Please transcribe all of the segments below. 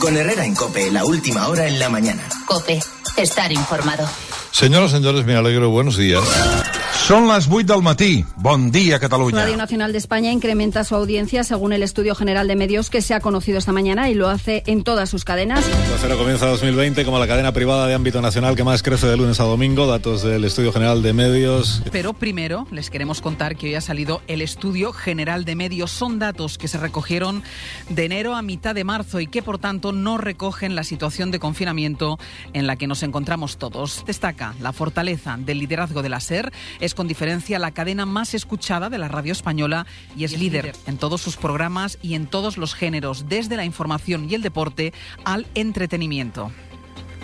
Con Herrera en Cope, la última hora en la mañana. Cope, estar informado. Señoras, señores, me alegro. Buenos días. Són les 8 del matí. Bon dia, Catalunya. Radio Nacional de España incrementa su audiencia según el Estudio General de Medios que se ha conocido esta mañana y lo hace en todas sus cadenas. Cero comienza 2020 como la cadena privada de ámbito nacional que más crece de lunes a domingo, datos del Estudio General de Medios. Pero primero les queremos contar que hoy ha salido el Estudio General de Medios. Son datos que se recogieron de enero a mitad de marzo y que por tanto no recogen la situación de confinamiento en la que nos encontramos todos. Destaca la fortaleza del liderazgo de la SER. Es con diferencia la cadena más escuchada de la radio española y es, líder en todos sus programas y en todos los géneros, desde la información y el deporte al entretenimiento.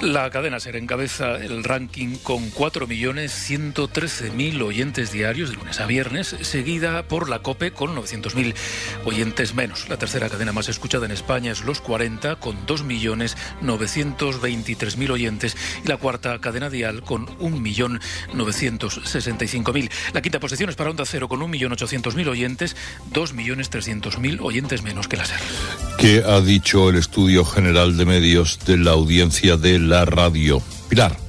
La cadena SER encabeza el ranking con 4.113.000 oyentes diarios de lunes a viernes, seguida por la COPE con 900.000 oyentes menos. La tercera cadena más escuchada en España es Los 40 con 2.923.000 oyentes y la cuarta cadena dial con 1.965.000. La quinta posición es para Onda Cero con 1.800.000 oyentes, 2.300.000 oyentes menos que la SER. ¿Qué ha dicho el Estudio General de Medios de la audiencia de la radio? Pilar.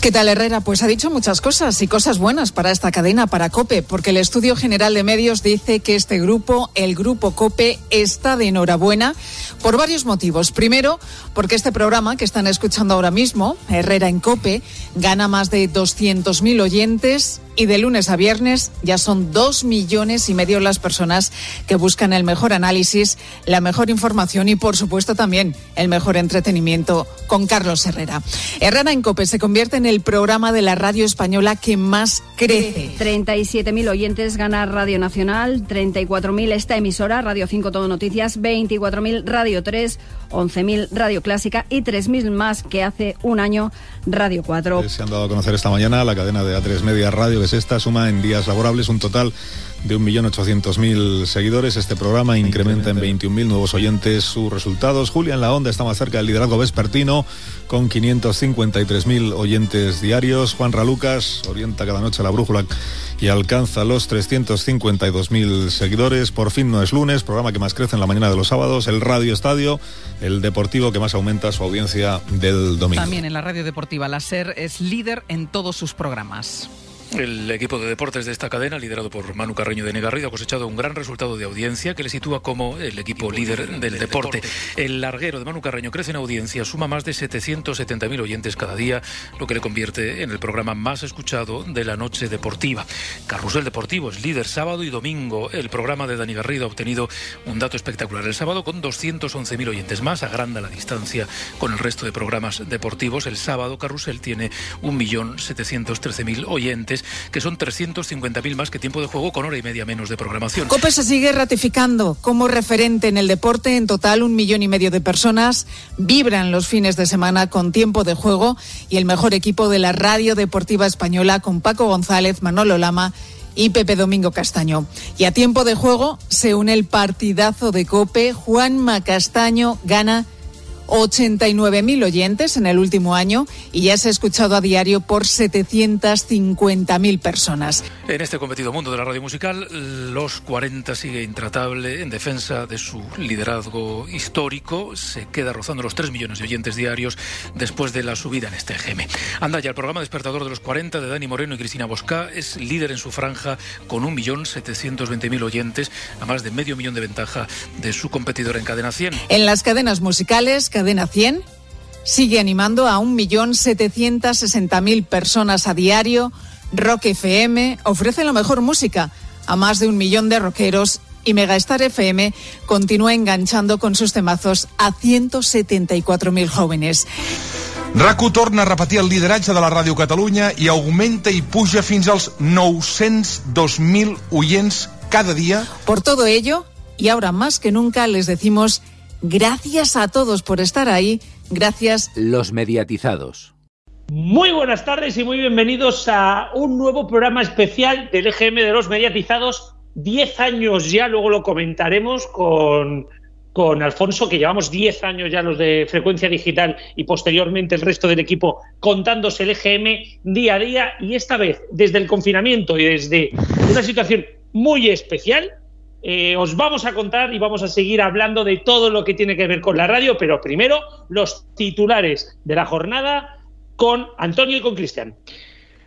¿Qué tal, Herrera? Pues ha dicho muchas cosas y cosas buenas para esta cadena, para COPE, porque el Estudio General de Medios dice que este grupo, el Grupo COPE, está de enhorabuena por varios motivos. Primero, porque este programa que están escuchando ahora mismo, Herrera en COPE, gana más de 200.000 oyentes y de lunes a viernes ya son dos millones y medio las personas que buscan el mejor análisis, la mejor información y, por supuesto, también el mejor entretenimiento con Carlos Herrera. Herrera en COPE se convierte en el programa de la radio española que más crece. 37.000 oyentes gana Radio Nacional, 34.000 esta emisora, Radio 5 Todo Noticias, 24.000 Radio 3, 11.000 Radio Clásica y 3.000 más que hace un año Radio 4. Se han dado a conocer esta mañana la cadena de A3 Media Radio, que es esta, suma en días laborables un total de 1.800.000 seguidores. Este programa incrementa en 21.000 nuevos oyentes sus resultados. Julián La Onda está más cerca del liderazgo vespertino con 553.000 oyentes diarios. Juan Ralucas orienta cada noche la brújula y alcanza los 352.000 seguidores. Por fin no es lunes, programa que más crece en la mañana de los sábados. El Radio Estadio, el deportivo que más aumenta su audiencia del domingo. También en la radio deportiva, la SER es líder en todos sus programas. El equipo de deportes de esta cadena, liderado por Manu Carreño de Negarrido, ha cosechado un gran resultado de audiencia que le sitúa como el equipo líder del deporte. El larguero de Manu Carreño crece en audiencia, suma más de 770.000 oyentes cada día, lo que le convierte en el programa más escuchado de la noche deportiva. Carrusel Deportivo es líder sábado y domingo. El programa de Dani Garrido ha obtenido un dato espectacular. El sábado con 211.000 oyentes más, agranda la distancia con el resto de programas deportivos. El sábado Carrusel tiene 1.713.000 oyentes que son 350.000 más que tiempo de juego con hora y media menos de programación. COPE se sigue ratificando como referente en el deporte. En total, un millón y medio de personas vibran los fines de semana con tiempo de juego y el mejor equipo de la radio deportiva española con Paco González, Manolo Lama y Pepe Domingo Castaño. Y a tiempo de juego se une el partidazo de Cope. Juanma Castaño gana 89.000 oyentes en el último año y ya se ha escuchado a diario por 750.000 personas. En este competido mundo de la radio musical, los 40 sigue intratable en defensa de su liderazgo histórico. Se queda rozando los 3 millones de oyentes diarios después de la subida en este GM. Anda ya, el programa Despertador de los 40 de Dani Moreno y Cristina Bosca es líder en su franja con 1.720.000 oyentes, a más de medio millón de ventaja de su competidor en cadena 100. En las cadenas musicales, Cadena 100 sigue animando a 1.760.000 personas a diario. Rock FM ofrece la mejor música a más de un millón de rockeros y Megastar FM continúa enganchando con sus temazos a 174.000 jóvenes. RAC1 torna a repetir el lideratge de la Ràdio Catalunya i augmenta i puja fins als 902.000 oyents cada dia. Por todo ello, y ahora más que nunca, les decimos gracias a todos por estar ahí. Gracias. Los mediatizados. Muy buenas tardes y muy bienvenidos a un nuevo programa especial del EGM de los mediatizados. Diez años ya, luego lo comentaremos con con Alfonso, que llevamos 10 años ya los de frecuencia digital y posteriormente el resto del equipo contándose el EGM día a día y esta vez desde el confinamiento y desde una situación muy especial, eh, os vamos a contar y vamos a seguir hablando de todo lo que tiene que ver con la radio, pero primero los titulares de la jornada con Antonio y con Cristian.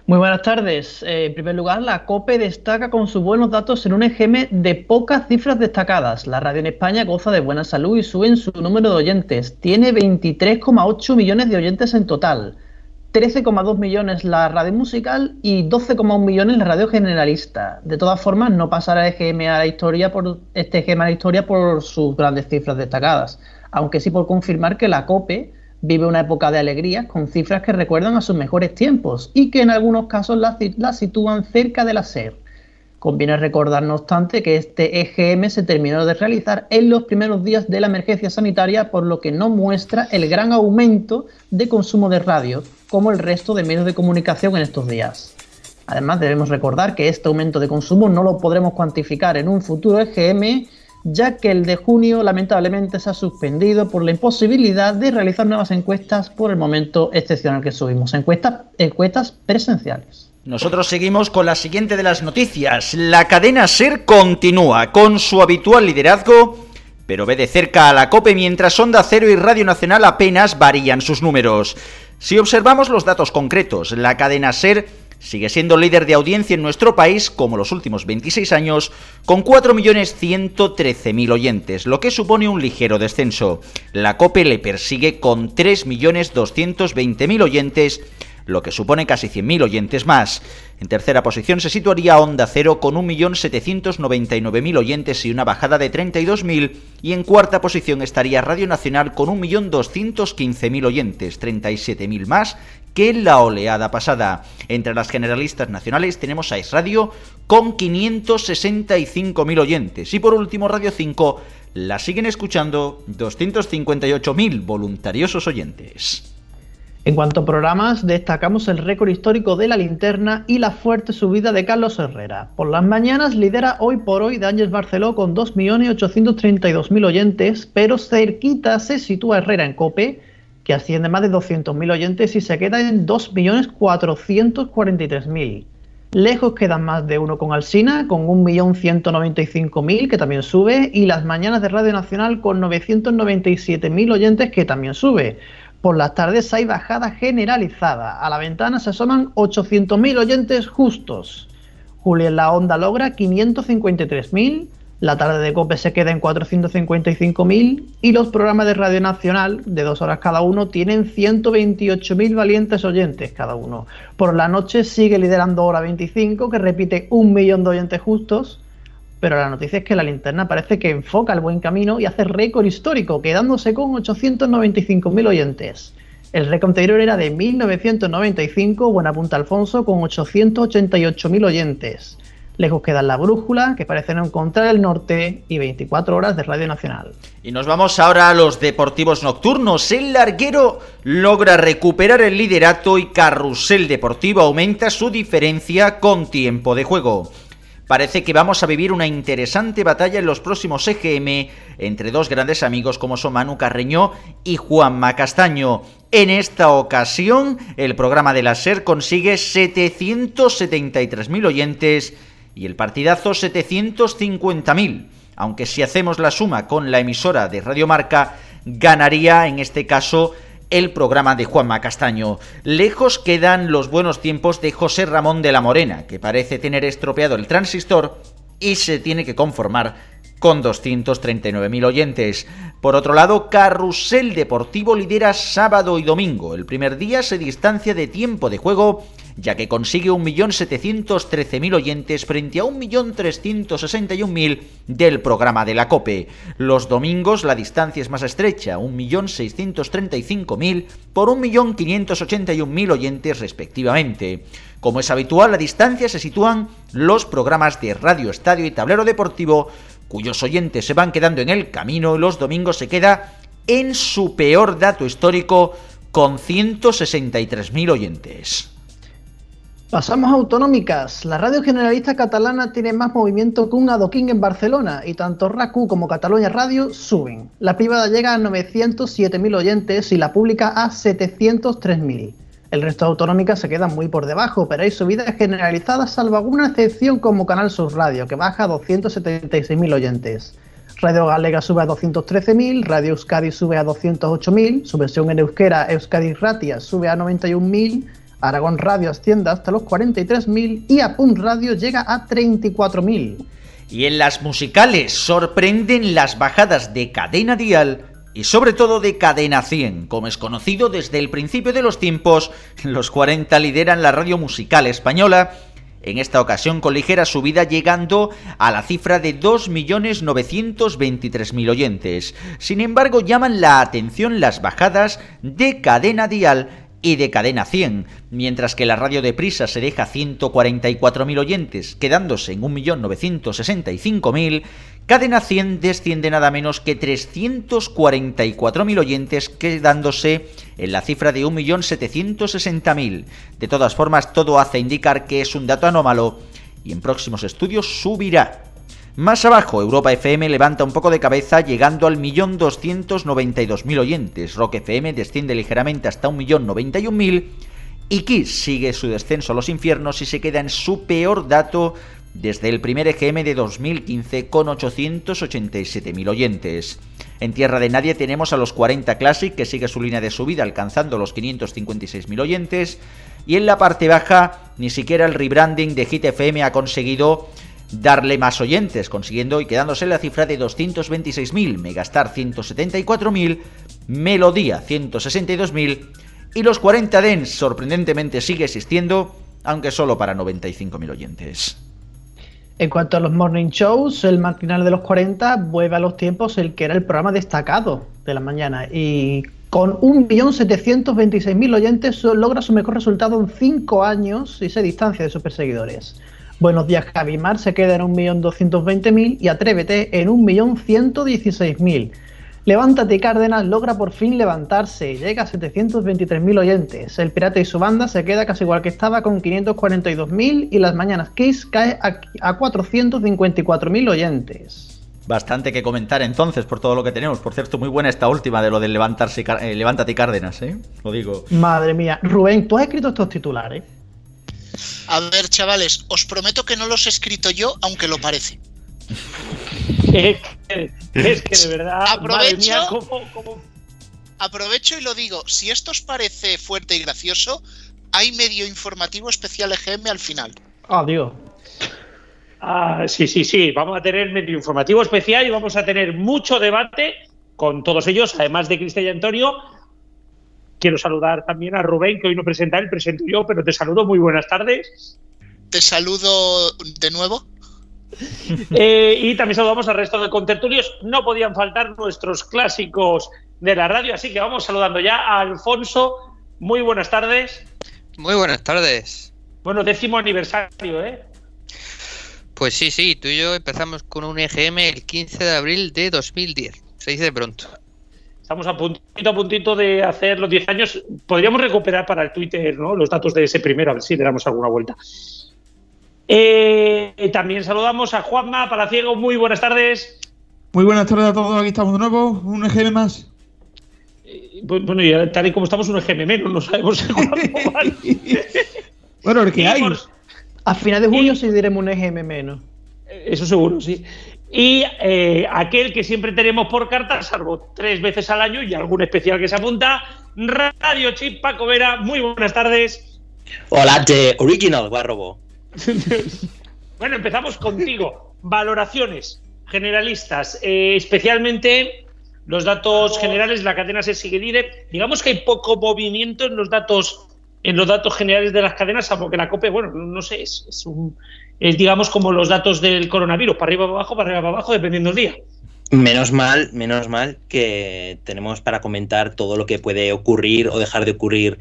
Muy buenas tardes. Eh, en primer lugar, la COPE destaca con sus buenos datos en un EGM de pocas cifras destacadas. La radio en España goza de buena salud y sube en su número de oyentes. Tiene 23,8 millones de oyentes en total. 13,2 millones la radio musical y 12,1 millones la radio generalista. De todas formas, no pasará EGM a la historia por este EGM a la historia por sus grandes cifras destacadas, aunque sí por confirmar que la COPE vive una época de alegría con cifras que recuerdan a sus mejores tiempos y que en algunos casos la, la sitúan cerca de la SER. Conviene recordar, no obstante, que este EGM se terminó de realizar en los primeros días de la emergencia sanitaria, por lo que no muestra el gran aumento de consumo de radio, como el resto de medios de comunicación en estos días. Además, debemos recordar que este aumento de consumo no lo podremos cuantificar en un futuro EGM, ya que el de junio lamentablemente se ha suspendido por la imposibilidad de realizar nuevas encuestas por el momento excepcional que subimos, encuestas, encuestas presenciales. Nosotros seguimos con la siguiente de las noticias. La cadena SER continúa con su habitual liderazgo, pero ve de cerca a la COPE mientras Onda Cero y Radio Nacional apenas varían sus números. Si observamos los datos concretos, la cadena SER sigue siendo líder de audiencia en nuestro país, como los últimos 26 años, con 4.113.000 oyentes, lo que supone un ligero descenso. La COPE le persigue con 3.220.000 oyentes, lo que supone casi 100.000 oyentes más. En tercera posición se situaría Onda Cero con 1.799.000 oyentes y una bajada de 32.000 y en cuarta posición estaría Radio Nacional con 1.215.000 oyentes, 37.000 más que la oleada pasada. Entre las generalistas nacionales tenemos a Radio con 565.000 oyentes y por último Radio 5 la siguen escuchando 258.000 voluntariosos oyentes. En cuanto a programas, destacamos el récord histórico de la linterna y la fuerte subida de Carlos Herrera. Por las mañanas lidera hoy por hoy Daniel Barceló con 2.832.000 oyentes, pero cerquita se sitúa Herrera en Cope, que asciende más de 200.000 oyentes y se queda en 2.443.000. Lejos quedan más de uno con Alsina, con 1.195.000, que también sube, y las mañanas de Radio Nacional con 997.000 oyentes, que también sube. Por las tardes hay bajada generalizada. A la ventana se asoman 800.000 oyentes justos. Julián La Onda logra 553.000. La tarde de COPE se queda en 455.000 y los programas de Radio Nacional, de dos horas cada uno, tienen 128.000 valientes oyentes cada uno. Por la noche sigue liderando Hora 25, que repite un millón de oyentes justos, pero la noticia es que la linterna parece que enfoca el buen camino y hace récord histórico, quedándose con 895.000 oyentes. El récord anterior era de 1995, buena punta Alfonso, con 888.000 oyentes. Lejos queda la brújula, que parece no encontrar el norte, y 24 horas de Radio Nacional. Y nos vamos ahora a los deportivos nocturnos. El larguero logra recuperar el liderato y Carrusel Deportivo aumenta su diferencia con tiempo de juego. Parece que vamos a vivir una interesante batalla en los próximos EGM entre dos grandes amigos como son Manu Carreño y Juanma Castaño. En esta ocasión, el programa de la SER consigue 773.000 oyentes y el partidazo 750.000, aunque si hacemos la suma con la emisora de Radio Marca, ganaría en este caso el programa de Juanma Castaño. Lejos quedan los buenos tiempos de José Ramón de la Morena, que parece tener estropeado el transistor y se tiene que conformar con 239.000 oyentes. Por otro lado, Carrusel Deportivo lidera sábado y domingo. El primer día se distancia de tiempo de juego ya que consigue 1.713.000 oyentes frente a 1.361.000 del programa de la COPE. Los domingos la distancia es más estrecha, 1.635.000 por 1.581.000 oyentes respectivamente. Como es habitual, la distancia se sitúan los programas de Radio Estadio y Tablero Deportivo, cuyos oyentes se van quedando en el camino y los domingos se queda en su peor dato histórico con 163.000 oyentes. Pasamos a autonómicas. La radio generalista catalana tiene más movimiento que un adoquín en Barcelona y tanto RACU como Cataluña Radio suben. La privada llega a 907.000 oyentes y la pública a 703.000. El resto de autonómicas se quedan muy por debajo, pero hay subidas generalizadas salvo alguna excepción como Canal Sur Radio, que baja a 276.000 oyentes. Radio Galega sube a 213.000, Radio Euskadi sube a 208.000, su versión en euskera Euskadi Ratia sube a 91.000, Aragón Radio asciende hasta los 43.000 y Apunt Radio llega a 34.000. Y en las musicales sorprenden las bajadas de Cadena Dial y sobre todo de Cadena 100, como es conocido desde el principio de los tiempos, los 40 lideran la radio musical española, en esta ocasión con ligera subida llegando a la cifra de 2.923.000 oyentes. Sin embargo, llaman la atención las bajadas de Cadena Dial y de Cadena 100, mientras que la radio de Prisa se deja 144.000 oyentes, quedándose en 1.965.000, Cadena 100 desciende nada menos que 344.000 oyentes, quedándose en la cifra de 1.760.000. De todas formas, todo hace indicar que es un dato anómalo y en próximos estudios subirá. Más abajo, Europa FM levanta un poco de cabeza llegando al 1.292.000 oyentes. Rock FM desciende ligeramente hasta 1.091.000. Y Kiss sigue su descenso a los infiernos y se queda en su peor dato desde el primer EGM de 2015 con 887.000 oyentes. En Tierra de Nadie tenemos a los 40 Classic que sigue su línea de subida alcanzando los 556.000 oyentes. Y en la parte baja, ni siquiera el rebranding de Hit FM ha conseguido darle más oyentes, consiguiendo y quedándose la cifra de 226.000, Megastar 174.000, Melodía 162.000 y los 40 Dens sorprendentemente sigue existiendo, aunque solo para 95.000 oyentes. En cuanto a los morning shows, el matinal de los 40 vuelve a los tiempos el que era el programa destacado de la mañana y con 1.726.000 oyentes logra su mejor resultado en 5 años y se distancia de sus perseguidores. Buenos días, Javimar se queda en 1.220.000 y Atrévete en 1.116.000. Levántate Cárdenas logra por fin levantarse, llega a 723.000 oyentes. El Pirata y su banda se queda casi igual que estaba con 542.000 y las Mañanas Kiss cae a, 454.000 oyentes. Bastante que comentar entonces por todo lo que tenemos. Por cierto, muy buena esta última de lo del levantarse, eh, levántate Cárdenas, ¿eh? Lo digo. Madre mía. Rubén, tú has escrito estos titulares. A ver, chavales, os prometo que no los he escrito yo, aunque lo parece. es, que, de verdad. Aprovecho, aprovecho y lo digo. Si esto os parece fuerte y gracioso, hay medio informativo especial EGM al final. Adiós. Ah, sí, sí, sí. Vamos a tener medio informativo especial y vamos a tener mucho debate con todos ellos, además de Cristian y Antonio, Quiero saludar también a Rubén, que hoy no presenta él, presento yo, pero te saludo, muy buenas tardes. Te saludo de nuevo. Eh, y también saludamos al resto de contertulios. No podían faltar nuestros clásicos de la radio, así que vamos saludando ya a Alfonso. Muy buenas tardes. Muy buenas tardes. Bueno, décimo aniversario, ¿eh? Pues sí, sí, tú y yo empezamos con un EGM el 15 de abril de 2010. Se dice pronto. Estamos a puntito a puntito de hacer los 10 años. Podríamos recuperar para el Twitter ¿no? los datos de ese primero, a ver si le damos alguna vuelta. Eh, también saludamos a Juanma Palaciego. Muy buenas tardes. Muy buenas tardes a todos. Aquí estamos de nuevo. Un EGM más. Eh, bueno, y tal y como estamos, un EGM menos. No sabemos bueno, el que hay. a final de junio sí diremos un EGM menos. Eso seguro, sí y eh, aquel que siempre tenemos por carta, salvo tres veces al año y algún especial que se apunta, Radio Chip Paco Vera, muy buenas tardes. Hola, The Original Guarrobo. bueno, empezamos contigo. Valoraciones generalistas, eh, especialmente los datos generales, la cadena se sigue líder. Digamos que hay poco movimiento en los datos en los datos generales de las cadenas, salvo que la COPE, bueno, no sé, es un, es digamos como los datos del coronavirus, para arriba, para abajo, para arriba, para abajo, dependiendo del día. Menos mal, menos mal que tenemos para comentar todo lo que puede ocurrir o dejar de ocurrir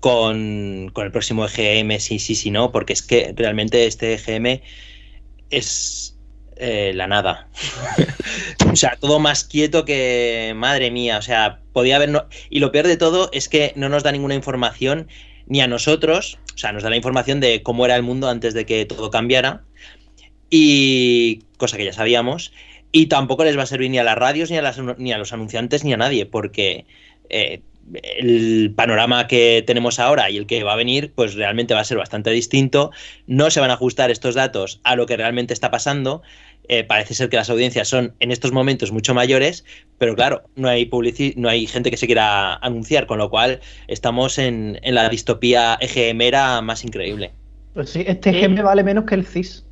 con, el próximo EGM, sí, sí, sí, no, porque es que realmente este EGM es eh, la nada. o sea, todo más quieto que, madre mía, o sea, podía haber... y lo peor de todo es que no nos da ninguna información ni a nosotros, o sea, nos da la información de cómo era el mundo antes de que todo cambiara, y cosa que ya sabíamos, y tampoco les va a servir ni a las radios, ni a, las, ni a los anunciantes, ni a nadie, porque eh, el panorama que tenemos ahora y el que va a venir, pues realmente va a ser bastante distinto. No se van a ajustar estos datos a lo que realmente está pasando. Eh, parece ser que las audiencias son en estos momentos mucho mayores, pero claro, no hay no hay gente que se quiera anunciar, con lo cual estamos en, la distopía EGMera más increíble. Pues sí, este EGM vale menos que el CIS.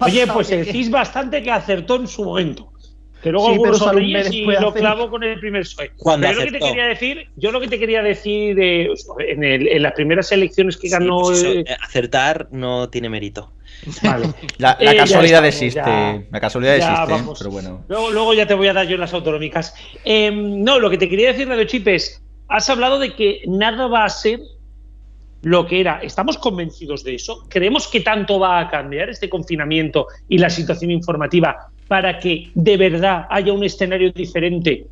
Oye, pues el CIS bastante que acertó en su momento que luego algunos sonríes y lo clavo con el primer sueño. Pero yo lo que te quería decir, yo lo que te quería decir de, en, las primeras elecciones que ganó. Pues eh, acertar no tiene mérito. Vale. La, eh, casualidad existe. la casualidad existe, pero bueno. Luego, ya te voy a dar yo las autonómicas. Em, no, lo que te quería decir, Radio Chip, es: has hablado de que nada va a ser lo que era. ¿Estamos convencidos de eso? ¿Creemos que tanto va a cambiar este confinamiento y la situación informativa para que de verdad haya un escenario diferente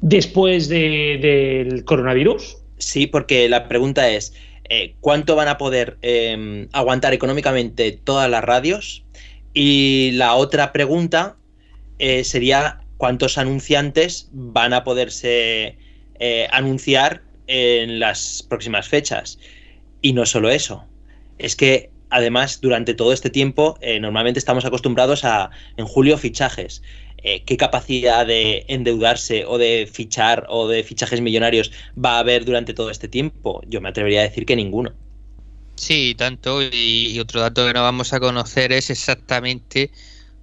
después del coronavirus? Sí, porque la pregunta es, eh, ¿cuánto van a poder em, aguantar económicamente todas las radios? Y la otra pregunta eh, sería, ¿cuántos anunciantes van a poderse eh, anunciar en las próximas fechas? Y no solo eso, es que además, durante todo este tiempo, normalmente estamos acostumbrados a, en julio, fichajes. Eh, ¿Qué capacidad de endeudarse o de fichar o de fichajes millonarios va a haber durante todo este tiempo? Yo me atrevería a decir que ninguno. Sí, tanto. Y, otro dato que no vamos a conocer es exactamente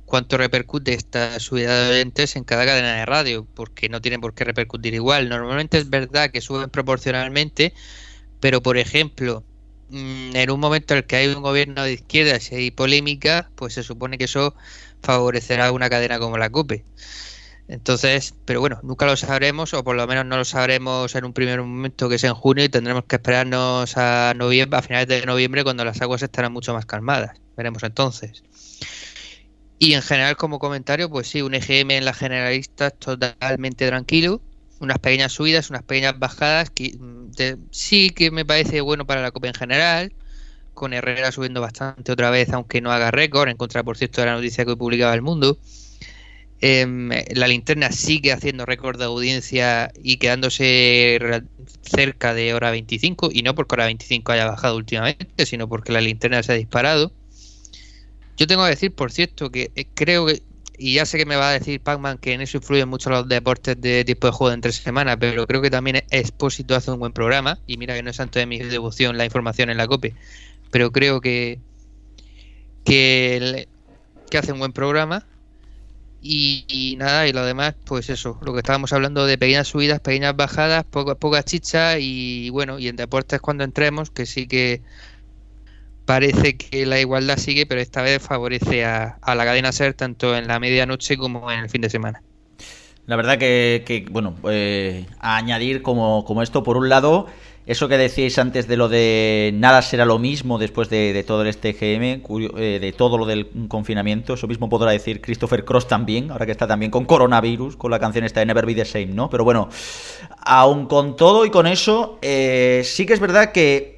cuánto repercute esta subida de oyentes en cada cadena de radio, porque no tienen por qué repercutir igual. Normalmente es verdad que suben proporcionalmente, pero por ejemplo, Mm, en un momento en el que hay un gobierno de izquierda y hay polémica, pues se supone que eso favorecerá una cadena como la CUPE. Entonces, pero bueno, nunca lo sabremos, o por lo menos no lo sabremos en un primer momento que es en junio y tendremos que esperarnos a noviembre, a finales de noviembre cuando las aguas estarán mucho más calmadas. Veremos entonces. Y en general, como comentario, pues sí, un EGM en la generalista totalmente tranquilo unas pequeñas subidas, unas pequeñas bajadas, que mm, sí que me parece bueno para la Copa en general, con Herrera subiendo bastante otra vez, aunque no haga récord, en contra, por cierto, de la noticia que publicaba El Mundo. Em, la linterna sigue haciendo récord de audiencia y quedándose cerca de hora 25, y no porque hora 25 haya bajado últimamente, sino porque la linterna se ha disparado. Yo tengo que decir, por cierto, que eh, creo que y ya sé que me va a decir Pac-Man que en eso influyen mucho los deportes de tipo de juego en tres semanas, pero creo que también Expósito hace un buen programa. Y mira que no es tanto de mi devoción la información en la COPE, pero creo que, que, hace un buen programa. Y, nada, y lo demás, pues eso, lo que estábamos hablando de pequeñas subidas, pequeñas bajadas, poca, poca chicha y bueno, y en deportes cuando entremos, que sí que parece que la igualdad sigue, pero esta vez favorece a, la cadena SER tanto en la medianoche como en el fin de semana. La verdad que, bueno, eh, a añadir como, como esto, por un lado, eso que decíais antes de lo de nada será lo mismo después de, todo este GM, eh, de todo lo del confinamiento, eso mismo podrá decir Christopher Cross también, ahora que está también con coronavirus, con la canción esta de Never Be the Same, ¿no? Pero bueno, aun con todo y con eso, eh, sí que es verdad que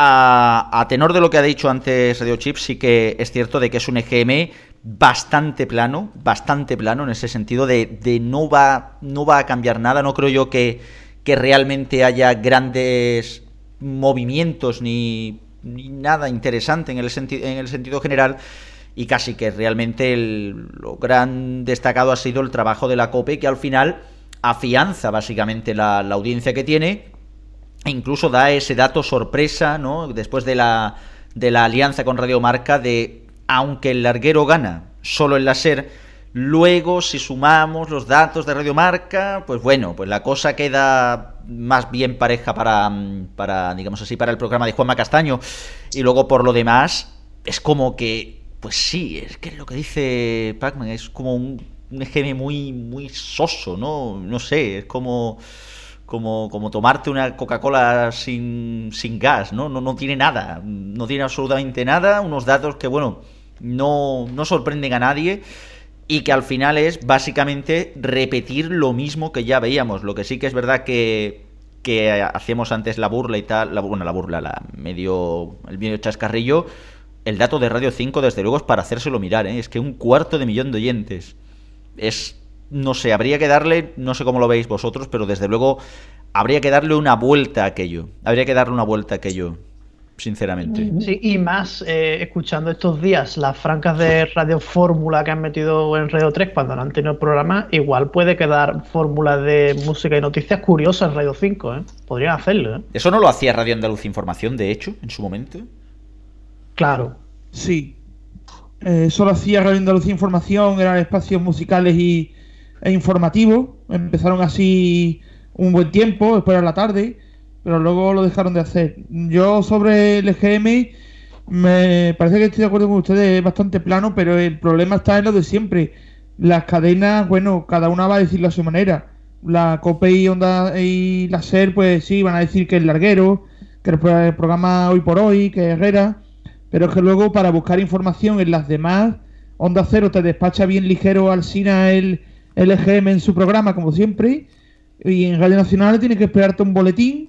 a, tenor de lo que ha dicho antes Radio Chip, sí que es cierto de que es un EGM bastante plano, bastante plano en ese sentido de, no, va, no va a cambiar nada. No creo yo que, que realmente haya grandes movimientos ni, nada interesante en el, en el sentido general y casi que realmente lo gran destacado ha sido el trabajo de la COPE que al final afianza básicamente la audiencia que tiene e incluso da ese dato sorpresa, ¿no? Después de la, de la alianza con Radio Marca, de aunque el larguero gana solo en la SER, luego si sumamos los datos de Radio Marca, pues bueno, pues la cosa queda más bien pareja para, para digamos así, para el programa de Juanma Castaño. Y luego por lo demás, es como que, pues sí, es que lo que dice Pacman es como un, un muy, muy soso, ¿no? No sé, es como como, como tomarte una Coca-Cola sin, sin gas, ¿no? ¿no? No tiene nada, no tiene absolutamente nada, unos datos que, bueno, no, no sorprenden a nadie y que al final es básicamente repetir lo mismo que ya veíamos. Lo que sí que es verdad que, que hacíamos antes la burla y tal, la, bueno, la burla, la medio, el medio chascarrillo, el dato de Radio 5 desde luego es para hacérselo mirar, ¿eh? es que un cuarto de millón de oyentes es, no sé, habría que darle, no sé cómo lo veis vosotros, pero desde luego habría que darle una vuelta a aquello, habría que darle una vuelta a aquello sinceramente. Sí, y más eh, escuchando estos días las francas de Radio Fórmula que han metido en Radio 3 cuando no han tenido el programa, igual puede quedar fórmulas de música y noticias curiosas en Radio 5, ¿eh? Podrían hacerlo, ¿eh? ¿Eso no lo hacía Radio Andaluz Información, de hecho, en su momento? Claro. Sí. Eh, solo hacía Radio Andalucía Información, eran espacios musicales y, e informativos. Empezaron así un buen tiempo, después de la tarde pero luego lo dejaron de hacer. Yo sobre el EGM me parece que estoy de acuerdo con ustedes, es bastante plano, pero el problema está en lo de siempre. Las cadenas, bueno, cada una va a decirlo a su manera. La COPE y Onda y la SER, pues sí, van a decir que es larguero, que el programa hoy por hoy, que es Herrera, pero es que luego para buscar información en las demás, Onda Cero te despacha bien ligero al SINA el, el EGM en su programa, como siempre, y en Radio Nacional tienes que esperarte un boletín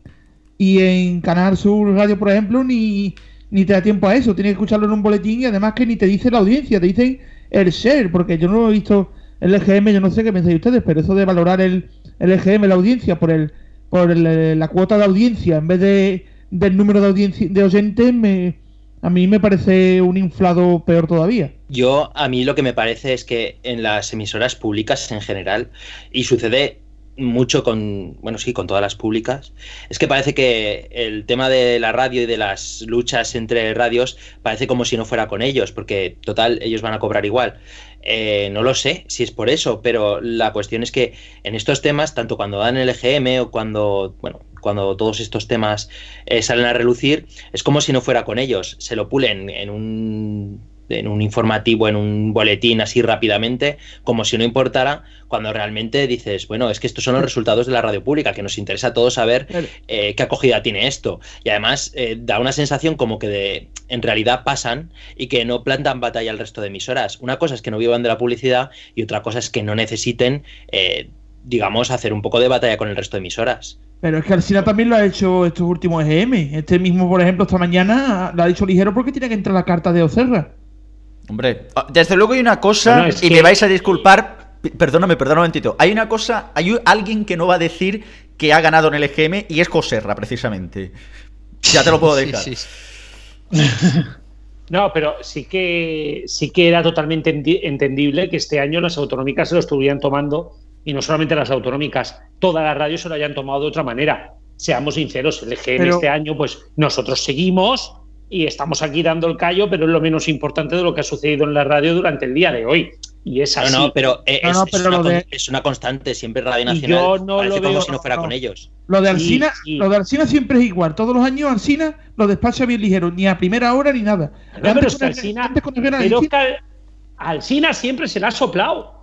y en Canal Sur Radio, por ejemplo, ni, ni te da tiempo a eso. Tienes que escucharlo en un boletín y además que ni te dice la audiencia, te dicen el share, porque yo no he visto el EGM, yo no sé qué pensáis ustedes, pero eso de valorar el, el EGM, la audiencia, por el por la cuota de audiencia en vez de del número de, audiencia, de oyentes, me, a mí me parece un inflado peor todavía. Yo, a mí lo que me parece es que en las emisoras públicas en general, y sucede mucho con, bueno, sí, con todas las públicas, es que parece que el tema de la radio y de las luchas entre radios parece como si no fuera con ellos, porque total, ellos van a cobrar igual. Eh, no lo sé si es por eso, pero la cuestión es que en estos temas, tanto cuando dan el EGM o cuando, bueno, cuando todos estos temas eh, salen a relucir, es como si no fuera con ellos. Se lo pulen en un en un informativo, en un boletín así rápidamente, como si no importara, cuando realmente dices, bueno, es que estos son los resultados de la radio pública, que nos interesa a todos saber eh, qué acogida tiene esto. Y además eh, da una sensación como que de, en realidad pasan y que no plantan batalla al resto de emisoras. Una cosa es que no vivan de la publicidad y otra cosa es que no necesiten, eh, digamos, hacer un poco de batalla con el resto de emisoras. Pero es que Alcina también lo ha hecho estos últimos EGM. Este mismo, por ejemplo, esta mañana lo ha dicho ligero porque tiene que entrar la carta de Ocerra. Hombre, ah, desde luego hay una cosa, y me vais a disculpar, perdóname, perdóname un momentito. Hay una cosa, hay alguien que no va a decir que ha ganado en el EGM y es Coserra, precisamente. Ya te lo puedo dejar. No, pero sí que sí que era totalmente entendible que este año las autonómicas se lo estuvieran tomando, y no solamente las autonómicas, todas las radios se lo hayan tomado de otra manera. Seamos sinceros, el EGM este año, pues nosotros seguimos, y estamos aquí dando el callo, pero es lo menos importante de lo que ha sucedido en la radio durante el día de hoy. Y es así. No, no, pero, es, una, constante, siempre Radio Nacional. no parece como si no fuera con ellos. Lo de Alcina, lo de Alcina siempre es igual. Todos los años Alcina lo despacha bien ligero, ni a primera hora ni nada. No, pero Alcina, Alcina siempre se la ha soplado.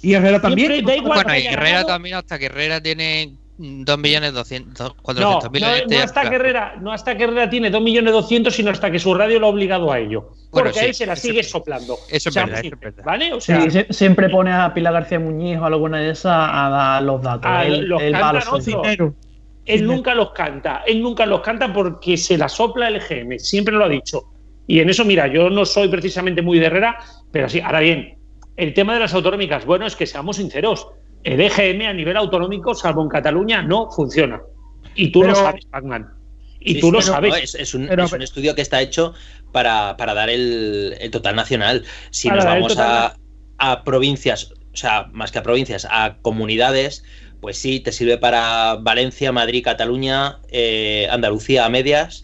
Y Herrera también. bueno, y Herrera también, hasta que Herrera tiene 2 millones 200, 400 mil. No, no, hasta que Herrera, no hasta que Herrera tiene 2 millones 200, sino hasta que su radio lo ha obligado a ello. Porque ahí se la sigue soplando. Eso es verdad, ¿Vale? O sea, siempre pone a Pilar García Muñiz o alguna de esas a dar los datos. él, los él nunca los canta. Él nunca los canta porque se la sopla el GM. Siempre lo ha dicho. Y en eso, mira, yo no soy precisamente muy de Herrera, pero sí, ahora bien, el tema de las autonómicas, bueno, es que seamos sinceros el EGM a nivel autonómico, salvo en Cataluña, no funciona. Y tú lo sabes, Pacman. Y tú lo sabes. es, un, estudio que está hecho para, dar el, total nacional. Si nos vamos a, provincias, o sea, más que a provincias, a comunidades, pues sí, te sirve para Valencia, Madrid, Cataluña, eh, Andalucía a medias.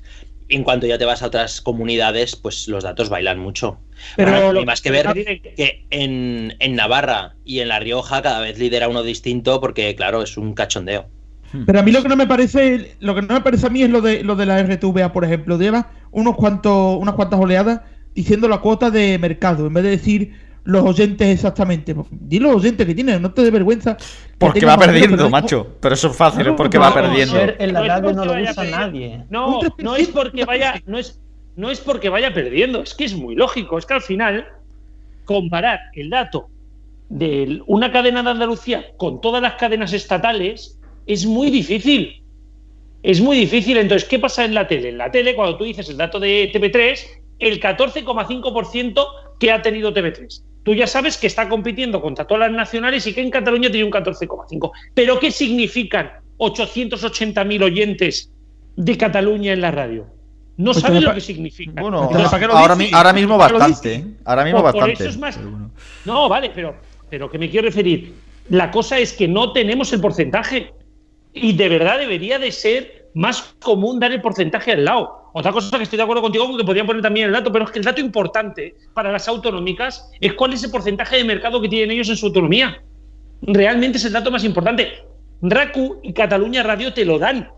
En cuanto ya te vas a otras comunidades, pues los datos bailan mucho. Pero más que ver que en, Navarra y en La Rioja cada vez lidera uno distinto porque, claro, es un cachondeo. Hmm. Pero a mí lo que no me parece, lo que no me parece a mí es lo de lo de la RTVA, por ejemplo. Lleva unos cuantos, unas cuantas oleadas diciendo la cuota de mercado, en vez de decir los oyentes exactamente. Di los oyentes que tienen, no te dé vergüenza. Porque va perdiendo, macho. Pero eso es fácil, es porque va perdiendo. En la radio no lo usa nadie. No, no es porque vaya, no es, no es porque vaya perdiendo, es que es muy lógico, es que al final comparar el dato de una cadena de Andalucía con todas las cadenas estatales Es muy difícil. Es muy difícil. Entonces, ¿qué pasa en la tele? En la tele, cuando tú dices el dato de TV3, el 14,5% que ha tenido TV3. Tú ya sabes que está compitiendo contra todas las nacionales y que en Cataluña tiene un 14,5%. ¿Pero qué significan 880.000 oyentes de Cataluña en la radio? No Pues lo que significa. Bueno, Entonces, ¿para qué lo ahora, dices? mi- ahora mismo ¿Para qué lo bastante. ¿eh? Ahora mismo Por- por bastante. eso es más- No, vale, pero, pero que me quiero referir. La cosa es que no tenemos el porcentaje. Y de verdad debería de ser más común dar el porcentaje al lado. Otra cosa que estoy de acuerdo contigo, porque podrían poner también el dato, pero es que el dato importante para las autonómicas es cuál es el porcentaje de mercado que tienen ellos en su autonomía. Realmente es el dato más importante. RACU y Cataluña Radio te lo dan.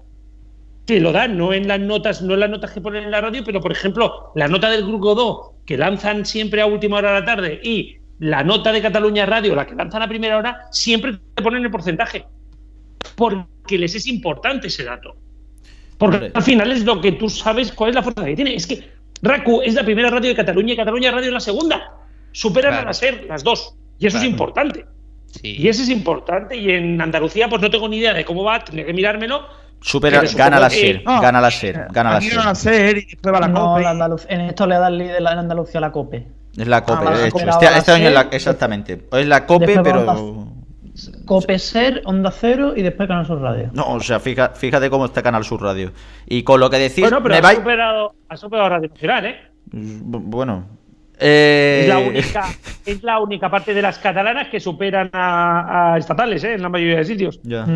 Te lo dan, no en las notas, no en las notas que ponen en la radio, pero por ejemplo, la nota del Grupo 2, que lanzan siempre a última hora de la tarde, y la nota de Cataluña Radio, la que lanzan a primera hora, siempre te ponen el porcentaje. Porque les es importante ese dato. Porque al final es lo que tú sabes cuál es la fuerza que tiene. Es que RACU es la primera radio de Cataluña y Cataluña Radio es la segunda. Superan a la SER las dos. Y eso es importante. Y eso es importante. Y en Andalucía, pues no tengo ni idea de cómo va, tendré que mirármelo. Supera, gana la SER, gana la SER, gana la SER. van a ser y después va la No, COPE. la en esto le da el líder en Andalucía a la COPE. Es la COPE. Ah, de hecho. Este, este año es la, exactamente. Es la COPE, Después pero. COPE Ser, Onda Cero y después Canal Sur Radio. No, o sea, fija- fíjate cómo está Canal Sur Radio. Y con lo que decís, Bueno, pero me ha superado, ha superado Radio Nacional, ¿eh? Bueno. Eh, Es, la única, es la única parte de las catalanas que superan a, a estatales, ¿eh? En la mayoría de sitios. Ya. A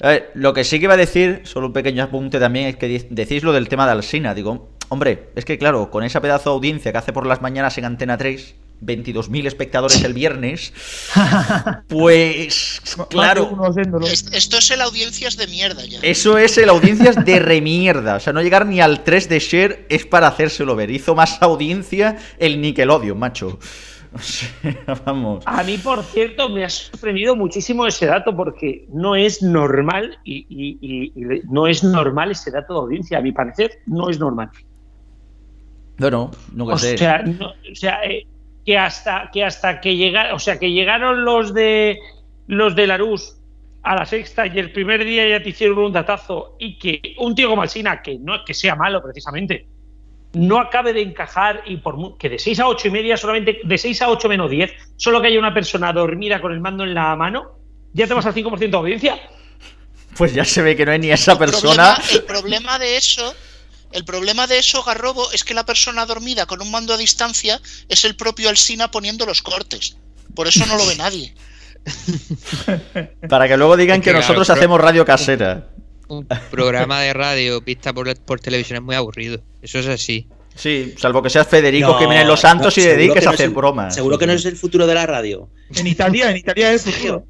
ver, lo que sí que iba a decir, solo un pequeño apunte también, es que decís lo del tema de Alsina. Digo, hombre, es que claro, con esa pedazo de audiencia que hace por las mañanas en Antena 3, 22.000 espectadores el viernes, pues claro, Es- Esto es el audiencias de mierda ya. eso es el audiencias de remierda. O sea, no llegar ni al 3 de share es para hacérselo ver. Hizo más audiencia el Nickelodeon, macho. O sea, vamos. A mí, por cierto, me ha sorprendido muchísimo ese dato porque no es normal y, y- y- y no es normal ese dato de audiencia. A mi parecer, no es normal. No, no, no O sé. sea, no- o sea, eh, que hasta que hasta que llegaron, o sea, que llegaron los de los de Larús a la sexta y el primer día ya te hicieron un datazo y que un tío como Alsina, que no es que sea malo precisamente, no acabe de encajar y por que de 6 a 8 y media solamente de 6 a 8 menos 10, solo que haya una persona dormida con el mando en la mano, ya te vas al 5% de audiencia. Pues ya se ve que no hay ni esa El persona. problema, el problema de eso, el problema de eso, Garrobo, es que la persona dormida con un mando a distancia es el propio Alsina poniendo los cortes. Por eso no lo ve nadie. Para que luego digan Es que, que, claro, nosotros pero- hacemos radio casera. Un programa de radio vista por, por televisión es muy aburrido. Eso es así. Sí, salvo que seas Federico No, Jiménez Los Santos y dediques que a hacer el- bromas. Seguro que no es el futuro de la radio. En Italia, en Italia es el futuro.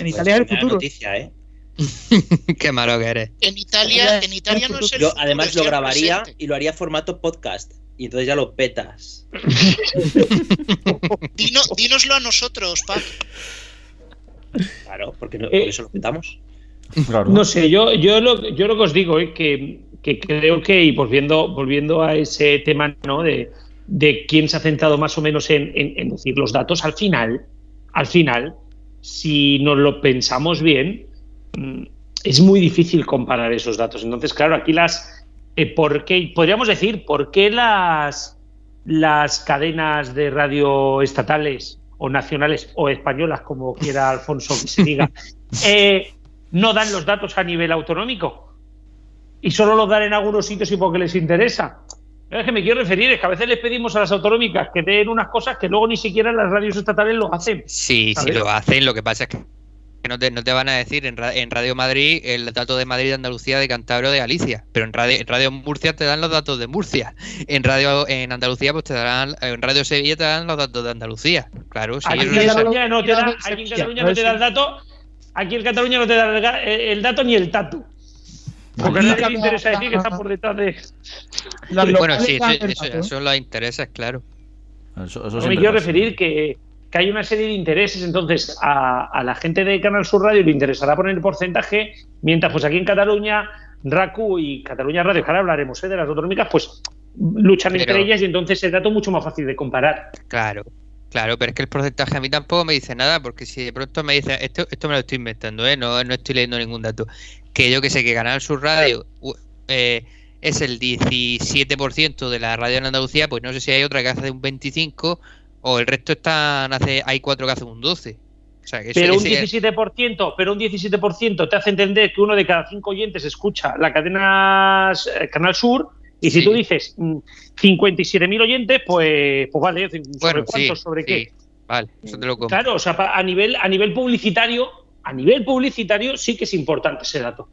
En Italia es el futuro. noticia, ¿eh? Qué malo que eres. En Italia, en Italia no es el Yo futuro, además lo grabaría presente. y lo haría formato podcast. Y entonces ya lo petas. Dino- dínoslo a nosotros, pa. Claro, porque no- Eh, por eso lo petamos. No sé, yo, yo, lo, yo lo que os digo es que, que creo que, y volviendo, volviendo a ese tema ¿no? de, de quién se ha centrado más o menos en, en- en decir los datos, al final, al final, si nos lo pensamos bien, mm, es muy difícil comparar esos datos. Entonces, claro, aquí las. eh, ¿por qué? Podríamos decir, ¿por qué las, las cadenas de radio estatales o nacionales o españolas, como quiera Alfonso que se diga, eh, no dan los datos a nivel autonómico y solo los dan en algunos sitios y porque les interesa. Es que me quiero referir, es que a veces les pedimos a las autonómicas que den unas cosas que luego ni siquiera las radios estatales lo hacen. Sí, sí ¿sabes? lo hacen. Lo que pasa es que no te, no te van a decir en, en Radio Madrid el dato de Madrid, de Andalucía, de Cantabria o de Galicia. Pero en Radio, en Radio Murcia te dan los datos de Murcia. En Radio en Andalucía pues te darán, en Radio Sevilla te dan los datos de Andalucía. Claro, sí. Aquí en Cataluña no te da, aquí en Cataluña no te da el dato, aquí en Cataluña no te da el, el dato ni el tatu. Porque a nadie le interesa decir que está por detrás de. bueno, sí, eso, eso, eso los intereses, claro. No me quiero referir que, que hay una serie de intereses, entonces a, a la gente de Canal Sur Radio le interesará poner el porcentaje, mientras pues aquí en Cataluña, RACU y Cataluña Radio, que ahora hablaremos ¿eh? de las autonómicas, pues luchan Pero- entre ellas y entonces el dato es mucho más fácil de comparar. Claro. Claro, pero es que el porcentaje a mí tampoco me dice nada, porque si de pronto me dice, esto, esto me lo estoy inventando, ¿eh? no, no estoy leyendo ningún dato, que yo que sé, que Canal Sur Radio eh, es el 17% de la radio en Andalucía, pues no sé si hay otra que hace un 25% o el resto están hace hay cuatro que hacen un 12%. O sea, que pero, un ese- 17%, pero un 17% te hace entender que uno de cada cinco oyentes escucha la cadena eh, Canal Sur y si Sí. tú dices mm, 57.000 oyentes, pues, pues vale, ¿sobre Bueno, cuántos? sí, ¿Sobre sí. qué? Vale, eso te lo compro. Claro, o sea, a nivel, a nivel publicitario, a nivel publicitario sí que es importante ese dato.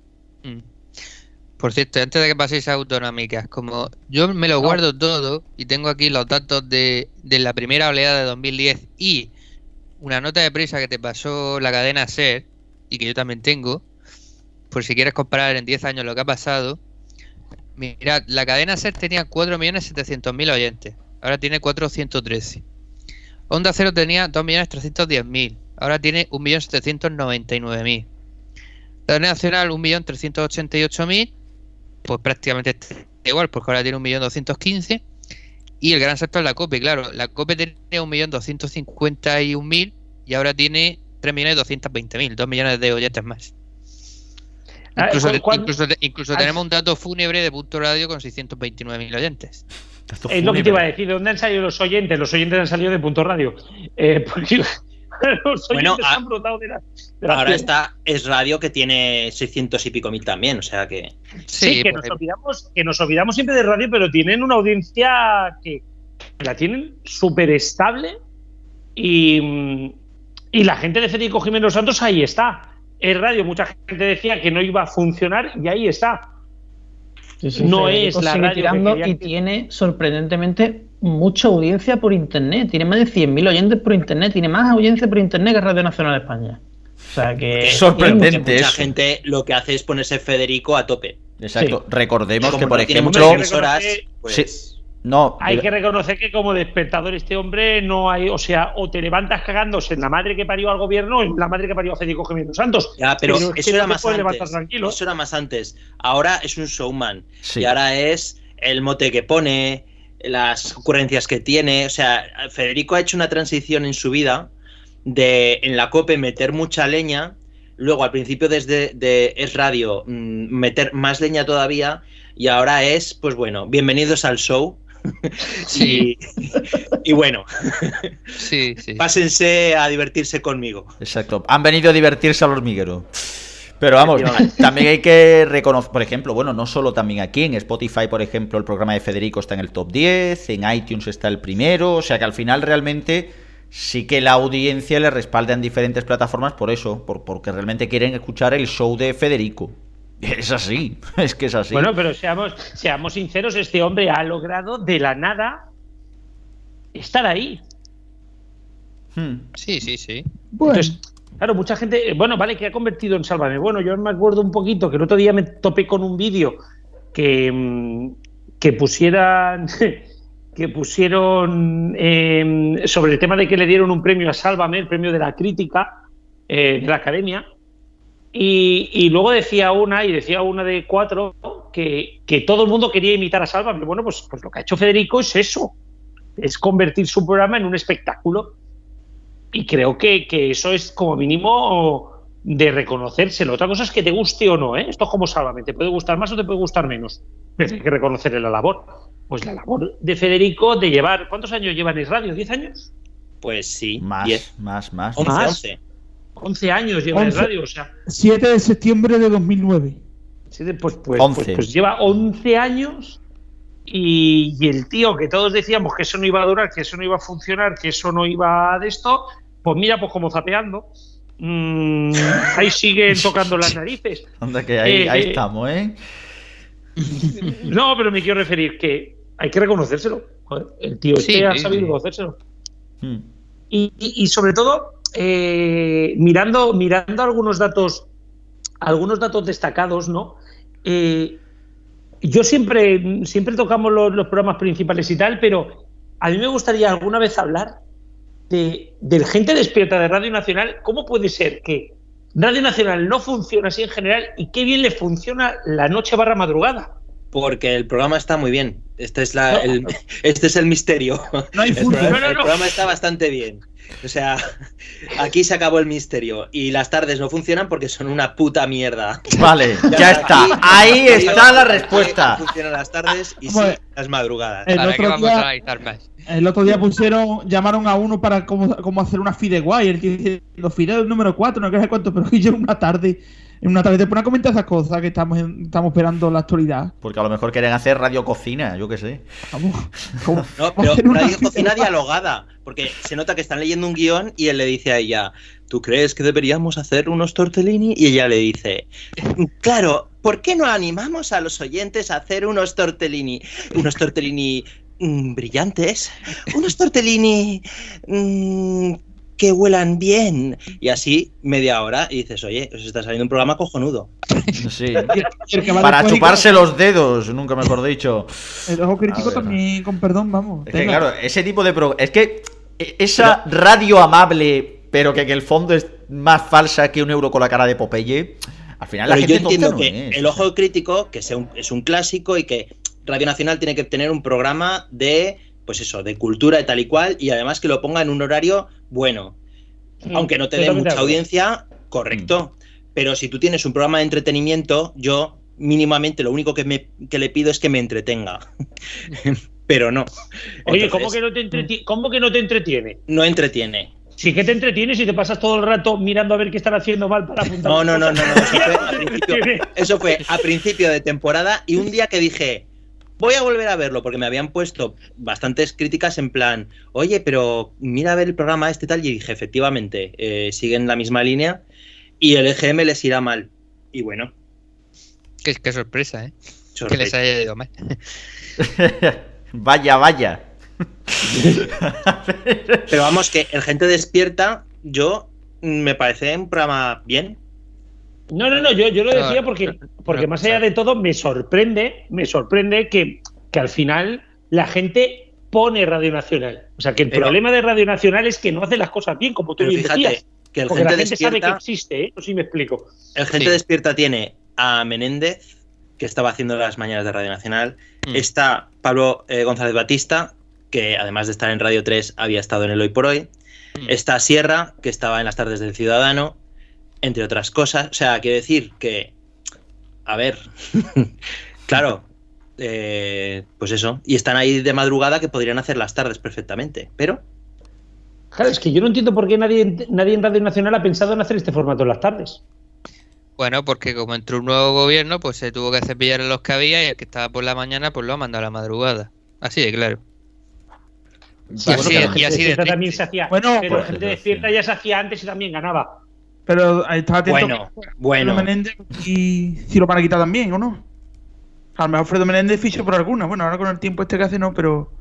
Por cierto, antes de que paséis a autonómicas, como yo me lo guardo todo y tengo aquí los datos de, de la primera oleada de 2010 y una nota de prisa que te pasó la cadena SER y que yo también tengo, por si quieres comparar en 10 años lo que ha pasado, mirad, la cadena SER tenía 4.700.000 oyentes, ahora tiene 413. Onda Cero tenía 2.310.000, ahora tiene 1.799.000. La cadena nacional 1.388.000 pues prácticamente igual, porque ahora tiene 1.215.000. Y el gran salto es la COPE, claro. La COPE tenía 1.251.000 y ahora tiene 3.220.000, 2 millones de oyentes más. Ah, Incluso, ¿cuál- cuál- incluso- incluso Ah, tenemos un dato fúnebre de punto radio con 629.000 oyentes. Es lo que te iba a decir, ¿de dónde han salido los oyentes? Los oyentes han salido de Punto Radio. Eh, porque los oyentes Bueno, a- han brotado de la, de la Ahora está Es Radio que tiene 600 y pico mil también, o sea que. Sí, que, nos olvidamos, que nos olvidamos siempre de radio, pero tienen una audiencia que la tienen súper estable y, mm, y la gente de Federico Jiménez Santos ahí está. Es radio, mucha gente decía que no iba a funcionar y ahí está. no es la radio tirando y tiene sorprendentemente mucha audiencia por internet. Tiene más de 100.000 oyentes por internet. Tiene más audiencia por internet que Radio Nacional de España. O sea que. Porque tiene mucha mucha gente lo que hace es ponerse Federico a tope. Exacto. Recordemos que, por no tiene ejemplo. emisoras, pues- Sí. No, Hay que reconocer que como despertador este hombre no hay, o sea, o te levantas cagándose en la madre que parió al gobierno o en la madre que parió a Federico Jiménez Santos. Ya, pero, es eso que era no más antes. Eso era más antes. Ahora es un showman. Sí. Y ahora es el mote que pone, las ocurrencias que tiene. O sea, Federico ha hecho una transición en su vida de en la COPE meter mucha leña. Luego, al principio, desde de Es Radio, mm, meter más leña todavía. Y ahora es, pues bueno, bienvenidos al show. y, y bueno, Sí, sí. pásense a divertirse conmigo. Exacto. Han venido a divertirse al hormiguero. Pero vamos, también hay que reconocer, por ejemplo, bueno, no solo también aquí, en Spotify, por ejemplo, el programa de Federico está en el top 10, en iTunes está el primero, o sea que al final realmente sí que la audiencia le respalda en diferentes plataformas por eso, por, porque realmente quieren escuchar el show de Federico. Es así, es que es así. Bueno, pero seamos, seamos sinceros, este hombre ha logrado de la nada estar ahí. Sí, sí, sí. Entonces, claro, mucha gente, bueno, vale, que ha convertido en Sálvame. Bueno, yo me acuerdo un poquito que el otro día me topé con un vídeo que, mm, que pusieran que pusieron eh, sobre el tema de que le dieron un premio a Sálvame, el premio de la crítica eh, de la academia. Y, y luego decía una, y decía una de cuatro, que, que todo el mundo quería imitar a Sálvame. Bueno, pues, pues lo que ha hecho Federico es eso, es convertir su programa en un espectáculo. Y creo que, que eso es como mínimo de reconocérselo. Otra cosa es que te guste o no, ¿eh? Esto es como Sálvame, te puede gustar más o te puede gustar menos. Pero hay que reconocerle la labor. Pues la labor de Federico de llevar, ¿cuántos años lleva en el radio? ¿10 años? Pues sí, más, 10. más, más. 11, Más. 11. 11 años lleva en el 11. radio, o sea, 7 de septiembre de 2009. sí, pues, pues, 11. pues, pues lleva 11 años y, y el tío que todos decíamos que eso no iba a durar, que eso no iba a funcionar, que eso no iba de esto, pues mira, pues como zapeando. mm, ahí siguen tocando las narices. Anda que ahí, Eh, ahí eh, estamos, ¿eh? No, pero me quiero referir que hay que reconocérselo. Joder, el tío Sí, este ha sabido sí. reconocérselo. Hmm. Y, y- y sobre todo, eh, mirando, mirando algunos datos, algunos datos destacados, ¿no? Eh, yo siempre, siempre tocamos los, los programas principales y tal, pero a mí me gustaría alguna vez hablar de, del gente despierta de Radio Nacional. ¿Cómo puede ser que Radio Nacional no funciona así en general y qué bien le funciona la noche barra madrugada? Porque el programa está muy bien. Este es, la, el, este es el misterio. No hay el, fútbol. programa, No, no, el programa está bastante bien. O sea, aquí se acabó el misterio. Y las tardes no funcionan porque son una puta mierda. Vale, ya está. Aquí- Ahí está la respuesta. Funcionan las tardes y sí Bueno, las madrugadas. el ¿Para qué otro vamos día- a analizar más? El otro día pusieron, llamaron a uno para cómo, cómo hacer una fideuá y el tío diciendo fideo número 4, no sé cuánto, pero yo una tarde, en una tarde te pone a comentar esas cosas que estamos, en- estamos esperando la actualidad. Porque a lo mejor quieren hacer radio cocina, yo qué sé. No, pero hacer una radio cocina dialogada. Porque se nota que están leyendo un guion y él le dice a ella, ¿tú crees que deberíamos hacer unos tortellini? Y ella le dice, claro, ¿por qué no animamos a los oyentes a hacer unos tortellini? Unos tortellini mm, brillantes, unos tortellini mm, que huelan bien. Y así media hora y dices, oye, os está saliendo un programa cojonudo. Sí. Para chuparse los dedos, nunca mejor dicho. El ojo crítico también, con perdón, vamos. Es que Venga. claro, ese tipo de pro... Es que e- esa radio amable, pero que en el fondo es más falsa que un euro con la cara de Popeye, al final la Pero gente yo entiendo no que es. el ojo crítico, que sea un- es un clásico y que Radio Nacional tiene que tener un programa de, pues eso, de cultura y tal y cual, y además que lo ponga en un horario bueno. Mm, Aunque no te dé mucha audiencia, correcto. Pero si tú tienes un programa de entretenimiento, yo mínimamente lo único que, me, que le pido es que me entretenga. Pero no. Oye, Entonces, ¿cómo que, no te entretiene? ¿cómo que no te entretiene? no entretiene. Sí que te entretienes y te pasas todo el rato mirando a ver qué están haciendo mal para apuntar. No, no, no, no, no, Eso fue, a principio, eso fue a principio de temporada y un día que dije, voy a volver a verlo porque me habían puesto bastantes críticas en plan, oye, pero mira a ver el programa este tal y dije, efectivamente, eh, siguen la misma línea y el EGM les irá mal. Y bueno, Qué, qué sorpresa, ¿eh? Que les haya ido mal. vaya, vaya. pero vamos que el gente despierta, yo me parece un programa bien. No, no, no, yo, yo lo No, decía porque, porque más allá de todo me sorprende, me sorprende que, que al final la gente pone Radio Nacional. O sea, que el Pero- problema de Radio Nacional es que no hace las cosas bien, como tú bien fíjate, decías. que el porque gente la gente sabe que despierta- existe, ¿eh? No sé si me explico. El gente despierta tiene a Menéndez, que estaba haciendo las mañanas de Radio Nacional. Mm. Está Pablo eh, González Batista, que además de estar en Radio 3 había estado en el Hoy por Hoy. Mm. Está Sierra, que estaba en las tardes del Ciudadano, entre otras cosas. O sea, quiero decir que, a ver, claro, eh, pues eso. Y están ahí de madrugada que podrían hacer las tardes perfectamente, pero... Claro, es que yo no entiendo por qué nadie, nadie en Radio Nacional ha pensado en hacer este formato en las tardes. Bueno, porque como entró un nuevo gobierno, pues se tuvo que cepillar a los que había y el que estaba por la mañana, pues lo ha mandado a la madrugada. Así de claro. Sí, y, bueno, así, pero y así de también se hacía. Bueno, pero pues, gente despierta ya se hacía antes y también ganaba. Pero ahí estaba atento. Bueno, bueno. Fredo Menéndez y si lo van a quitar también, ¿o no? A lo mejor Fredo Menéndez ficha por alguna. Bueno, ahora con el tiempo este que hace no, pero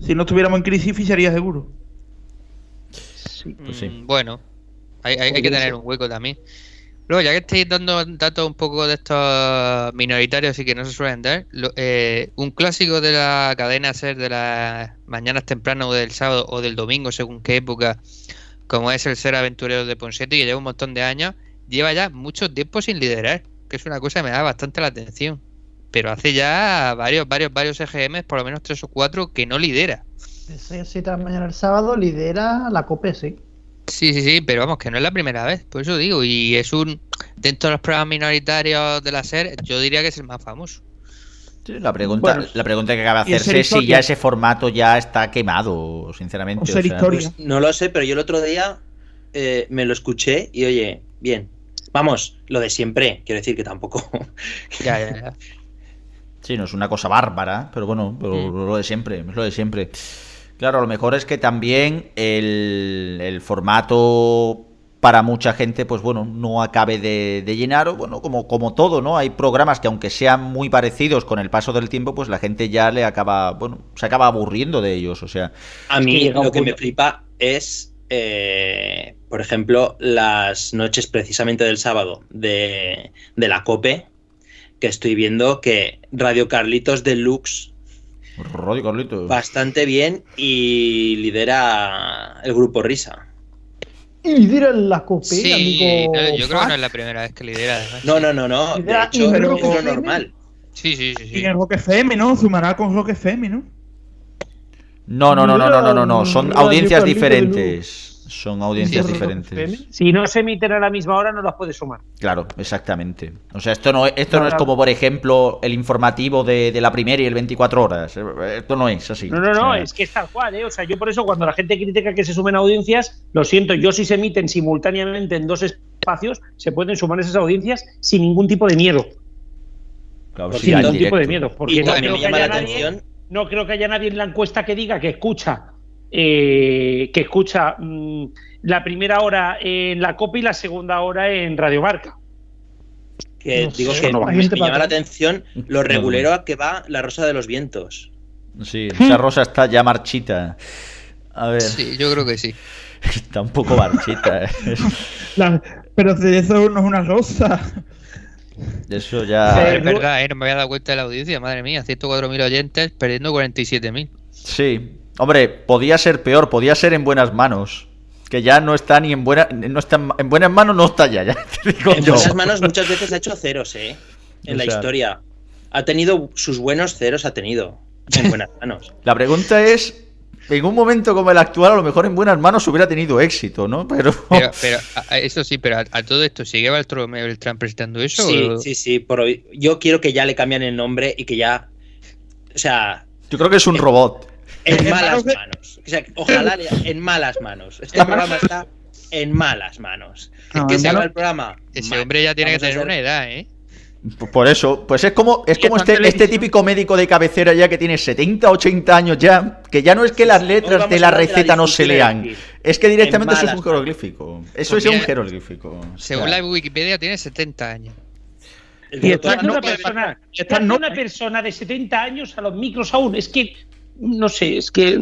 si no estuviéramos en crisis ficharía seguro. Pues sí. Mm, Bueno, hay, hay- hay que tener un hueco también. Luego, ya que estáis dando datos un poco de estos minoritarios y que no se suelen dar, lo- eh, un clásico de la cadena ser de las mañanas temprano o del sábado o del domingo, según qué época, como es el ser aventurero de Ponsete, que lleva un montón de años, lleva ya mucho tiempo sin liderar, que es una cosa que me da bastante la atención. Pero hace ya varios, varios, varios EGMs, por lo menos tres o cuatro, que no lidera. Ese 7 de la mañana el sábado lidera la COPE, sí. Sí, sí, sí, pero vamos, que no es la primera vez, por eso digo, y es un, dentro de los programas minoritarios de la SER, yo diría que es el más famoso. Sí, la pregunta, Bueno, la pregunta que acaba de y hacerse es si ya ese formato ya está quemado, sinceramente. o sea. Pues no lo sé, pero yo el otro día eh, me lo escuché y oye, bien. Vamos, lo de siempre, quiero decir que tampoco. Ya, ya, ya. Sí, no es una cosa bárbara, pero bueno, pero Mm. lo de siempre, es lo de siempre. Claro, a lo mejor es que también el, el formato para mucha gente, pues bueno, no acabe de, de llenar, o bueno, como, como todo, ¿no? Hay programas que aunque sean muy parecidos con el paso del tiempo, pues la gente ya le acaba, bueno, se acaba aburriendo de ellos, o sea. A mí lo que me flipa es, eh, por ejemplo, las noches precisamente del sábado de, de la COPE, que estoy viendo que Radio Carlitos Deluxe Radio Carlitos. bastante bien y lidera el grupo Risa. Y lidera la COPE, Sí, amigo. no, yo creo que no es la primera vez que lidera, además. No, no, no, no. De hecho, es lo normal. Sí, sí, sí. Y en Rock FM, ¿no? Sumará con Rock FM, ¿no? No, no, no, no, no, no, no, no. Son audiencias diferentes. Son audiencias diferentes. Si no se emiten a la misma hora, no las puedes sumar. Claro, exactamente. O sea, esto no, esto no es como, por ejemplo, el informativo de, de la primera y el 24 horas. Esto no es así. No, no, no, O sea, es que es tal cual, ¿eh? O sea, yo por eso cuando la gente critica que se sumen audiencias, lo siento, yo si se emiten simultáneamente en dos espacios, se pueden sumar esas audiencias sin ningún tipo de miedo. claro, sin sí, en ningún tipo de miedo. Porque Y no creo, me que llama haya la nadie, atención- no creo que haya nadie en la encuesta que diga que escucha eh, que escucha mm, la primera hora en la COPA y la segunda hora en Radio Marca. Que No digo sé, que no va. me, gente llama la atención lo regulero a que va la Rosa de los Vientos. Sí, esa rosa está ya marchita. A ver. Sí, yo creo que sí. Está un poco marchita. ¿eh? La- pero de eso no es una rosa. Eso ya. es verdad, ¿eh? no me había dado cuenta de la audiencia, madre mía, 104.000 oyentes perdiendo 47.000. Sí. Hombre, podía ser peor, podía ser en buenas manos. Que ya no está ni en buena, no está en- en buenas manos, no está ya, ya te digo En yo. buenas manos muchas veces ha hecho ceros, ¿eh? En O la sea- historia. Ha tenido sus buenos ceros, ha tenido. En buenas manos. La pregunta es, en un momento como el actual, a lo mejor en buenas manos hubiera tenido éxito, ¿no? Pero, Pero, pero a- eso sí, pero a, a todo esto, ¿sigue Baltro Beltrán presentando eso? Sí, o- sí, sí. Yo quiero que ya le cambien el nombre y que ya. O sea, yo creo que es un robot. En malas manos. O sea, ojalá le- en malas manos. Este programa está en malas manos. No, ¿Qué en se llama manos- el programa? Ese Mal. hombre ya tiene que Vamos tener una edad, ¿eh? Por eso, pues es como, es como este, este típico médico de cabecera ya que tiene 70, 80 años ya, que ya no es que las letras de la receta no se lean, es que directamente En eso es un jeroglífico. Eso Pues es un jeroglífico. O Según sea, la Wikipedia tiene 70 años. Y está una, persona, está una persona de 70 años a los micros aún. Es que, no sé, es que.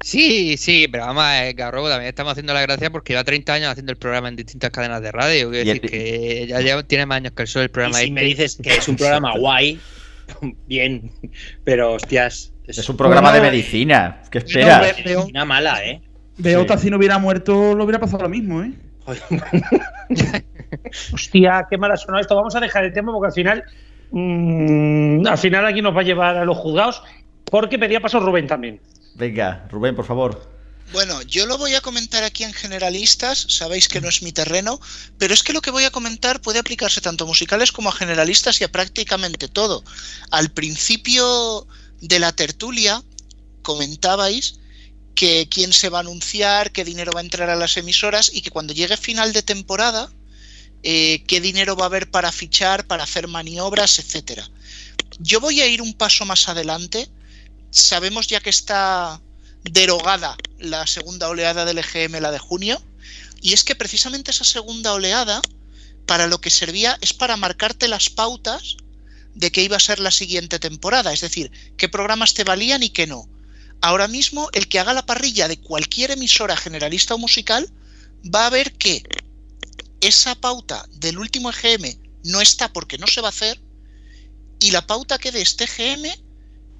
Sí, sí, pero vamos a ver, Garrobo, también estamos haciendo la gracia porque lleva 30 años haciendo el programa en distintas cadenas de radio. Quiero Y decir que ya tiene más años que el sol el Y programa. si este. me dices que es un programa guay, bien. Pero, hostias. es un programa de medicina. ¿Qué esperas? Una mala, ¿eh? Beota, si no hubiera muerto, lo hubiera pasado lo mismo, ¿eh? Hostia, qué mal ha sonado esto. Vamos a dejar el tema porque al final. mm, al final aquí nos va a llevar a los juzgados. Porque pedía paso Rubén también. Venga, Rubén, por favor. Bueno, yo lo voy a comentar aquí en generalistas, sabéis que no es mi terreno, pero es que lo que voy a comentar puede aplicarse tanto a musicales como a generalistas y a prácticamente todo. Al principio de la tertulia comentabais que quién se va a anunciar, qué dinero va a entrar a las emisoras y que cuando llegue final de temporada, eh, qué dinero va a haber para fichar, para hacer maniobras, etcétera. Yo voy a ir un paso más adelante. Sabemos ya que está derogada la segunda oleada del EGM, la de junio, y es que precisamente esa segunda oleada, para lo que servía es para marcarte las pautas de qué iba a ser la siguiente temporada, es decir, qué programas te valían y qué no. Ahora mismo, el que haga la parrilla de cualquier emisora generalista o musical va a ver que esa pauta del último EGM no está porque no se va a hacer y la pauta que de este EGM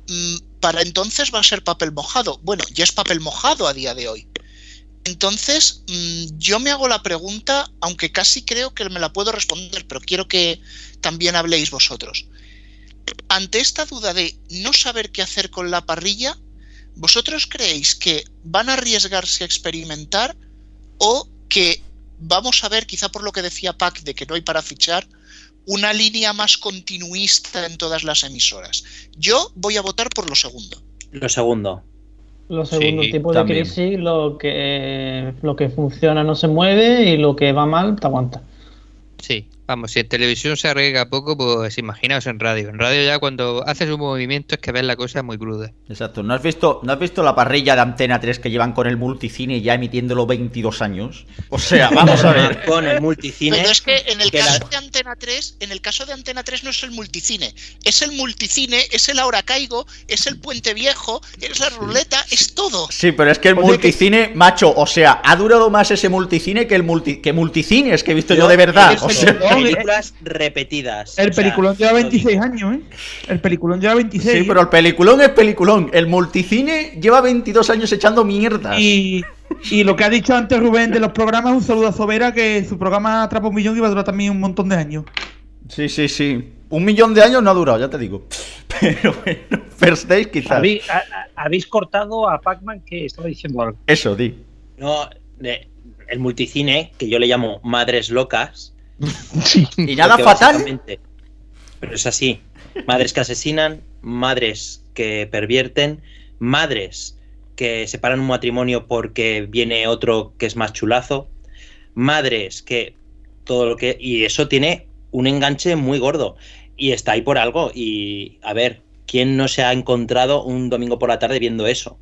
mm, para entonces va a ser papel mojado. Bueno, ya es papel mojado a día de hoy. Entonces, mm, yo me hago la pregunta, aunque casi creo que me la puedo responder, pero quiero que también habléis vosotros. Ante esta duda de no saber qué hacer con la parrilla, ¿vosotros creéis que van a arriesgarse a experimentar o que vamos a ver, quizá por lo que decía Pac de que no hay para fichar, una línea más continuista en todas las emisoras? Yo voy a votar por lo segundo. Lo segundo. Los segundos Sí, tipos también. de crisis, lo que, lo que funciona no se mueve y lo que va mal te aguanta. Sí, vamos, si en televisión se arriesga poco, pues imaginaos en radio. En radio ya cuando haces un movimiento es que ves la cosa muy cruda. Exacto. ¿No has visto, ¿no has visto la parrilla de Antena 3 que llevan con el multicine ya emitiéndolo 22 años? O sea, vamos a ver. Con el multicine. Pero es que en el que caso la- de Antena 3, en el caso de Antena 3 no es el multicine, es el multicine, es el Ahora Caigo, es el Puente Viejo, es la ruleta, es todo. Sí, pero es que el multicine, macho, o sea, ha durado más ese multicine que el multi, que multicines que he visto yo, de verdad. O sea, películas repetidas. El O sea, peliculón lleva 26 años, ¿eh? El peliculón lleva 26. sí, pero el peliculón es peliculón. El multicine lleva 22 años echando mierdas. Y, y lo que ha dicho antes Rubén de los programas, un saludo a Sobera, que su programa Atrapa un Millón iba a durar también un montón de años. Sí, sí, sí. Un millón de años no ha durado, ya te digo. Pero bueno, First Days quizás. ¿Habéis, a- a- habéis cortado a Pac-Man que estaba diciendo algo. Eso, di. No, de- el multicine, que yo le llamo madres locas. Y nada porque fatal. Pero es así. Madres que asesinan, madres que pervierten, madres que separan un matrimonio porque viene otro que es más chulazo, madres que todo lo que... Y eso tiene un enganche muy gordo. Y está ahí por algo. Y a ver, ¿quién no se ha encontrado un domingo por la tarde viendo eso?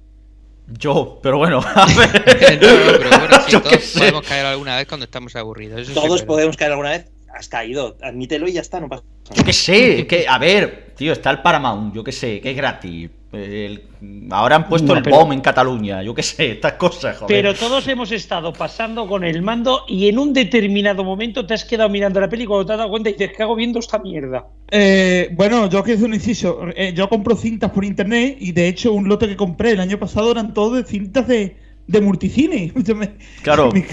Yo, pero bueno. No, no, pero bueno, sí, Yo todos podemos caer alguna vez cuando estamos aburridos. eso sí, Todos pero- podemos caer alguna vez. Has caído, admítelo y ya está, no pasa Yo qué sé, que, a ver, tío, está el Paramount, yo qué sé, que es gratis. El- ahora han puesto No, el pero- BOM en Cataluña, yo qué sé, estas cosas, joder. Pero todos hemos estado pasando con el mando y en un determinado momento te has quedado mirando la peli y cuando te has dado cuenta y dices, ¿qué hago viendo esta mierda? Eh, bueno, yo quiero hacer un inciso. Eh, yo compro cintas por internet y de hecho un lote que compré el año pasado eran todos de cintas de, de multicine. Me- Claro. me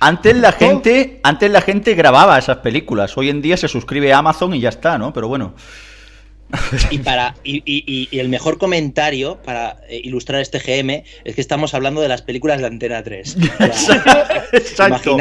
Antes la gente, antes la gente grababa esas películas. Hoy en día se suscribe a Amazon y ya está, ¿no? Pero bueno. Y, para, y, y- y- el mejor comentario para eh, ilustrar este GM es que estamos hablando de las películas de Antena 3. Exacto.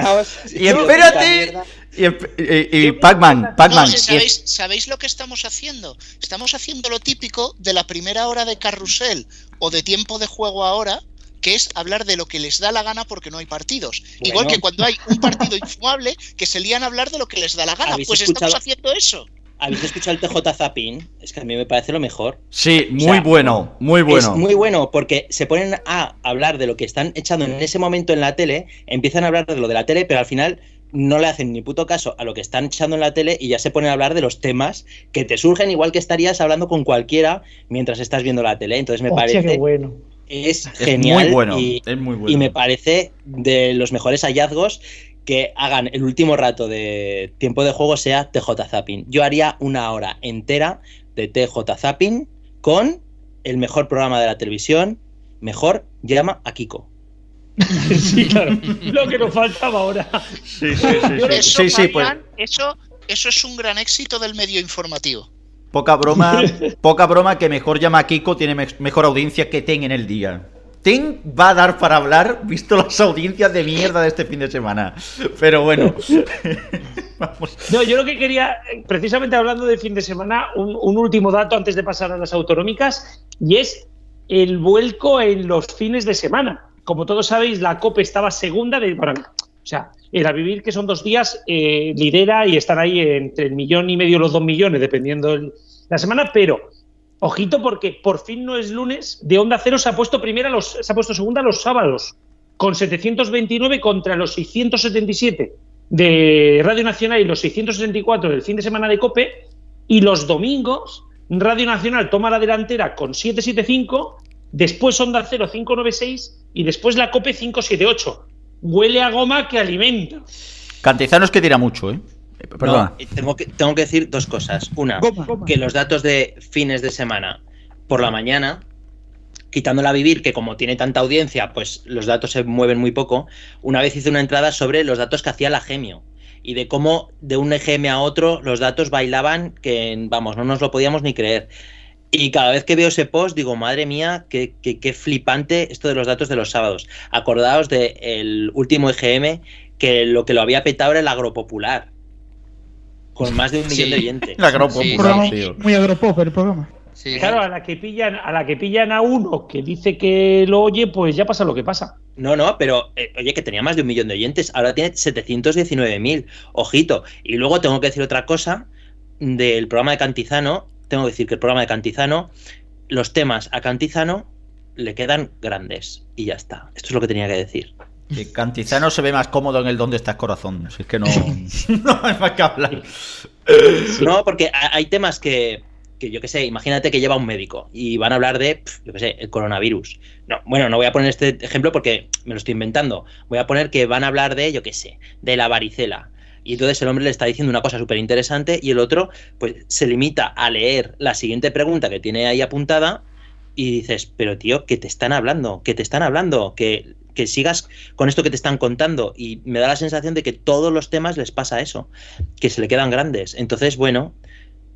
Y espérate. Y, y- y Pac-Man, Pac-Man. No, ¿sabéis, ¿Sabéis lo que estamos haciendo? Estamos haciendo lo típico de la primera hora de carrusel o de tiempo de juego ahora, que es hablar de lo que les da la gana porque no hay partidos. Igual que cuando hay un partido infumable, que se lían a hablar de lo que les da la gana. ¿Habéis Pues escuchado- estamos haciendo eso. ¿Habéis escuchado el TJ Zapping? Es que a mí me parece lo mejor. Sí, O muy sea, bueno, muy bueno. Es muy bueno porque se ponen a hablar de lo que están echando en ese momento en la tele, empiezan a hablar de lo de la tele, pero al final no le hacen ni puto caso a lo que están echando en la tele y ya se ponen a hablar de los temas que te surgen igual que estarías hablando con cualquiera mientras estás viendo la tele. Entonces me Hostia, parece qué bueno. es Es genial muy bueno, y, es muy bueno. y me parece de los mejores hallazgos que hagan el último rato de tiempo de juego sea TJ Zapping. Yo haría una hora entera de TJ Zapping con el mejor programa de la televisión, mejor llama a Kiko. sí, claro. Lo que nos faltaba ahora. Sí, Eso, Sí, sí, pues- Pac-Man, eso, eso es un gran éxito del medio informativo. Poca broma, poca broma que mejor llama a Kiko tiene me- mejor audiencia que Ten en el día. Ten va a dar para hablar, visto las audiencias de mierda de este fin de semana. Pero bueno. No, yo lo que quería, precisamente hablando de fin de semana, un, un último dato antes de pasar a las autonómicas, y es el vuelco en los fines de semana. Como todos sabéis, la COPE estaba segunda de. Bueno, o sea, el a vivir, que son dos días, eh, lidera y están ahí entre el millón y medio y los dos millones, dependiendo el- la semana, pero. Ojito porque por fin no es lunes, de Onda Cero se ha puesto primera los, se ha puesto segunda los sábados, con 729 contra los 677 de Radio Nacional y los 674 del fin de semana de Cope, y los domingos Radio Nacional toma la delantera con 775, después Onda Cero 596 y después la Cope 578. Huele a goma que alimenta. Cantizano es que tira mucho, ¿eh? No, y tengo, que, tengo que decir dos cosas. Una, que los datos de fines de semana por la mañana, quitándola a vivir, que como tiene tanta audiencia, pues los datos se mueven muy poco. Una vez hice una entrada sobre los datos que hacía la Gemio y de cómo de un EGM a otro los datos bailaban que, vamos, no nos lo podíamos ni creer. Y cada vez que veo ese post digo, madre mía, qué, qué- qué flipante esto de los datos de los sábados. Acordaos del último EGM que lo que lo había petado era el agropopular. Con más de un millón Sí. de oyentes. Agropopular, Sí, programa sí. muy agropop el programa. Sí, Claro, a la que pillan, a la que pillan a uno que dice que lo oye, pues ya pasa lo que pasa. No, no, pero eh, oye, que tenía más de un millón de oyentes, ahora tiene 719.000, ojito. Y luego tengo que decir otra cosa del programa de Cantizano, tengo que decir que el programa de Cantizano, los temas a Cantizano le quedan grandes y ya está. Esto es lo que tenía que decir. Que Cantizano se ve más cómodo en el Donde estás corazón. Si es que no, no hay más que hablar. No, porque ha- hay temas que, que yo qué sé, imagínate que lleva un médico y van a hablar de, yo qué sé, el coronavirus. No, bueno, no voy a poner este ejemplo porque me lo estoy inventando. Voy a poner que van a hablar de, yo qué sé, de la varicela. Y entonces el hombre le está diciendo una cosa súper interesante y el otro, pues, se limita a leer la siguiente pregunta que tiene ahí apuntada y dices, pero tío, que te están hablando, que te están hablando, que, que sigas con esto que te están contando. Y me da la sensación de que todos los temas les pasa eso, que se le quedan grandes. Entonces, bueno,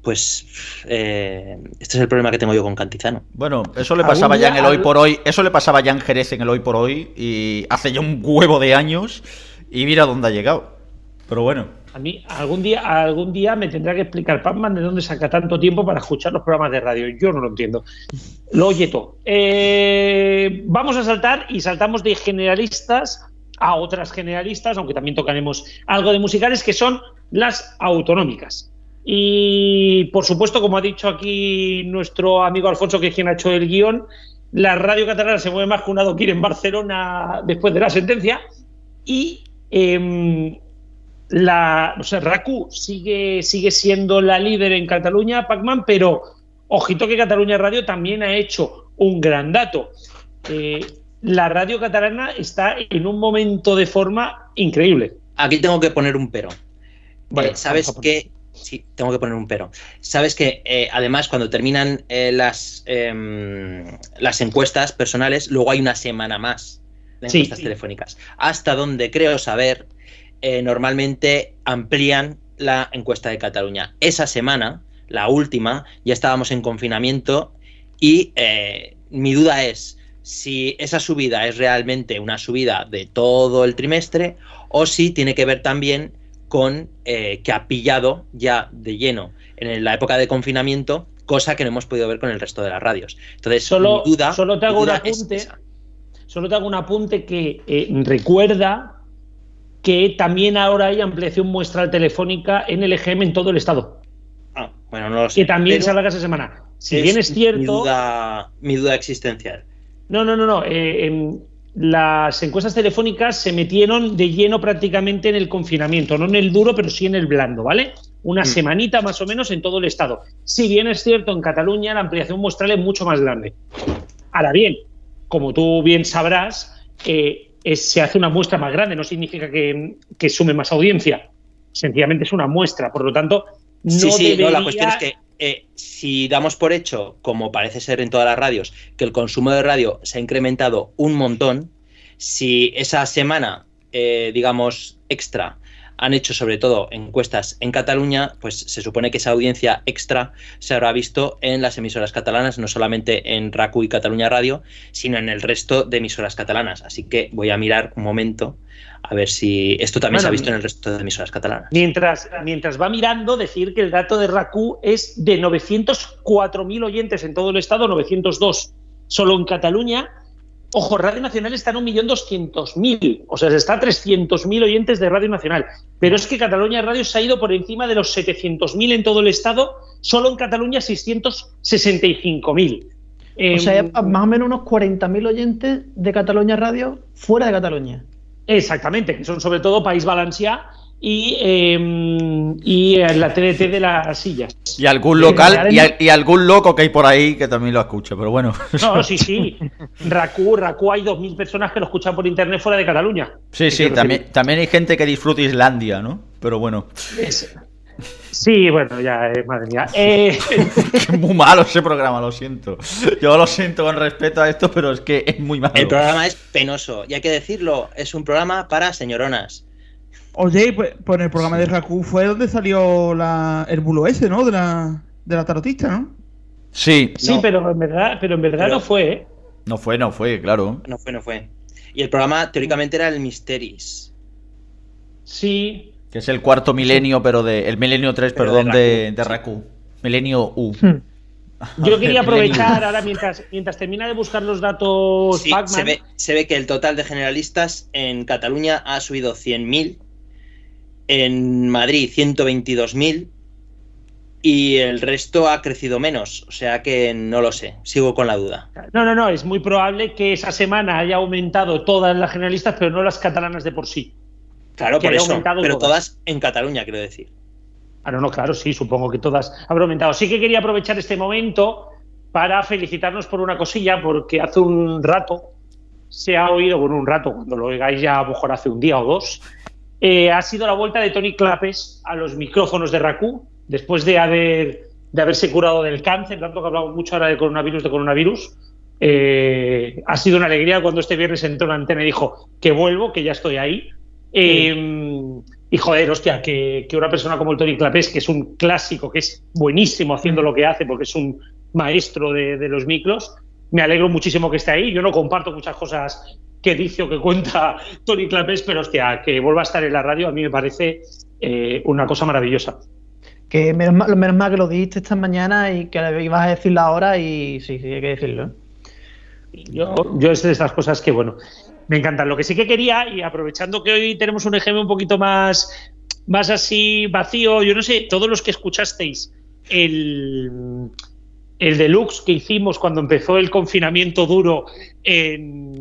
pues eh, este es el problema que tengo yo con Cantizano. Bueno, eso le pasaba ya en el hoy por hoy, eso le pasaba ya en Jerez en el hoy por hoy y hace ya un huevo de años y mira dónde ha llegado. Pero bueno. A mí algún día, algún día me tendrá que explicar Pacman de dónde saca tanto tiempo para escuchar los programas de radio. Yo no lo entiendo. Lo oye todo. Eh, vamos a saltar y saltamos de generalistas a otras generalistas, aunque también tocaremos algo de musicales, que son las autonómicas. Y por supuesto, como ha dicho aquí nuestro amigo Alfonso, que es quien ha hecho el guion, la radio catalana se mueve más que un adoquín en Barcelona después de la sentencia. Y eh, la, o sea, RACU sigue, sigue siendo la líder en Cataluña, Pacman, pero ojito que Cataluña Radio también ha hecho un gran dato. Eh, la radio catalana está en un momento de forma increíble. Aquí tengo que poner un pero. Vale, eh, ¿Sabes que Sí, tengo que poner un pero. Sabes que eh, además cuando terminan eh, las, em, las encuestas personales, luego hay una semana más de encuestas telefónicas. Hasta donde creo saber, eh, normalmente amplían la encuesta de Cataluña. Esa semana, la última, ya estábamos en confinamiento y mi duda es si esa subida es realmente una subida de todo el trimestre o si tiene que ver también con eh, que ha pillado ya de lleno en la época de confinamiento, cosa que no hemos podido ver con el resto de las radios. Entonces, solo, duda, solo te hago un apunte, solo te hago un apunte que eh, recuerda que también ahora hay ampliación muestral telefónica en el EGM en todo el estado. Ah, bueno, no lo sé. Que también se habla esa semana. Si bien es cierto. Mi duda, mi duda existencial. No, no, no, no. Eh, las encuestas telefónicas se metieron de lleno prácticamente en el confinamiento, no en el duro, pero sí en el blando, ¿vale? Una mm. semanita más o menos en todo el estado. Si bien es cierto, en Cataluña la ampliación muestral es mucho más grande. Ahora bien, como tú bien sabrás, eh, se hace una muestra más grande, no significa que, sume más audiencia, sencillamente es una muestra, por lo tanto, no sí, sí, no, la cuestión es que eh, si damos por hecho, como parece ser en todas las radios, que el consumo de radio se ha incrementado un montón, si esa semana, eh, digamos, extra han hecho sobre todo encuestas en Cataluña, pues se supone que esa audiencia extra se habrá visto en las emisoras catalanas, no solamente en RACU y Cataluña Radio, sino en el resto de emisoras catalanas. Así que voy a mirar un momento a ver si esto también se ha visto en el resto de emisoras catalanas. Mientras, mientras va mirando, decir que el dato de RACU es de 904.000 oyentes en todo el estado, 902 solo en Cataluña Ojo, Radio Nacional está en 1.200.000, o sea, se está a 300.000 oyentes de Radio Nacional. Pero es que Cataluña Radio se ha ido por encima de los 700.000 en todo el Estado, solo en Cataluña 665.000. o sea, em, más o menos unos 40.000 oyentes de Cataluña Radio fuera de Cataluña. Exactamente, que son sobre todo País Valencià y, eh, y la TDT de las sillas. Y algún local y, algún loco que hay por ahí que también lo escucha, pero bueno. No, sí, sí. Raku, Raku hay 2.000 personas que lo escuchan por internet fuera de Cataluña. Sí, sí, también, también hay gente que disfruta Islandia, ¿no? Pero bueno. Sí, bueno, ya, eh, madre mía. Eh... muy malo ese programa, lo siento. Yo lo siento con respeto a esto, pero es que es muy malo. El programa es penoso, y hay que decirlo, es un programa para señoronas. Oye, pues, pues, en el programa de Raku fue donde salió la, el bulo ese, ¿no? De la, de la tarotista, ¿no? Sí. Sí, pero en verdad, pero en verdad no fue, ¿eh? No fue, no fue, claro. No fue, no fue. Y el programa teóricamente era el Mysteries. Sí. Que es el cuarto milenio, pero de. El milenio 3, perdón, de, de Raku. Milenio U. Hmm. Yo quería aprovechar ahora mientras, mientras termina de buscar los datos sí, se, ve, se ve que el total de generalistas en Cataluña ha subido 100.000 en Madrid 122.000 y el resto ha crecido menos. O sea que no lo sé, sigo con la duda. No, no, no, es muy probable que esa semana haya aumentado todas las generalistas, pero no las catalanas de por sí. Claro, por eso, pero todas. en Cataluña, quiero decir. Ah, no, no, claro, sí, supongo que todas habrán aumentado. Sí que quería aprovechar este momento para felicitarnos por una cosilla, porque hace un rato se ha oído, bueno, un rato, cuando lo oigáis ya a lo mejor hace un día o dos, eh, ha sido la vuelta de Tony Clapes a los micrófonos de RACU, después de, haber, de haberse curado del cáncer, tanto que hablamos mucho ahora de coronavirus, de coronavirus. Eh, ha sido una alegría cuando este viernes entró en antena y dijo que vuelvo, que ya estoy ahí. Eh, Y joder, hostia, que, que una persona como el Tony Clapés, que es un clásico, que es buenísimo haciendo lo que hace, porque es un maestro de, de los micros, me alegro muchísimo que esté ahí. Yo no comparto muchas cosas que dice o que cuenta Tony Clapés, pero hostia, que vuelva a estar en la radio a mí me parece eh, una cosa maravillosa. Que menos mal, menos mal que lo dijiste esta mañana y que ibas a decirlo ahora y sí, sí, hay que decirlo. ¿eh? Yo, yo es de estas cosas que, bueno, me encantan. Lo que sí que quería, y aprovechando que hoy tenemos un ejemplo un poquito más, más así vacío, yo no sé, todos los que escuchasteis el, el deluxe que hicimos cuando empezó el confinamiento duro, en,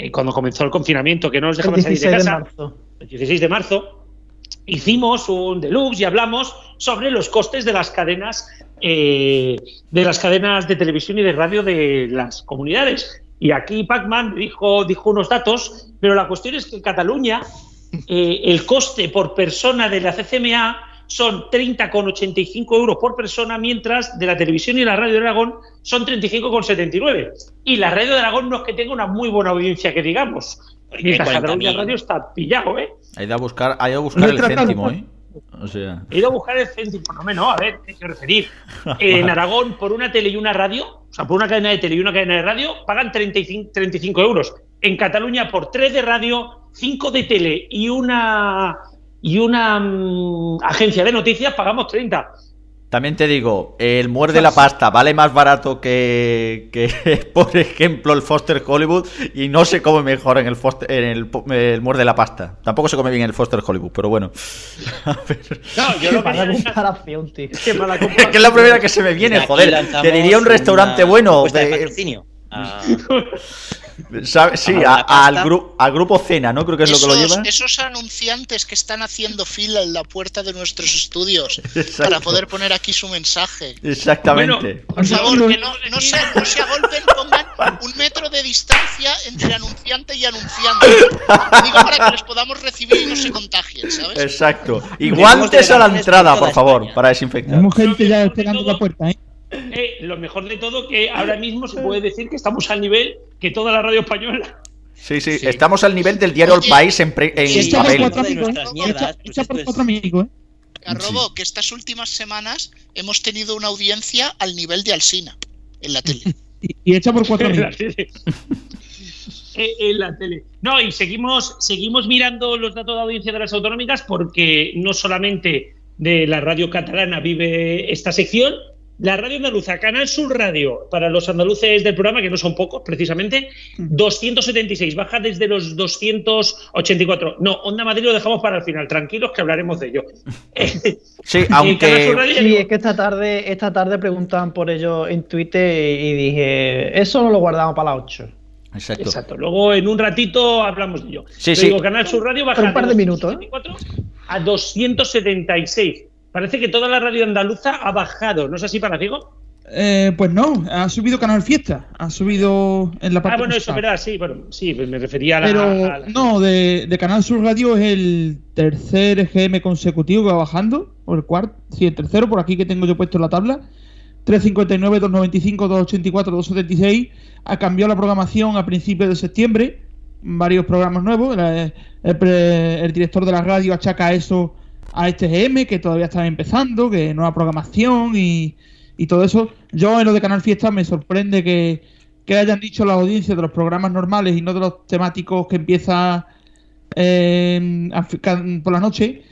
eh, cuando comenzó el confinamiento, que no nos dejaban salir de 16 de casa, marzo. el 16 de marzo, hicimos un deluxe y hablamos sobre los costes de las cadenas eh, de las cadenas de televisión y de radio de las comunidades. Y aquí Pacman dijo, dijo unos datos, pero la cuestión es que en Cataluña eh, el coste por persona de la CCMA son 30,85 euros por persona, mientras de la televisión y la radio de Aragón son 35,79. Y la radio de Aragón no es que tenga una muy buena audiencia, que digamos. Mientras 40.000. Cataluña Radio está pillado, ¿eh? Ha ido a buscar, ha ido a buscar el céntimo, ¿eh? O sea, He ido a buscar el céntimo. No, no, a ver, hay que referir. En Aragón, por una tele y una radio, o sea, por una cadena de tele y una cadena de radio, pagan 35, 35 euros. En Cataluña, por tres de radio, cinco de tele y una y una mm, agencia de noticias, pagamos 30. también te digo, el muerde la pasta vale más barato que, que, por ejemplo, el Foster Hollywood y no se come mejor en el, Foster, en el, el muerde la pasta. Tampoco se come bien el Foster Hollywood, pero bueno. No, yo lo quería- comparación, tío. Qué mala que es la primera que se me viene, joder. Te diría un restaurante una bueno. de de- patrocinio. Ah, ¿sabe? Sí, a- al, gru- al grupo Cena, ¿no? Creo que es lo que lo lleva. esos anunciantes que están haciendo fila en la puerta de nuestros estudios Exacto. para poder poner aquí su mensaje. Exactamente. Por favor, que no, no, se, no se agolpen, pongan un metro de distancia entre anunciante y anunciante. Digo para que les podamos recibir y no se contagien, ¿sabes? Exacto. Y guantes a la entrada, por favor, para desinfectar. Tenemos gente ya esperando la puerta, ¿eh? Eh, lo mejor de todo que ahora mismo se puede decir que estamos al nivel que toda la radio española. Sí, sí, estamos al nivel del diario El País en, pre- en papel. cuatro amigos, ¿eh? Echa- echa por cuatro amigos, ¿eh? Garrobo, que estas últimas semanas hemos tenido una audiencia al nivel de Alsina en la tele. Y, y echa por cuatro En la amigos. tele. Eh, en la tele. No, y seguimos, seguimos mirando los datos de audiencia de las autonómicas porque no solamente de la radio catalana vive esta sección, la radio andaluza, Canal Sur Radio, para los andaluces del programa, que no son pocos precisamente, 276, baja desde los 284. No, Onda Madrid lo dejamos para el final, tranquilos que hablaremos de ello. Sí, Radio ya Sí, es que esta tarde, esta tarde preguntaban por ello en Twitter y dije, eso no lo guardamos para las 8. Exacto. Exacto. Luego en un ratito hablamos de ello. Sí, Pero sí. Digo, Canal Sur Radio baja un par de de minutos, ¿eh? 274 a 276. Parece que toda la radio andaluza ha bajado. ¿No es así, Palaciego? Eh, pues no, ha subido Canal Fiesta. Ha subido en la parte Ah, bueno, eso musical. verdad, sí. Bueno, sí, me refería a la. Pero a la- no, de, de Canal Sur Radio es el tercer EGM consecutivo que va bajando, o el cuarto, sí, el tercero, por aquí que tengo yo puesto la tabla. 359, 295, 284, 276. Ha cambiado la programación a principios de septiembre. Varios programas nuevos. El, el pre- el director de la radio achaca eso a este EGM, que todavía están empezando, que nueva programación y, y todo eso. Yo en lo de Canal Fiesta me sorprende que, que hayan dicho las audiencias de los programas normales y no de los temáticos que empieza eh, por la noche.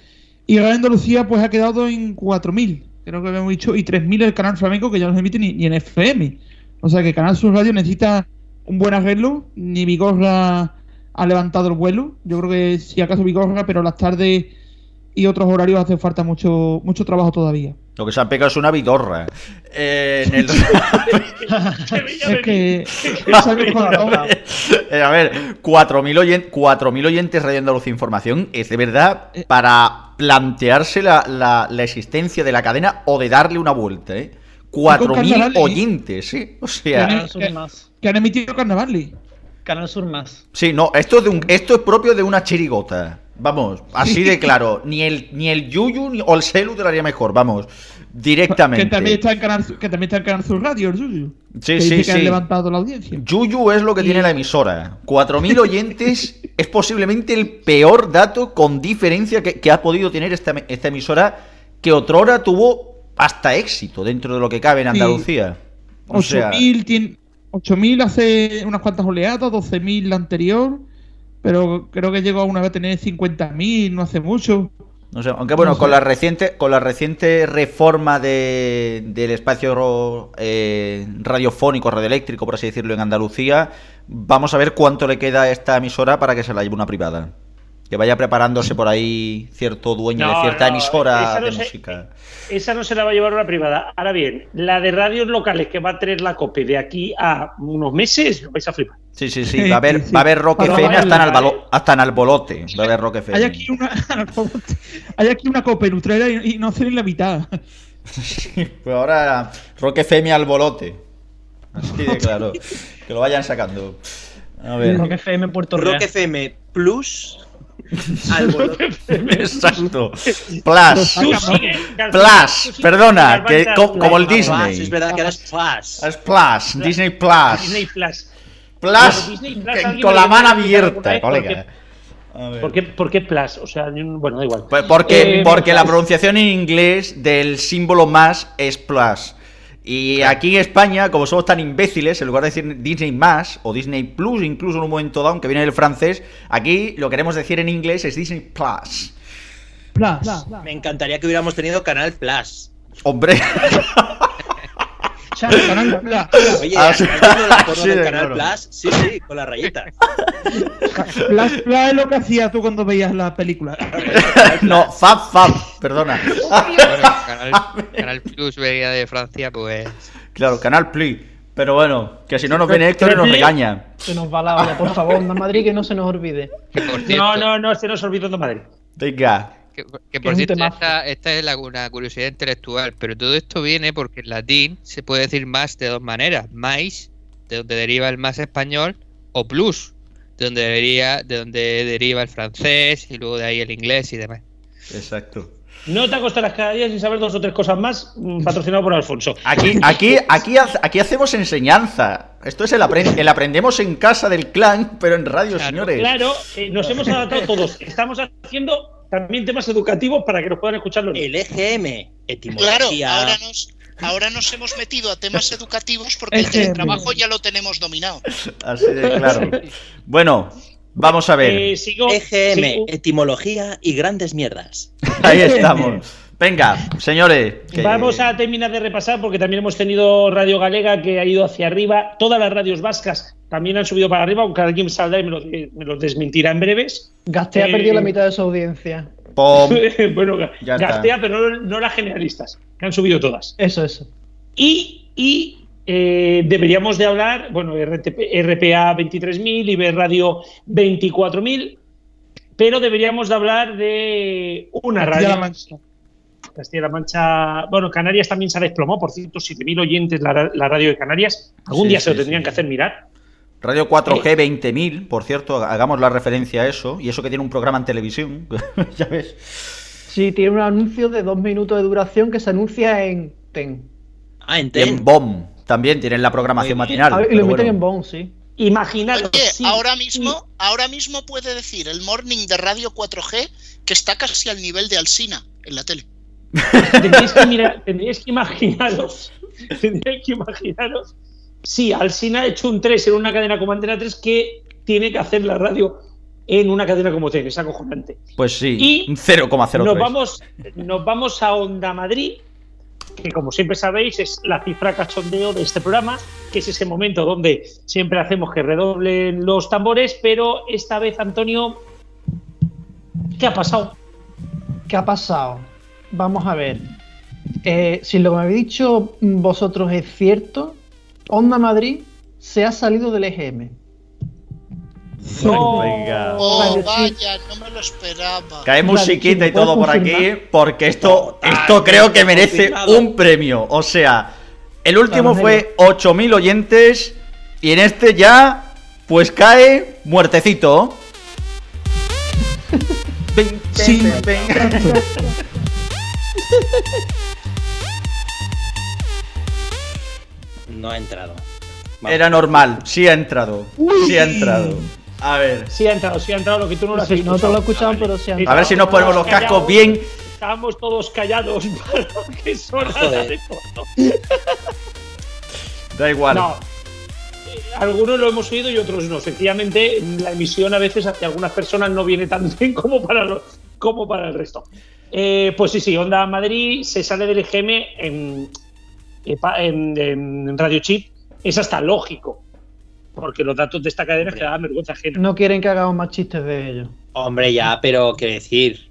Y Radio Andalucía pues ha quedado en 4.000, creo que habíamos dicho, y 3.000 el canal flamenco que ya no se emite ni, ni en FM. O sea que Canal Sur Radio necesita un buen arreglo. Ni Vigorra ha levantado el vuelo. Yo creo que si acaso Vigorra, pero las tardes y otros horarios hace falta mucho, mucho trabajo todavía. Lo que se han pegado es una vidorra. Eh, en el- Es que... Eh, a ver, 4.000 oyen- 4.000 oyentes Radio Andalucía Información es de verdad para plantearse la, la- la existencia de la cadena o de darle una vuelta, ¿eh? 4.000 carnavales, ¿eh? oyentes, ¿eh? O sea... Canal Sur más. que han emitido Carnavali. Canal Sur más. Sí, no, esto es, de un, esto es propio de una chirigota. Vamos, así de claro. Ni el, ni el Yuyu ni, o el Celu te lo haría mejor, vamos. Directamente. Que también está en Canal, Sur- que también está en Canal Sur Radio, el Yuyu. Sí, que sí, dice que han sí. levantado la audiencia. Yuyu es lo que tiene la emisora. 4.000 oyentes es posiblemente el peor dato con diferencia que, que ha podido tener esta, esta emisora que otrora tuvo hasta éxito dentro de lo que cabe en Sí. Andalucía. O sea, 8.000 tiene- 8.000 hace unas cuantas oleadas, 12.000 la anterior, pero creo que llegó a una vez a tener 50.000 no hace mucho. no sé, aunque bueno, no con la reciente con la reciente reforma de, del espacio eh, radiofónico, radioeléctrico, por así decirlo, en Andalucía, vamos a ver cuánto le queda a esta emisora para que se la lleve una privada. Que vaya preparándose por ahí cierto dueño de cierta no, emisora no de se- música. Esa no se la va a llevar una privada. Ahora bien, la de radios locales que va a tener la COPE de aquí a unos meses, lo vais a flipar. Sí, sí, sí, va a haber, va a haber Rock Pero FM vaya hasta en, Albalo- hasta en Albolote. Va a haber Rock FM. Hay aquí una, hay aquí una copa nutrera y, y no hace ni la mitad. Pues ahora Rock FM Albolote. Así de claro. que lo vayan sacando. A ver. Rock FM Puerto Real. Rock FM Plus. Exacto. Plus. Plus. Perdona, que como el Disney. Es verdad que ahora es Plus. Es Plus. Disney Plus. Disney Plus. Plus. Con la mano abierta, vez colega. ¿Por qué, por qué Plus? O sea, bueno, da igual. Pues porque, Eh, porque la pronunciación en inglés del símbolo más es plus. Y aquí en España, como somos tan imbéciles, en lugar de decir Disney más o Disney Plus, incluso en un momento dado, aunque viene del francés, aquí lo queremos decir en inglés es Disney Plus. Me encantaría que hubiéramos tenido Canal Plus. Hombre, Canal Plus. Oye, Ah, ¿has sí. del Canal claro. Plus? Sí, sí, con la rayita. Plus, Plus es lo que hacías tú cuando veías la película. no, Fab Fab, perdona. Bueno, Canal, Canal Plus venía de Francia, pues. Claro, Canal Plus. Pero bueno, que si no nos viene Héctor y nos regaña. Se nos va la olla, por favor, Madrid, que no se nos olvide. No, no, no, se nos olvidó de Madrid. Venga. Que, por es cierto, esta, esta es la- una curiosidad intelectual, pero todo esto viene porque en latín se puede decir más de dos maneras. Mais, de donde deriva el más español, o plus, de donde, debería, de donde deriva el francés y luego de ahí el inglés y demás. Exacto. No te acostarás cada día sin saber dos o tres cosas más, mm, patrocinado por Alfonso. Aquí, aquí, aquí, aquí hacemos enseñanza. Esto es el, apren- el aprendemos en casa del clan, pero en radio, señores. Claro, eh, nos hemos adaptado todos. Estamos haciendo también temas educativos para que nos puedan escuchar los El EGM, Claro, etimología. ahora nos, ahora nos hemos metido a temas educativos porque el EGM. teletrabajo ya lo tenemos dominado. Así de claro. Bueno, vamos a ver. Eh, sigo. EGM, sigo- etimología y grandes mierdas. Ahí estamos. Venga, señores. que- Vamos a terminar de repasar porque también hemos tenido Radio Galega que ha ido hacia arriba. Todas las radios vascas también han subido para arriba, aunque alguien saldrá y me lo, me lo desmentirá en breves. Gasté ha Eh, perdido la mitad de su audiencia. Pom. bueno, Ya está. Gastea, pero no, no las generalistas, que han subido todas. Eso, eso. Y, y, eh, deberíamos de hablar, bueno, RTP, RPA 23.000, IB Radio 24.000, pero deberíamos de hablar de una Castilla-La radio. Castilla-La Mancha, bueno, Canarias también se ha desplomado, por cierto, 7.000 oyentes la, ra- la radio de Canarias. Algún Sí, día se lo tendrían sí. que hacer mirar. Radio 4G 20.000, por cierto, hagamos la referencia a eso. Y eso que tiene un programa en televisión. ya ves. Sí, tiene un anuncio de dos minutos de duración que se anuncia en TEN. Ah, en TEN. en BOM también tienen la programación matinal. Y lo meten bueno. en Bone, sí. Imaginaros. Oye, sí, ahora mismo, ahora mismo puede decir el morning de Radio 4G que está casi al nivel de Alsina en la tele. Tendríais que, mirar- tendríais que imaginaros, tendríais que imaginaros, si Alsina ha hecho un 3 en una cadena como Antena 3, que tiene que hacer la radio en una cadena como TEN, es acojonante. Pues sí, Y un 0,03. Nos vamos, nos vamos a Onda Madrid, que como siempre sabéis es la cifra cachondeo de este programa, que es ese momento donde siempre hacemos que redoblen los tambores, pero esta vez, Antonio, ¿qué ha pasado? ¿Qué ha pasado? Vamos a ver. Eh, si lo que me habéis dicho vosotros es cierto, Onda Madrid se ha salido del EGM. No. Oh, vaya, no me lo esperaba. Cae musiquita y Chile, ¿puedes todo por aquí, porque esto, esto creo que merece un premio. O sea, el último fue 8.000 oyentes y en este ya, pues cae muertecito. Sí. ping, ping. No ha entrado. Era normal, sí ha entrado. Sí ha entrado. A ver. Sí ha entrado, sí ha entrado lo que tú no lo has Sí, escuchado. nosotros lo escuchamos, pero sí han A ver si nos ponemos los cascos Callados, bien. Estábamos todos callados para lo que Joder. de fondo. Da igual. No. Algunos lo hemos oído y otros no. Sencillamente, la emisión a veces hacia algunas personas no viene tan bien como para, los, como para el resto. Eh, pues sí, sí, Onda Madrid se sale del EGM en, en, en Radio Chip. Es hasta lógico, porque los datos de esta cadena es que da vergüenza ajena. No quieren que hagamos más chistes de ellos. Hombre, ya, pero quiero decir,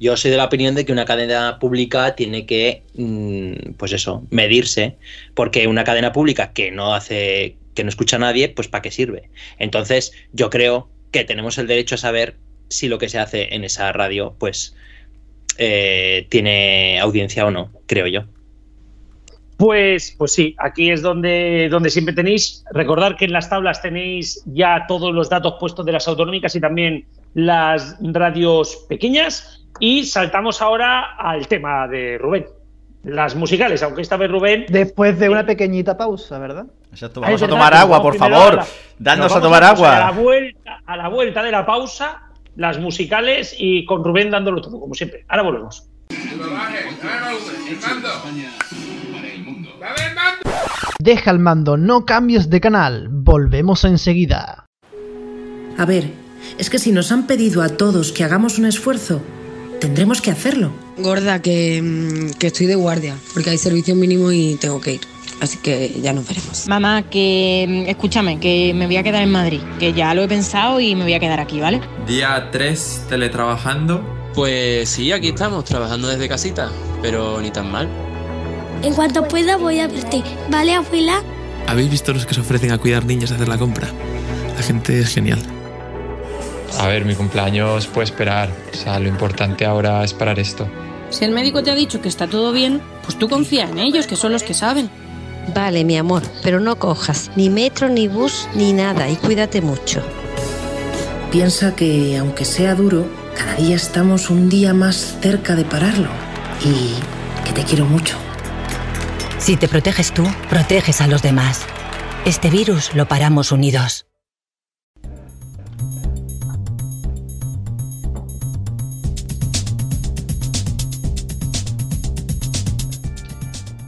yo soy de la opinión de que una cadena pública tiene que, mm, pues eso, medirse, porque una cadena pública que no hace, que no escucha a nadie, pues ¿para qué sirve? Entonces, yo creo que tenemos el derecho a saber si lo que se hace en esa radio, pues, eh, tiene audiencia o no, creo yo. Pues, pues sí, aquí es donde, donde siempre tenéis. Recordar que en las tablas tenéis ya todos los datos puestos de las autonómicas y también las radios pequeñas. Y saltamos ahora al tema de Rubén. Las musicales, aunque esta vez Rubén. Después de una pequeñita pausa, ¿verdad? Exacto, vamos a tomar agua, por favor. Danos nos a tomar A la, agua. vuelta, a la vuelta de la pausa, las musicales y con Rubén dándolo todo, como siempre. Ahora volvemos. Deja el mando, no cambies de canal. Volvemos enseguida. A ver, es que si nos han pedido a todos que hagamos un esfuerzo, tendremos que hacerlo. Gorda, que, mm, que estoy de guardia, porque hay servicio mínimo y tengo que ir. Así que ya nos veremos. Mamá, que mm, escúchame, que me voy a quedar en Madrid, que ya lo he pensado y me voy a quedar aquí, ¿vale? Día 3 teletrabajando. Pues sí, aquí estamos, trabajando desde casita, pero ni tan mal. En cuanto pueda voy a verte. ¿Vale, abuela? ¿Habéis visto los que se ofrecen a cuidar niños y hacer la compra? La gente es genial. A ver, mi cumpleaños puede esperar. O sea, lo importante ahora es parar esto. Si el médico te ha dicho que está todo bien, pues tú confía en ellos, que son los que saben. Vale, mi amor, pero no cojas ni metro, ni bus, ni nada y cuídate mucho. Piensa que, aunque sea duro, cada día estamos un día más cerca de pararlo. Y que te quiero mucho. Si te proteges tú, proteges a los demás. Este virus lo paramos unidos.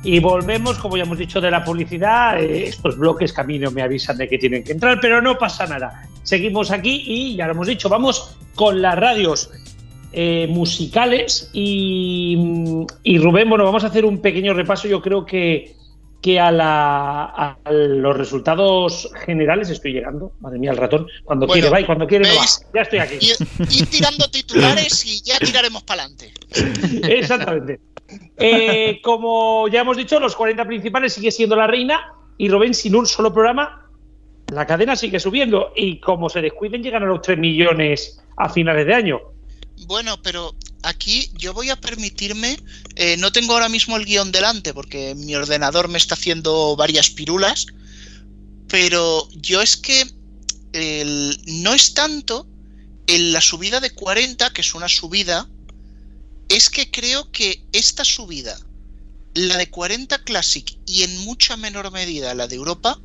Y volvemos, como ya hemos dicho, de la publicidad. eh, estos bloques que a mí no me avisan de que tienen que entrar, pero no pasa nada. Seguimos aquí y ya lo hemos dicho, vamos con las radios eh, musicales. Y, y Rubén, bueno, vamos a hacer un pequeño repaso. Yo creo que, que a, la- a los resultados generales estoy llegando. Madre mía, el ratón. Cuando Bueno, quiere va y cuando quiere no va. Ya estoy aquí. Ir, ir tirando titulares y ya tiraremos para adelante. Exactamente. Eh, como ya hemos dicho, los 40 principales sigue siendo la reina y Rubén sin un solo programa, la cadena sigue subiendo y como se descuiden llegan a los 3 millones a finales de año. Bueno, pero aquí yo voy a permitirme, eh, no tengo ahora mismo el guion delante porque mi ordenador me está haciendo varias pirulas, pero yo es que no es tanto en la subida de 40, que es una subida, es que creo que esta subida, la de 40 Classic y en mucha menor medida la de Europa,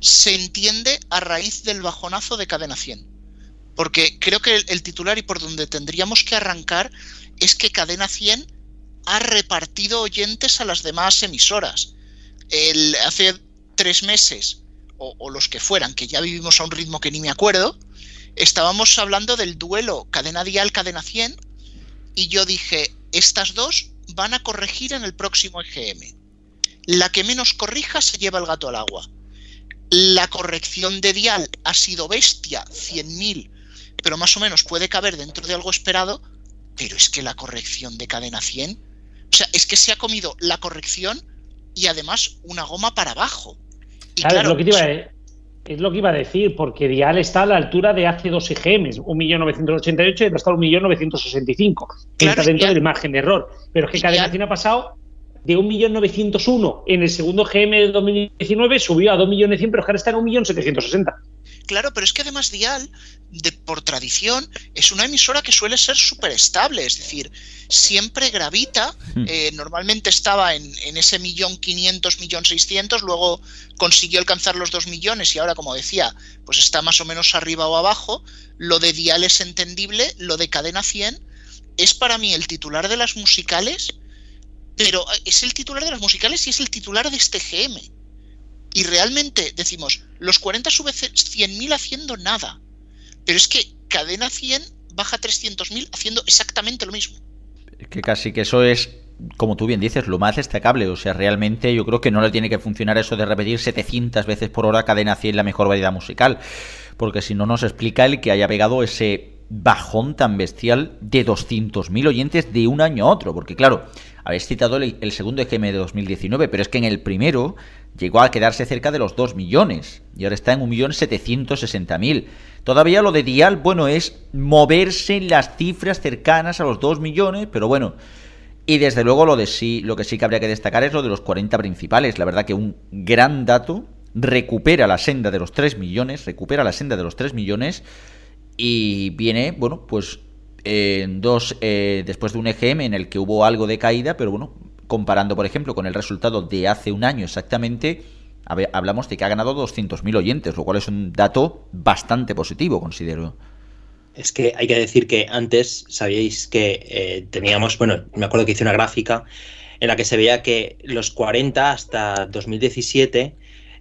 se entiende a raíz del bajonazo de Cadena 100. Porque creo que el, titular y por donde tendríamos que arrancar es que Cadena 100 ha repartido oyentes a las demás emisoras. El, hace tres meses, o, o los que fueran, que ya vivimos a un ritmo que ni me acuerdo, estábamos hablando del duelo Cadena Dial, Cadena 100, y yo dije, estas dos van a corregir en el próximo EGM. La que menos corrija se lleva el gato al agua. La corrección de Dial ha sido bestia, 100.000, pero más o menos puede caber dentro de algo esperado, pero es que la corrección de cadena 100, o sea, es que se ha comido la corrección y además una goma para abajo. Y Claro, claro, lo que te iba a, es lo que iba a decir, porque Dial está a la altura de hace dos EGMs, 1.988 y ahora está a 1.965. Entra Claro, dentro Dial- del margen de error. Pero es que Cadena Dial- 100 ha pasado de 1.901 en el segundo GM de 2019, subió a 2.100.000, pero que ahora está en 1.760. Claro, pero es que además Dial, de, por tradición, es una emisora que suele ser súper estable, es decir, siempre gravita, Hmm. eh, normalmente estaba en, en ese millón quinientos, millón seiscientos, luego consiguió alcanzar los dos millones y ahora, como decía, pues está más o menos arriba o abajo. Lo de Dial es entendible, lo de Cadena 100 es para mí el titular de las musicales, pero es el titular de las musicales y es el titular de este GM. Y realmente decimos, los 40 sube 100.000 haciendo nada. Pero es que cadena 100 baja 300.000 haciendo exactamente lo mismo. Que casi que eso es, como tú bien dices, lo más destacable. O sea, realmente yo creo que no le tiene que funcionar eso de repetir 700 veces por hora cadena 100 la mejor variedad musical. Porque si no nos explica el que haya pegado ese bajón tan bestial de 200.000 oyentes de un año a otro. Porque claro, habéis citado el, segundo EGM de 2019, pero es que en el primero llegó a quedarse cerca de los 2 millones y ahora está en 1.760.000. Todavía lo de Dial, bueno, es moverse en las cifras cercanas a los 2 millones, pero bueno. Y desde luego lo de sí, lo que sí que habría que destacar es lo de los 40 principales. La verdad que un gran dato recupera la senda de los 3 millones, recupera la senda de los 3 millones y viene, bueno, pues eh, dos eh, después de un EGM en el que hubo algo de caída, pero bueno, comparando por ejemplo con el resultado de hace un año exactamente, hablamos de que ha ganado 200.000 oyentes, lo cual es un dato bastante positivo, considero. Es que hay que decir que antes sabíais que eh, teníamos, bueno, me acuerdo que hice una gráfica en la que se veía que los 40 hasta 2017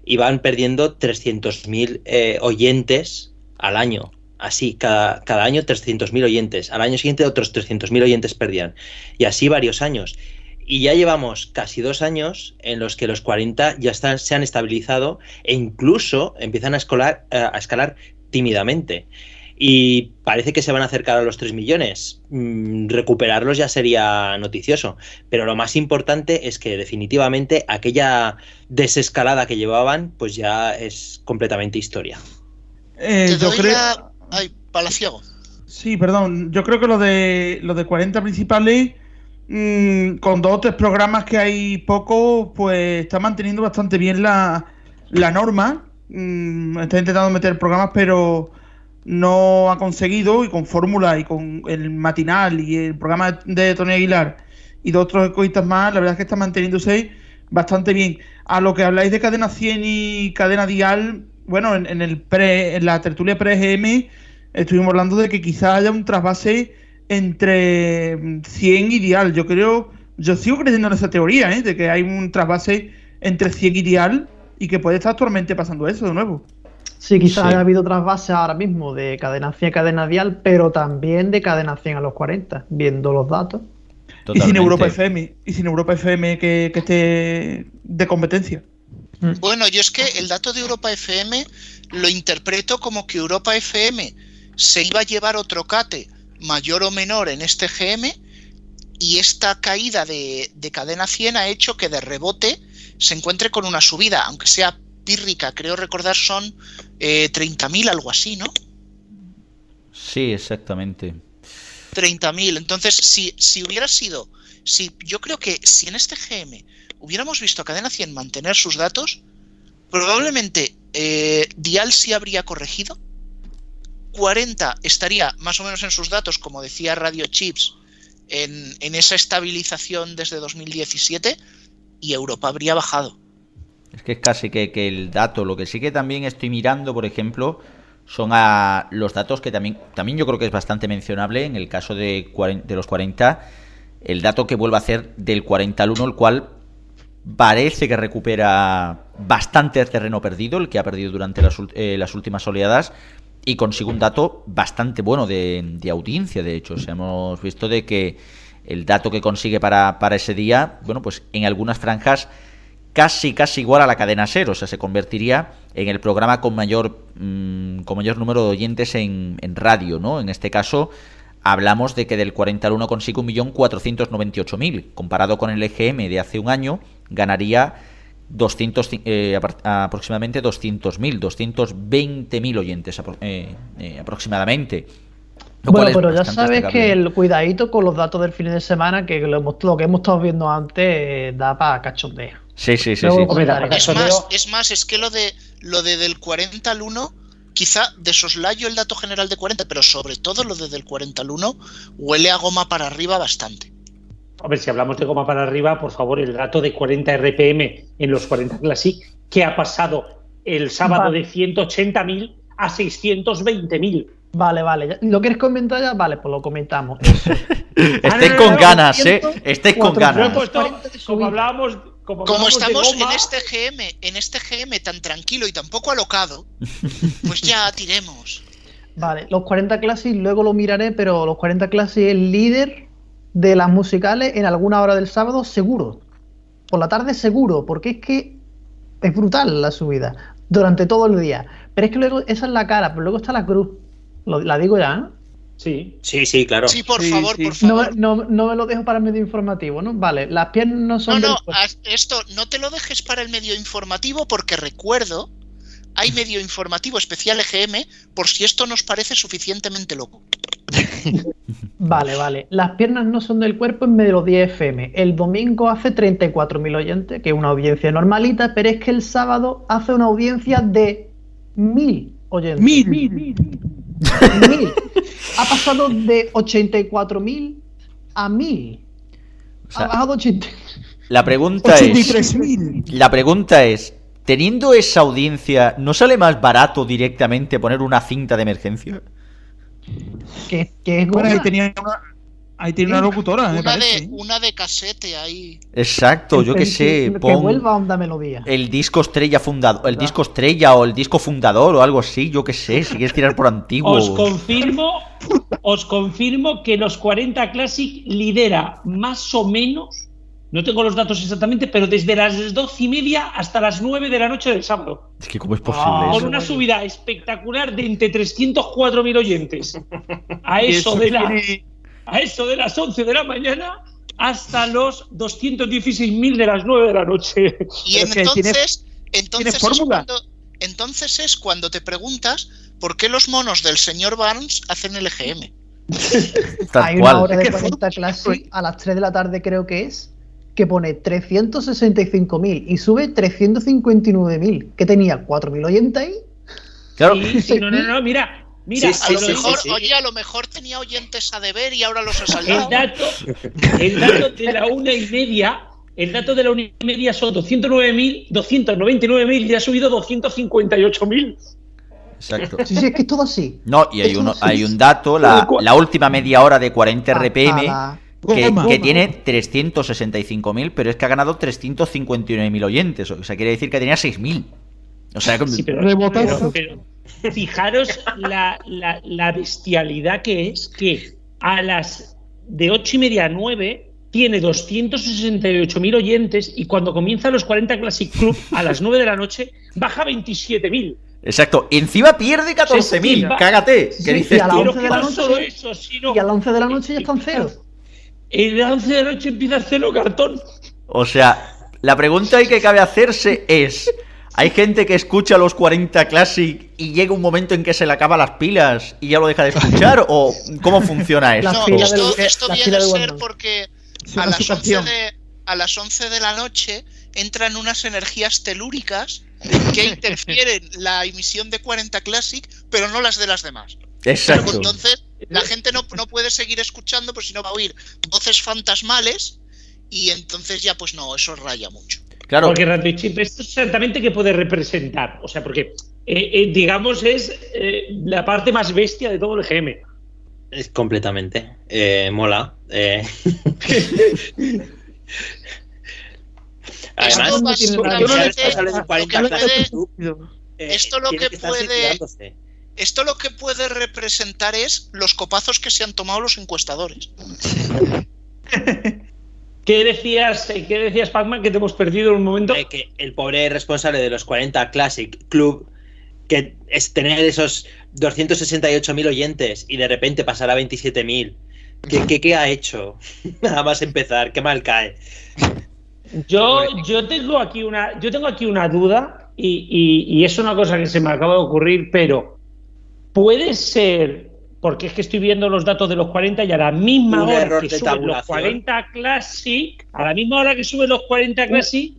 iban perdiendo 300.000 eh, oyentes al año. Así, cada, cada año 300.000 oyentes. Al año siguiente otros 300.000 oyentes perdían. Y así varios años. Y ya llevamos casi dos años en los que los 40 ya están, se han estabilizado e incluso empiezan a escalar, a escalar tímidamente. Y parece que se van a acercar a los 3 millones. Mm, recuperarlos ya sería noticioso. Pero lo más importante es que definitivamente aquella desescalada que llevaban, pues ya es completamente historia. Eh, yo creo... la- Ay, palaciego. Sí, perdón. Yo creo que lo de los de 40 principales, mm, con dos o tres programas que hay poco, pues está manteniendo bastante bien la, la norma. Mm, está intentando meter programas, pero no ha conseguido. Y con Fórmula y con el matinal y el programa de Tony Aguilar y de otros ecoístas más, la verdad es que está manteniéndose bastante bien. A lo que habláis de cadena 100 y cadena dial, bueno, en, en el pre, en la tertulia pre-GM estuvimos hablando de que quizás haya un trasvase entre mm, 100 y dial. Yo creo, yo sigo creyendo en esa teoría, ¿eh? de que hay un trasvase entre 100 y dial y que puede estar actualmente pasando eso de nuevo. Sí, quizás Sí. haya habido trasvases ahora mismo de cadena 100 a cadena dial, pero también de cadena 100 a los 40, viendo los datos. Y sin Europa FM, y sin Europa FM que, que esté de competencia. Bueno, yo es que el dato de Europa FM lo interpreto como que Europa FM se iba a llevar otro cate mayor o menor en este GM y esta caída de, de cadena 100 ha hecho que de rebote se encuentre con una subida, aunque sea pírrica, creo recordar son eh, 30.000, algo así, ¿no? Sí, exactamente. 30.000. Entonces, si, si hubiera sido, si yo creo que si en este GM hubiéramos visto a Cadena 100 mantener sus datos, probablemente eh, Dial sí habría corregido. 40 estaría más o menos en sus datos, como decía Radio Chips, en, esa estabilización desde 2017 y Europa habría bajado. Es que es casi que, el dato, lo que sí que también estoy mirando, por ejemplo, son a los datos que también, también yo creo que es bastante mencionable. En el caso de, los 40, el dato que vuelve a hacer del 40 al 1, el cual parece que recupera bastante terreno perdido, el que ha perdido durante las, eh, las últimas oleadas, y consigue un dato bastante bueno de, de audiencia, de hecho. O sea, hemos visto de que el dato que consigue para, para ese día, bueno, pues en algunas franjas casi casi igual a la cadena ser, o sea, se convertiría en el programa con mayor mm, con mayor número de oyentes en, en radio, ¿no? En este caso hablamos de que del 40 al 1 consigue 1.498.000, comparado con el EGM de hace un año, ganaría 200, eh, aproximadamente 200.000, 220.000 oyentes apro- eh, eh, aproximadamente. Lo Bueno, pero ya sabes que el cuidadito con los datos del fin de semana, que lo, hemos- lo que hemos estado viendo antes, eh, da para cachondeo. Sí, sí, sí, Luego sí. comentaré. Es más, es más, es que lo de lo de del 40 al 1 quizá de soslayo el dato general de 40, pero sobre todo lo desde el 40 al 1, huele a goma para arriba bastante. A ver, si hablamos de goma para arriba, por favor, el dato de 40 RPM en los 40 Classic, que ha pasado el sábado Vale. de 180.000 a 620.000. Vale, vale. ¿Lo quieres comentar ya? Vale, pues lo comentamos. Estéis con ganas, ¿eh? Estéis con ganas. Como hablábamos, como, Como hablábamos de estamos en este GM, en este GM tan tranquilo y tan poco alocado, pues ya tiremos. Vale, los 40 Classic luego lo miraré, pero los 40 Classic es el líder de las musicales en alguna hora del sábado, seguro. Por la tarde, seguro, porque es que es brutal la subida durante todo el día. Pero es que luego esa es la cara, pero luego está la cruz. Lo- la digo ya, ¿eh? Sí. Sí, sí, claro. Sí, por favor, por No, favor. no, no me lo dejo para el medio informativo, ¿no? Vale, las piernas no No, son no, haz esto no te lo dejes para el medio informativo porque recuerdo, hay medio informativo especial EGM por si esto nos parece suficientemente loco. Vale, vale. Las piernas no son del cuerpo en medio de los 10 FM. El domingo hace 34.000 oyentes, que es una audiencia normalita, pero es que el sábado hace una audiencia de 1.000 oyentes. Mil. Mil. Ha pasado de 84.000 a 1.000. sea, ha bajado 80. La pregunta es. 83.000. La pregunta es. Teniendo esa audiencia, ¿no sale más barato directamente poner una cinta de emergencia? Que, que es Bueno, ahí tenía una, ahí tenía una locutora, me Una parece. de, una de casete ahí. Exacto, yo que sé, Que pon vuelva a Onda Melodía. el disco estrella fundador, el disco estrella o el disco fundador o algo así, yo que sé, si quieres tirar por antiguo. Os confirmo, os confirmo que los 40 Classic lidera más o menos, no tengo los datos exactamente, pero desde las 12 y media hasta las 9 de la noche del sábado. Es que cómo es posible Con eso. una subida espectacular de entre 304.000 oyentes. A eso, de la- tiene- a eso de las 11 de la mañana hasta los 216.000 de las 9 de la noche. Y entonces, entonces, es cuando, entonces es cuando te preguntas por qué los monos del señor Barnes hacen el EGM. Tal Hay una cual. hora de Es que 40 Classic a las 3 de la tarde creo que es, que pone 365.000 y sube 359.000, que tenía 4.000 oyentes ahí. Claro, Sí, sí, no, no, no, mira, mira, Sí, A lo sí, mejor, sí. oye, a lo mejor tenía oyentes a deber y ahora los ha el salido. dato, el dato de la una y media, el dato de la una y media son 209.000, 299.000 y ha subido 258.000. exacto. Sí, sí, es que es todo así. No, y hay, uno, hay un dato, la, la última media hora de 40 RPM, Que, Goma. que tiene 365.000, pero es que ha ganado 359.000 oyentes. O sea, quiere decir que tenía 6.000. O sea, que- Sí, pero, Rebotazo. pero- pero fijaros la, la- la bestialidad que es que a las de 8 y media a 9 tiene 268.000 oyentes y cuando comienza los 40 Classic Club a las 9 de la noche baja 27.000. exacto. Y encima pierde 14.000. Sí, sí, va- Cágate. ¿Qué sí, dices y a la tú? Pero once que de la no noche- solo eso, sino Y a las 11 de la noche ya están cero. El 11 de la noche empieza a hacerlo cartón. O sea, la pregunta que cabe hacerse es: ¿hay gente que escucha los 40 Classic y llega un momento en que se le acaban las pilas y ya lo deja de escuchar? ¿O cómo funciona La esto? No, esto, esto viene a ser porque Suena a las, su 11 canción. de, a las 11 de la noche entran unas energías telúricas que interfieren la emisión de 40 Classic, pero no las de las demás. Exacto. Entonces, la gente no, no puede seguir escuchando, pues si no va a oír voces fantasmales y entonces ya pues no, eso raya mucho. Claro. Porque Radio Chip, ¿esto exactamente qué puede representar? O sea, porque, eh, eh, digamos, es eh, la parte más bestia de todo el GM. Es completamente. Eh, mola. Eh. Además, Esto lo 40 que puede- esto lo que puede- representar es los copazos que se han tomado los encuestadores. ¿Qué decías, eh, ¿qué decías Pac-Man, que te hemos perdido en un momento? Eh, que el pobre responsable de los 40 Classic Club, que es tener esos 268.000 oyentes y de repente pasar a 27.000. ¿Qué, qué, qué ha hecho? Nada más empezar, qué mal cae. Yo, yo tengo aquí una, yo tengo aquí una duda y, y- y es una cosa que se me acaba de ocurrir, pero puede ser, porque es que estoy viendo los datos de los 40 y a la misma Un hora que de suben los tabulación. 40 Classic, a la misma hora que suben los 40 Classic,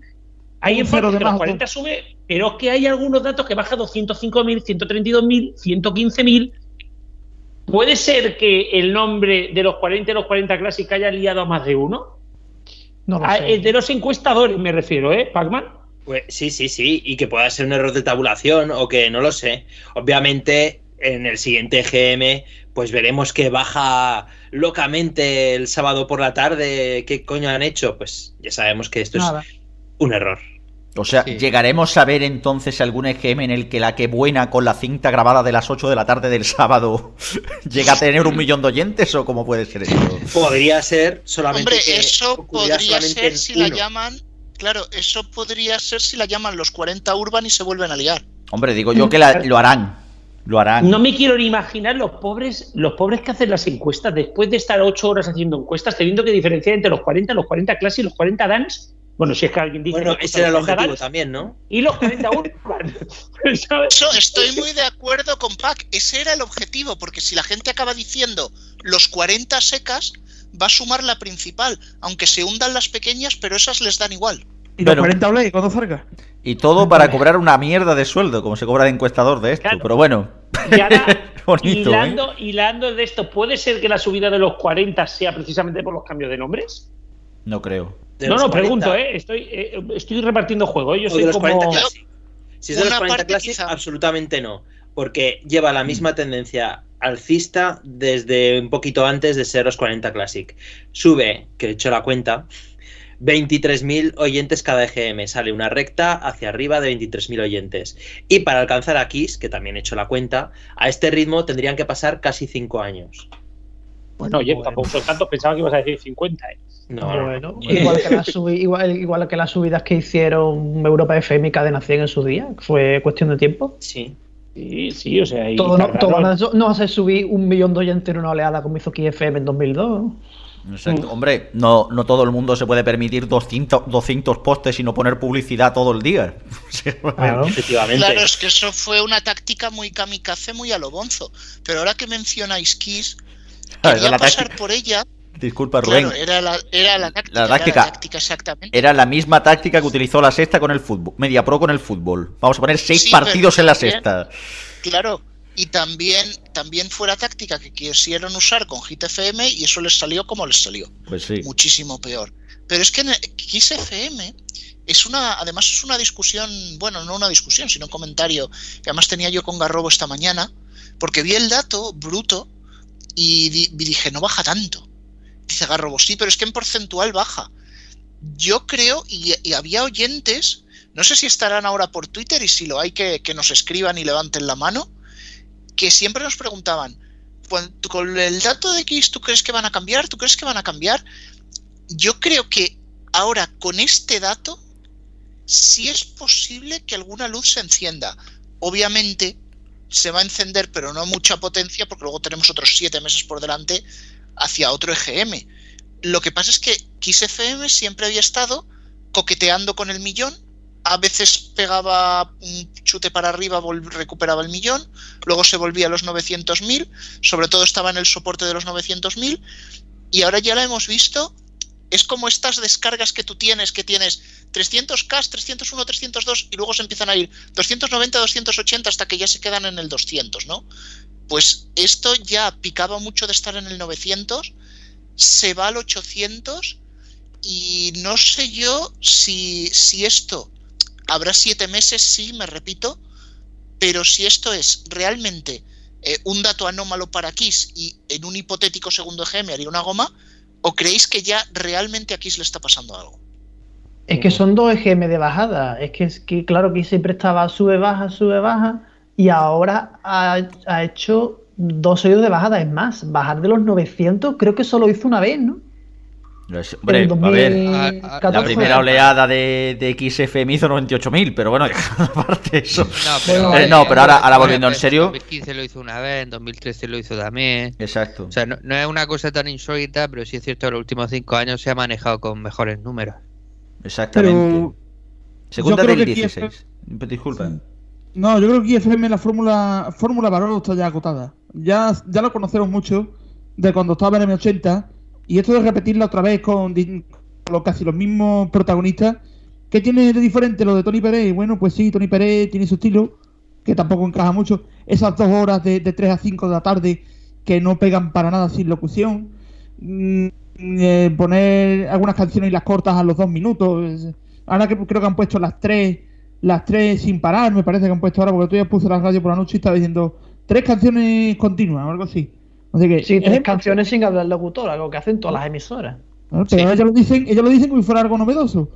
hay un empate, cero de que los más, 40 sube pero es que hay algunos datos que baja 205.000, 132.000, 115.000. ¿Puede ser que el nombre de los 40 y los 40 Classic haya liado a más de uno? No lo Ah, sé. el de los encuestadores me refiero, ¿eh, Pacman? Pues sí, sí, sí, y que pueda ser un error de tabulación o que no lo sé. Obviamente, en el siguiente GM, pues veremos que baja locamente el sábado por la tarde. ¿Qué coño han hecho? Pues ya sabemos que esto Nada. es un error. O sea, ¿llegaremos a ver entonces algún EGM en el que la que buena con la cinta grabada de las 8 de la tarde del sábado llega a tener un millón de oyentes o cómo puede ser eso? Podría ser solamente. Hombre, que eso podría ser si la llaman. Claro, eso podría ser si la llaman los 40 Urban y se vuelven a liar. Hombre, digo yo que la- lo harán. Lo harán. No me quiero ni imaginar los pobres, los pobres que hacen las encuestas después de estar ocho horas haciendo encuestas, teniendo que diferenciar entre los 40, los 40 Classic y los 40 Dance. Bueno, si es que alguien dice. Bueno, que ese era el los 40 objetivo Dance también, ¿no? Y los 40 Urban. ¿sabes? Eso estoy muy de acuerdo con Pac. Ese era el objetivo, porque si la gente acaba diciendo los 40 secas, va a sumar la principal, aunque se hundan las pequeñas, pero esas les dan igual. Y los Pero- 40 Blade cuando salga. Y todo para cobrar una mierda de sueldo, como se cobra de encuestador de esto. Pero bueno, Y ahora, bonito, ¿eh? hilando, hilando de esto, ¿puede ser que la subida de los 40 sea precisamente por los cambios de nombres? No creo. De no, no, 40. pregunto, ¿eh? Estoy, eh, estoy repartiendo juego. ¿eh? Yo O soy de los como. 40 Classic. Si es de los Una 40 parte Classic, quizá. absolutamente no. Porque lleva la misma tendencia alcista desde un poquito antes de ser los 40 Classic. Sube, que he hecho la cuenta, 23.000 oyentes cada EGM. Sale una recta hacia arriba de 23.000 oyentes. Y para alcanzar a Kiss, que también he hecho la cuenta, a este ritmo tendrían que pasar casi 5 años. Bueno, oye, tampoco son tantos, pensaba que ibas a decir 50, ¿eh? No, Bueno, igual, que las subi- igual, igual que las subidas que hicieron Europa FM y Cadena 100 en su día, fue cuestión de tiempo. Sí. Sí, sí, o sea, y Todo no, todo no, a subir un millón de oyentes en una oleada como hizo KFM en 2002. Exacto. Hombre, no, no todo el mundo se puede permitir 200, 200 postes y no poner publicidad todo el día. Efectivamente. Claro, es que eso fue una táctica muy kamikaze, muy a lo bonzo. Pero ahora que mencionáis Kiss, Ah, quería era la pasar táctica. por ella. Disculpa, Rubén. Claro, era la, era la táctica. La era táctica- táctica, exactamente. Era la misma táctica que utilizó la sexta con el fútbol. Media Pro con el fútbol. Vamos a poner seis Sí, partidos pero en la sexta. Claro, y también, también fue la táctica que quisieron usar con Hit FM y eso les salió como les salió. Pues sí. Muchísimo peor. Pero es que Kiss FM es una, además es una discusión, bueno, no una discusión, sino un comentario que además tenía yo con Garrobo esta mañana, porque vi el dato bruto y, di- y dije, no baja tanto. Dice Garrobo, sí, pero es que en porcentual baja. Yo creo, y, y había oyentes, no sé si estarán ahora por Twitter y si lo hay que, que nos escriban y levanten la mano, que siempre nos preguntaban, "Cuan- con el dato de X, ¿tú crees que van a cambiar? ¿Tú crees que van a cambiar? Yo creo que ahora con este dato sí es posible que alguna luz se encienda. Obviamente se va a encender, pero no mucha potencia, porque luego tenemos otros siete meses por delante hacia otro EGM. Lo que pasa es que Kiss FM siempre había estado coqueteando con el millón. A veces pegaba un chute para arriba, recuperaba el millón, luego se volvía a los 900.000, sobre todo estaba en el soporte de los 900.000, y ahora ya la hemos visto. Es como estas descargas que tú tienes, que tienes 300K, 301, 302, y luego se empiezan a ir 290, 280 hasta que ya se quedan en el 200, ¿no? Pues esto ya picaba mucho de estar en el 900, se va al 800 y no sé yo si, si esto habrá siete meses, sí, me repito, pero si esto es realmente eh, un dato anómalo para Kiss y en un hipotético segundo EGM haría una goma, ¿o creéis que ya realmente a Kiss le está pasando algo? Es que son dos EGM de bajada. Es que, es que claro que siempre estaba sube, baja, sube, baja. Y ahora ha, ha hecho dos seguidos de bajada. Es más, bajar de los 900 creo que solo hizo una vez, ¿no? Hombre, En a ver, 2014. la primera oleada de, de XFM hizo 98.000, pero bueno, aparte eso. No, pero, eh, no, pero ahora, en ahora volviendo en 2015 serio. 2015 lo hizo una vez, en 2013 lo hizo también. Exacto. O sea, no, no es una cosa tan insólita, pero sí es cierto que los últimos cinco años se ha manejado con mejores números. Exactamente. Pero Segunda del que 16. Disculpa. No, yo creo que IFM la fórmula fórmula Barolo está ya agotada. Ya, ya lo conocemos mucho de cuando estaba en M80 y esto de repetirla otra vez con, con casi los mismos protagonistas ¿Qué tiene de diferente lo de Tony Pérez? Bueno, pues sí, Tony Pérez tiene su estilo, que tampoco encaja mucho. Esas dos horas de, de 3 a 5 de la tarde que no pegan para nada sin locución. Mm, eh, poner algunas canciones y las cortas a los dos minutos. Ahora que creo que han puesto las tres, las tres sin parar, me parece que han puesto ahora, porque tú ya puse la radio por la noche y estaba diciendo tres canciones continuas o algo así. Así que, Sí, tres es- canciones sin hablar locutor, algo que hacen todas las emisoras. Bueno, pero ellos lo dicen, ellos lo dicen como si fuera algo novedoso.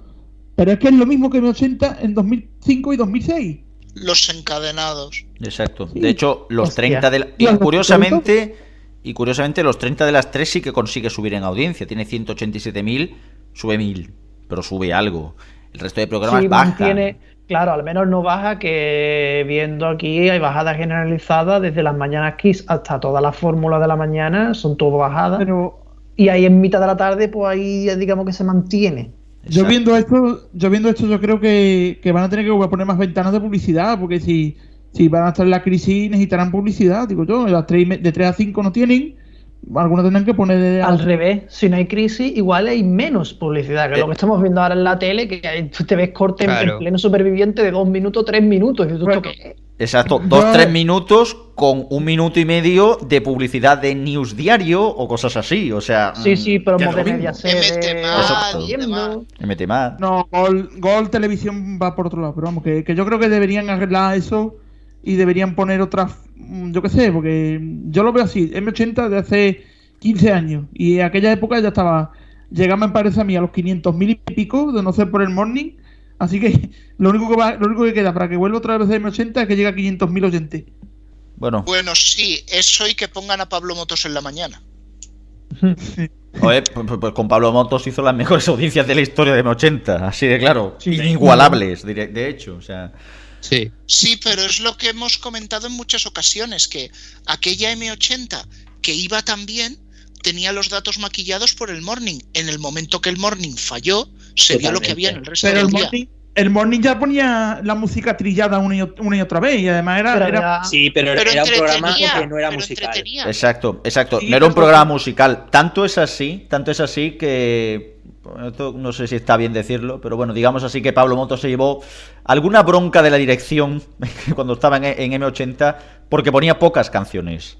Pero es que es lo mismo que en 80 en 2005 y 2006. Los encadenados. Exacto. De hecho, los Hostia. 30 de la- ¿Y curiosamente y curiosamente los 30 de las 3 sí que consigue subir en audiencia, tiene 187.000, sube 1000, pero sube algo. El resto de programas Sí, baja. mantiene, claro, al menos no baja que viendo aquí hay bajadas generalizadas desde las mañanas Kiss hasta todas las fórmulas de la mañana, son todo bajadas. Y ahí en mitad de la tarde, pues ahí digamos que se mantiene. Yo viendo esto, yo viendo esto, yo creo que, que van a tener que poner más ventanas de publicidad, porque si, si van a estar en la crisis necesitarán publicidad, digo yo, las tres y me- de 3 a 5 no tienen, algunos tendrán que poner de Al revés, si no hay crisis, igual hay menos publicidad, que es lo que estamos viendo ahora en la tele, que hay- tú te ves corte en- Claro. en pleno superviviente de dos minutos, tres minutos. Y ¿tú esto qué? Exacto, dos, tres minutos con un minuto y medio de publicidad de news diario o cosas así. O sea, Sí, sí, lo de Exacto. viendo. MT más. No, Gol, Gol Televisión va por otro lado, pero vamos, que, que yo creo que deberían arreglar eso y deberían poner otras, mm, yo qué sé, porque yo lo veo así, M80 de hace 15 años y en aquella época ya estaba, llegaba me parece a mí a los 500 mil y pico de no ser por el morning, así que lo único que va, lo único que queda para que vuelva otra vez a M80 es que llegue a 500 mil oyentes. Bueno, Bueno, sí, eso y que pongan a Pablo Motos en la mañana. joder, pues, con Pablo Motos hizo las mejores audiencias de la historia de M80, así de claro, inigualables, de, de hecho, o sea. Sí. Sí, pero es lo que hemos comentado en muchas ocasiones, que aquella M80 que iba tan bien tenía los datos maquillados por el morning. En el momento que el morning falló, se vio lo que había en el resto Pero del el día. morning, el morning ya ponía la música trillada una y, ot- una y otra vez y además era... Pero era- Sí, pero, Pero era un programa que no era musical. entretenía. Exacto, exacto. Sí, no era un programa musical. Tanto es así, tanto es así que. Esto no sé si está bien decirlo, pero bueno, digamos así que Pablo Motos se llevó alguna bronca de la dirección cuando estaba en, en M80 porque ponía pocas canciones.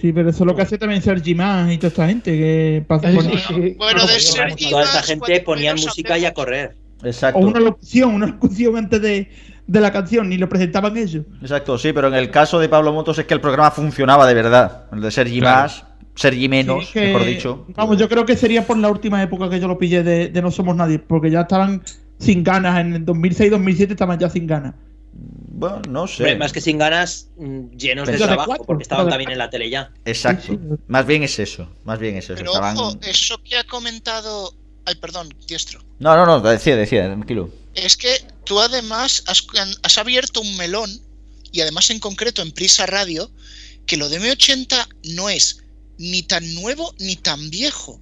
Sí, pero eso es lo que hace también Sergi Más y toda esta gente que pasa por- Bueno, de Sergi Toda esta gente ponían música y a correr. Exacto. O una locución, una locución antes de, de la canción, ni lo presentaban ellos. Exacto, sí, pero en el caso de Pablo Motos es que el programa funcionaba de verdad. El de Sergi Claro. más, Sergi menos, Sí, es que, mejor dicho. Vamos, yo creo que sería por la última época que yo lo pillé de, de No Somos Nadie, porque ya estaban sin ganas. En el 2006-2007 estaban ya sin ganas. Bueno, no sé. Más que sin ganas, mm, llenos de Pero de trabajo, cuatro, porque estaban de también en la tele ya. Exacto. Más bien es eso. Más bien es eso. Pero Estaban- ojo, eso que ha comentado... Ay, perdón, diestro. No, no, no, decía, decía, tranquilo. Es que tú además has, has abierto un melón, y además en concreto en Prisa Radio, que lo de M80 no es ni tan nuevo ni tan viejo.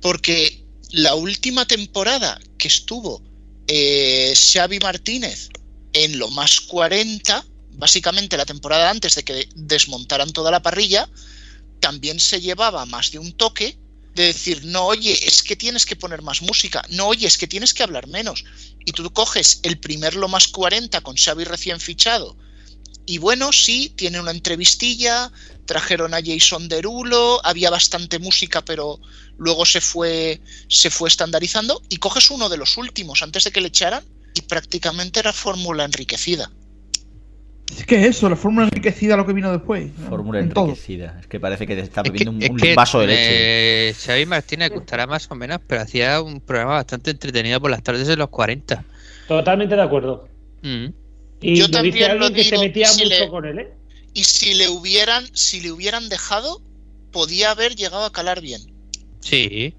Porque la última temporada que estuvo eh, Xavi Martínez en lo más 40, básicamente la temporada antes de que desmontaran toda la parrilla, también se llevaba más de un toque de decir, no, oye, es que tienes que poner más música, no, oye, es que tienes que hablar menos. Y tú coges el primer lo más 40 con Xavi recién fichado, y bueno, sí, tiene una entrevistilla, trajeron a Jason Derulo, había bastante música, pero luego se fue, se fue estandarizando, y coges uno de los últimos antes de que le echaran, y prácticamente era fórmula enriquecida. Es que es eso, la fórmula enriquecida lo que vino después. Fórmula En todo. enriquecida. Es que parece que te está Es que, bebiendo un, es un que, vaso de leche. eh, Xavi Martínez gustará más o menos, pero hacía un programa bastante entretenido por las tardes de los 40. Totalmente de acuerdo. Mm. Y Yo también lo que se metía si mucho le- con él, ¿eh? Y si le hubieran, si le hubieran dejado, podía haber llegado a calar bien. Sí.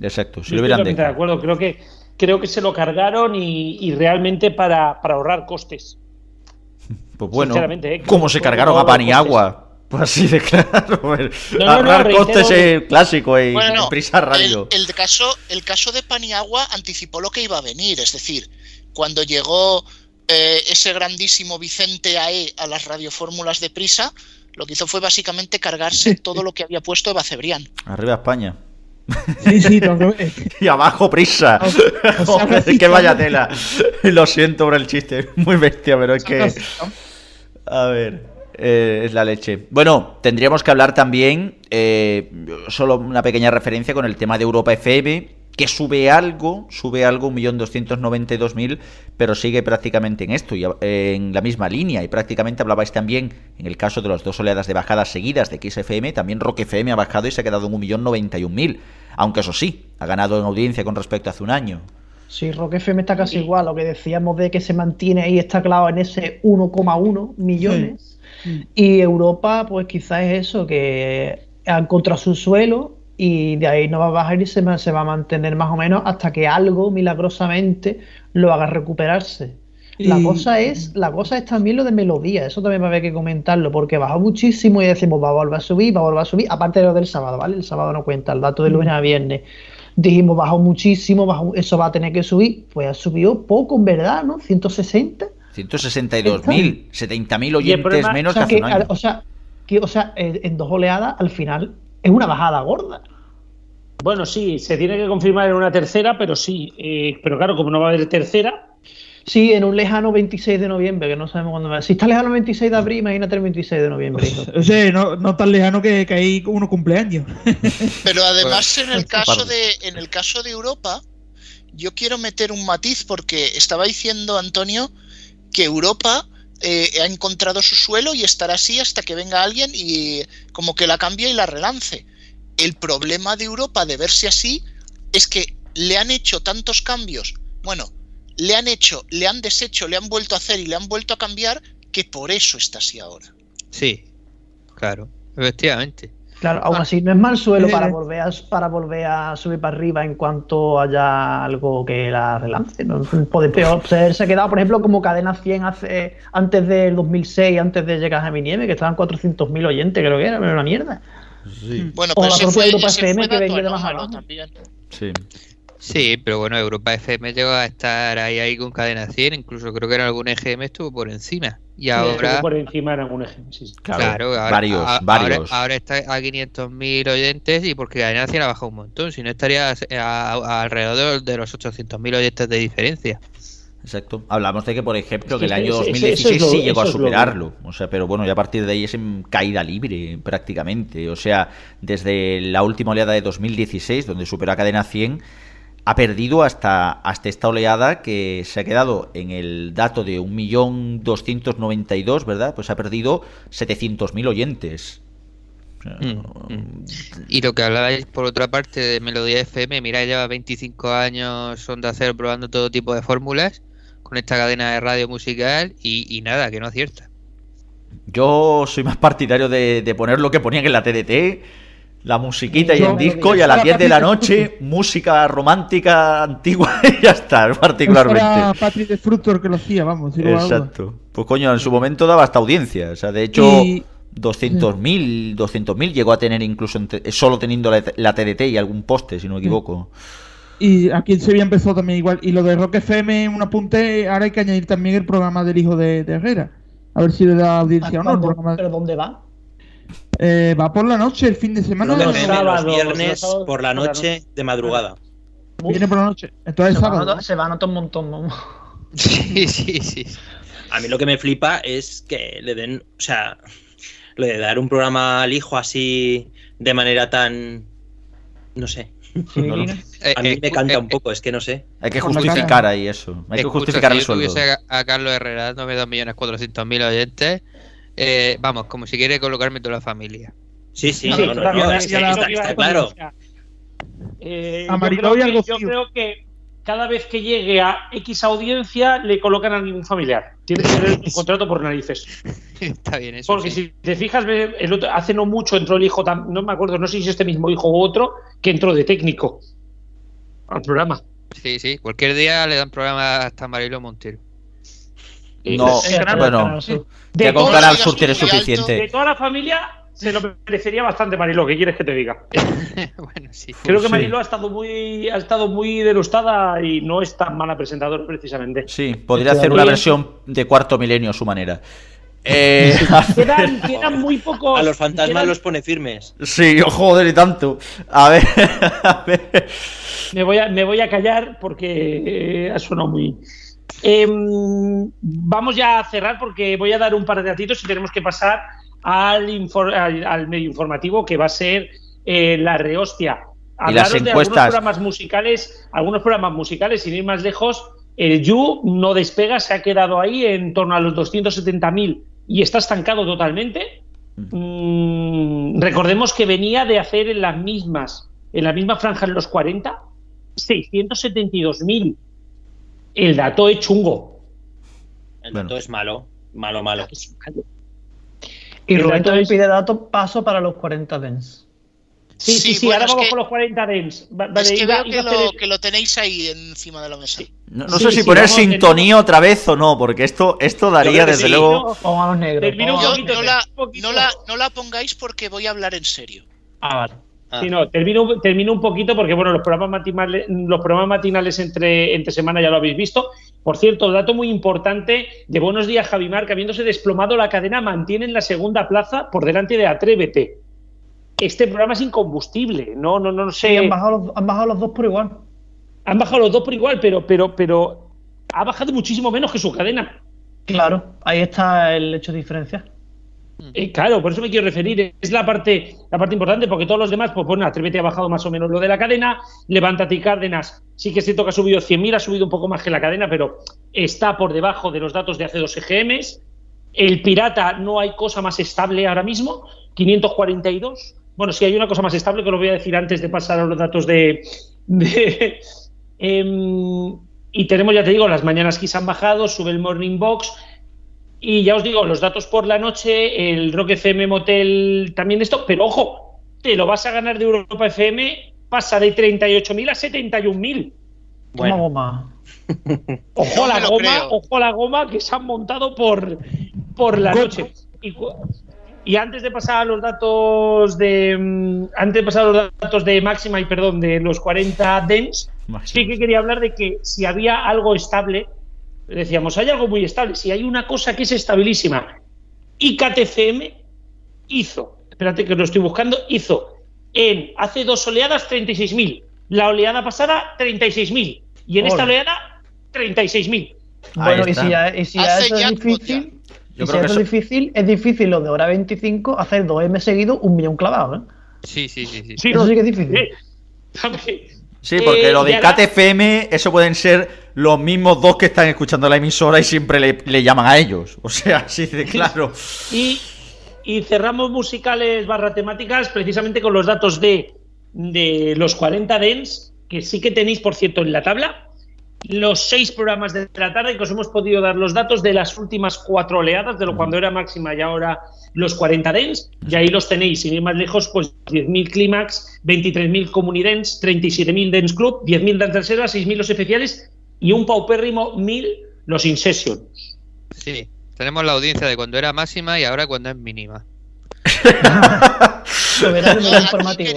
Exacto, si Yo lo hubieran totalmente de dejado. acuerdo. Creo que, creo que se lo cargaron y, y realmente para, para ahorrar costes. Pues bueno, ¿eh? ¿cómo se cargaron a los Paniagua? Pues así de claro. No, no, ahorrar costes eh, clásico y Bueno, prisa radio. El, el caso, el caso de Paniagua anticipó lo que iba a venir, es decir, cuando llegó eh, ese grandísimo Vicente AE a las radiofórmulas de prisa, lo que hizo fue básicamente cargarse todo lo que había puesto Eva Cebrián. Arriba España. Sí, sí, y abajo prisa. Joder, que vaya tela. Lo siento por el chiste, muy bestia, pero es que... A ver, eh, es la leche. Bueno, tendríamos que hablar también, eh, solo una pequeña referencia con el tema de Europa FM, que sube algo, sube algo, 1.292.000, pero sigue prácticamente en esto, y en la misma línea. Y prácticamente hablabais también, en el caso de las dos oleadas de bajadas seguidas de XFM, también Rock FM ha bajado y se ha quedado en 1.091.000. Aunque eso sí, ha ganado en audiencia con respecto a hace un año. Sí, Rock FM está casi igual, lo que decíamos de que se mantiene ahí, está clavado en ese 1,1 millones. Y Europa, pues quizás es eso, que ha encontrado su suelo y de ahí no va a bajar y se, va a mantener más o menos hasta que algo milagrosamente lo haga recuperarse. La Y- cosa es, la cosa es también lo de melodía, eso también va a haber que comentarlo, porque bajó muchísimo y decimos va a volver a subir, va a volver a subir, aparte de lo del sábado, ¿vale? El sábado no cuenta, el dato de lunes a viernes. Dijimos bajó muchísimo, bajó- eso va a tener que subir, pues ha subido poco en verdad, ¿no? 160. 162.000, 70.000 oyentes problema- menos o sea, que hace un año. o sea, que, o sea, en dos oleadas al final es una bajada gorda. Bueno, sí, se tiene que confirmar en una tercera, pero sí. eh, pero claro, como no va a haber tercera, Sí, en un lejano 26 de noviembre, que no sabemos cuándo va. Si está lejano el 26 de abril, imagínate el 26 de noviembre. sea, no, no tan lejano que, que hay uno cumpleaños. Pero además en el caso Perdón. de en el caso de Europa, yo quiero meter un matiz porque estaba diciendo Antonio que Europa eh, ha encontrado su suelo y estará así hasta que venga alguien y como que la cambie y la relance. El problema de Europa de verse así es que le han hecho tantos cambios, bueno, le han hecho, le han deshecho, le han vuelto a hacer y le han vuelto a cambiar que por eso está así ahora. Sí, claro, efectivamente. Claro, aún así no es mal suelo Eh. para volver a, para volver a subir para arriba en cuanto haya algo que la relance. ¿no? Puede peor ser, se ha quedado, por ejemplo, como cadena 100 hace, antes del 2006, antes de llegar a mi nieve, que estaban 400.000 oyentes, creo que era, pero una mierda. Bueno, O pero la ese propia fue, Europa FM fue que venía de más abajo. también. Sí. Sí, pero bueno, Europa FM llegó a estar ahí, ahí con cadena 100, incluso creo que en algún EGM estuvo por encima. Y ahora, estuvo por encima en algún ejemplo. sí, sí. claro, ahora, varios, a- varios. Ahora, ahora está a 500.000 oyentes y porque cadena 100 ha bajado un montón, si no estaría a- a- alrededor de los 800.000 oyentes de diferencia. Exacto. Hablamos de que, por ejemplo, que el año sí, sí, 2016 eso es lo- sí llegó a superarlo. O sea, pero bueno, ya a partir de ahí es en caída libre prácticamente. O sea, desde la última oleada de 2016, donde superó a cadena 100, ha perdido hasta, hasta esta oleada que se ha quedado en el dato de 1.292.000, ¿verdad? Pues ha perdido 700.000 oyentes. Sea, Mm, Y lo que hablabais por otra parte de Melodía FM, mira, lleva 25 años Onda Cero probando todo tipo de fórmulas con esta cadena de radio musical y, y nada, que no acierta. Yo soy más partidario de, de poner lo que ponían en la TDT, la musiquita y el disco, y a las 10 de la noche, música romántica antigua, y ya está, Era particularmente. Patrick de Fructor que lo hacía, vamos. Exacto. Pues coño, en su momento daba hasta audiencia. O sea, de hecho, Y- 200.000 200.000 llegó a tener incluso en te- solo teniendo la, la TDT y algún poste, si no me equivoco. Y aquí en Sevilla empezó también igual. Y lo de Rock FM, un apunte, ahora hay que añadir también el programa del hijo de, de Herrera. A ver si le da audiencia o no. El programa, ¿Pero dónde va? Eh, va por la noche, el fin de semana. Rock FM los viernes los sábados por la noche de madrugada. Viene por la noche. Entonces Se sábado. se van a notar un montón, vamos. Sí, sí, sí. A mí lo que me flipa es que le den, o sea, lo de dar un programa al hijo así de manera tan, no sé. No lo- A mí me canta un poco, es que no sé. Hay que justificar ahí eso. Hay que justificar si el yo sueldo. tuviese a, a Carlos Herrera dándome 2.400.000 oyentes, eh, vamos, como si quiere colocarme toda la familia. Sí, sí, claro, a eh, y algo yo creo que cada vez que llegue a X audiencia le colocan a algún familiar. Tiene que tener un contrato por narices. Está bien eso. Porque sí. si te fijas, el otro- hace no mucho entró el hijo, no me acuerdo, no sé si es este mismo hijo u otro, que entró de técnico al programa. Sí, sí, cualquier día le dan programa hasta Marilo Montero. No, bueno, De con Canal Sur tienes De suficiente. toda la familia se lo merecería bastante Mariló, ¿qué quieres que te diga? bueno, sí. Creo que Sí. Mariló ha estado muy ha estado muy denostada y no es tan mala presentadora precisamente. Sí, podría hacer una versión de cuarto milenio a su manera. Eh, quedan, quedan muy pocos. A los fantasmas quedan- los pone firmes. sí, joder, y tanto. A ver, a ver. Me voy a, me voy a callar porque eh, ha sonado muy. Em, vamos ya a cerrar porque voy a dar un par de datitos y tenemos que pasar al, infor- al, al medio informativo que va a ser eh, la rehostia. Y las Hablaros de algunos programas musicales, algunos programas musicales, sin ir más lejos. El You no despega, se ha quedado ahí en torno a los 270.000 y está estancado totalmente. Mm, recordemos que venía de hacer en las mismas, en la misma franja en los 40, 672.000. El dato es chungo. El dato es malo. Malo, malo. Y Rubén también pide datos paso para los 40 Dens. Sí, sí, Sí, sí, bueno, ahora vamos que- con los 40 dens. Va- vale, es que iba- veo que lo, el- que lo tenéis ahí encima de la mesa. No, no Sí, sé si sí, poner sintonía otra vez o no, porque esto, esto daría desde sí, luego. Vamos a los negros. Poquito, no la, no, la, no la pongáis porque voy a hablar en serio. Ah, vale. Sí, no, termino, termino un poquito porque, bueno, los programas matinales, los programas matinales entre, entre semana ya lo habéis visto. Por cierto, dato muy importante de Buenos Días, Javimar, que habiéndose desplomado la cadena, mantienen la segunda plaza por delante de Atrévete. Este programa es incombustible, no, no, no sé. Sí, han bajado, los, han bajado los dos por igual. Han bajado los dos por igual, pero, pero, pero ha bajado muchísimo menos que su cadena. Claro, ahí está el hecho de diferencia. Eh, claro, por eso me quiero referir. Es la parte, la parte importante, porque todos los demás, pues bueno, Atrévete ha bajado más o menos lo de la cadena. Levántate y Cárdenas, sí que cierto que ha subido 100.000, ha subido un poco más que la cadena, pero está por debajo de los datos de hace dos EGMs. El Pirata no hay cosa más estable ahora mismo, 542. Bueno, sí hay una cosa más estable que lo voy a decir antes de pasar a los datos de. de- em, y tenemos, ya te digo, las mañanas que se han bajado, sube el Morning Box. Y ya os digo, los datos por la noche, el Rock FM Motel también esto, pero ojo, te lo vas a ganar de Europa FM, pasa de 38.000 a 71.000. Toma goma. Ojo a la goma, creo. ojo a la goma que se han montado por, por la noche. Y antes de pasar a los datos de mm, antes de pasar a los datos de máxima y perdón de los 40 dens, sí que quería hablar de que si había algo estable, decíamos, hay algo muy estable, si hay una cosa que es estabilísima. IKTCM hizo, espérate que lo estoy buscando, hizo en hace dos oleadas 36.000, la oleada pasada 36.000 y en esta Ole. oleada 36.000. Bueno, y si ya, y si ya Hace eso es difícil, Yo y si creo que eso eso- es difícil, es difícil los de hora 25 hacer dos M seguidos, un millón clavado, ¿eh? Sí, sí, sí, sí. Sí, Eso sí que es difícil. eh, también. Sí, porque Eh, lo de y ahora- KTFM, eso pueden ser los mismos dos que están escuchando la emisora y siempre le, le llaman a ellos. O sea, así de claro. Y, y cerramos musicales barra temáticas precisamente con los datos de, de los 40 dens, que sí que tenéis, por cierto, en la tabla. Los seis programas de la tarde que os hemos podido dar los datos de las últimas cuatro oleadas, de lo cuando era máxima y ahora los 40 dens. Y ahí los tenéis, sin ir más lejos, pues 10.000 clímax, 23.000 comunidens, 37.000 dens club, 10.000 dance reservas, 6.000 los especiales y un paupérrimo 1.000 los in session. Sí, tenemos la audiencia de cuando era máxima y ahora cuando es mínima. Lo verás ¿eh?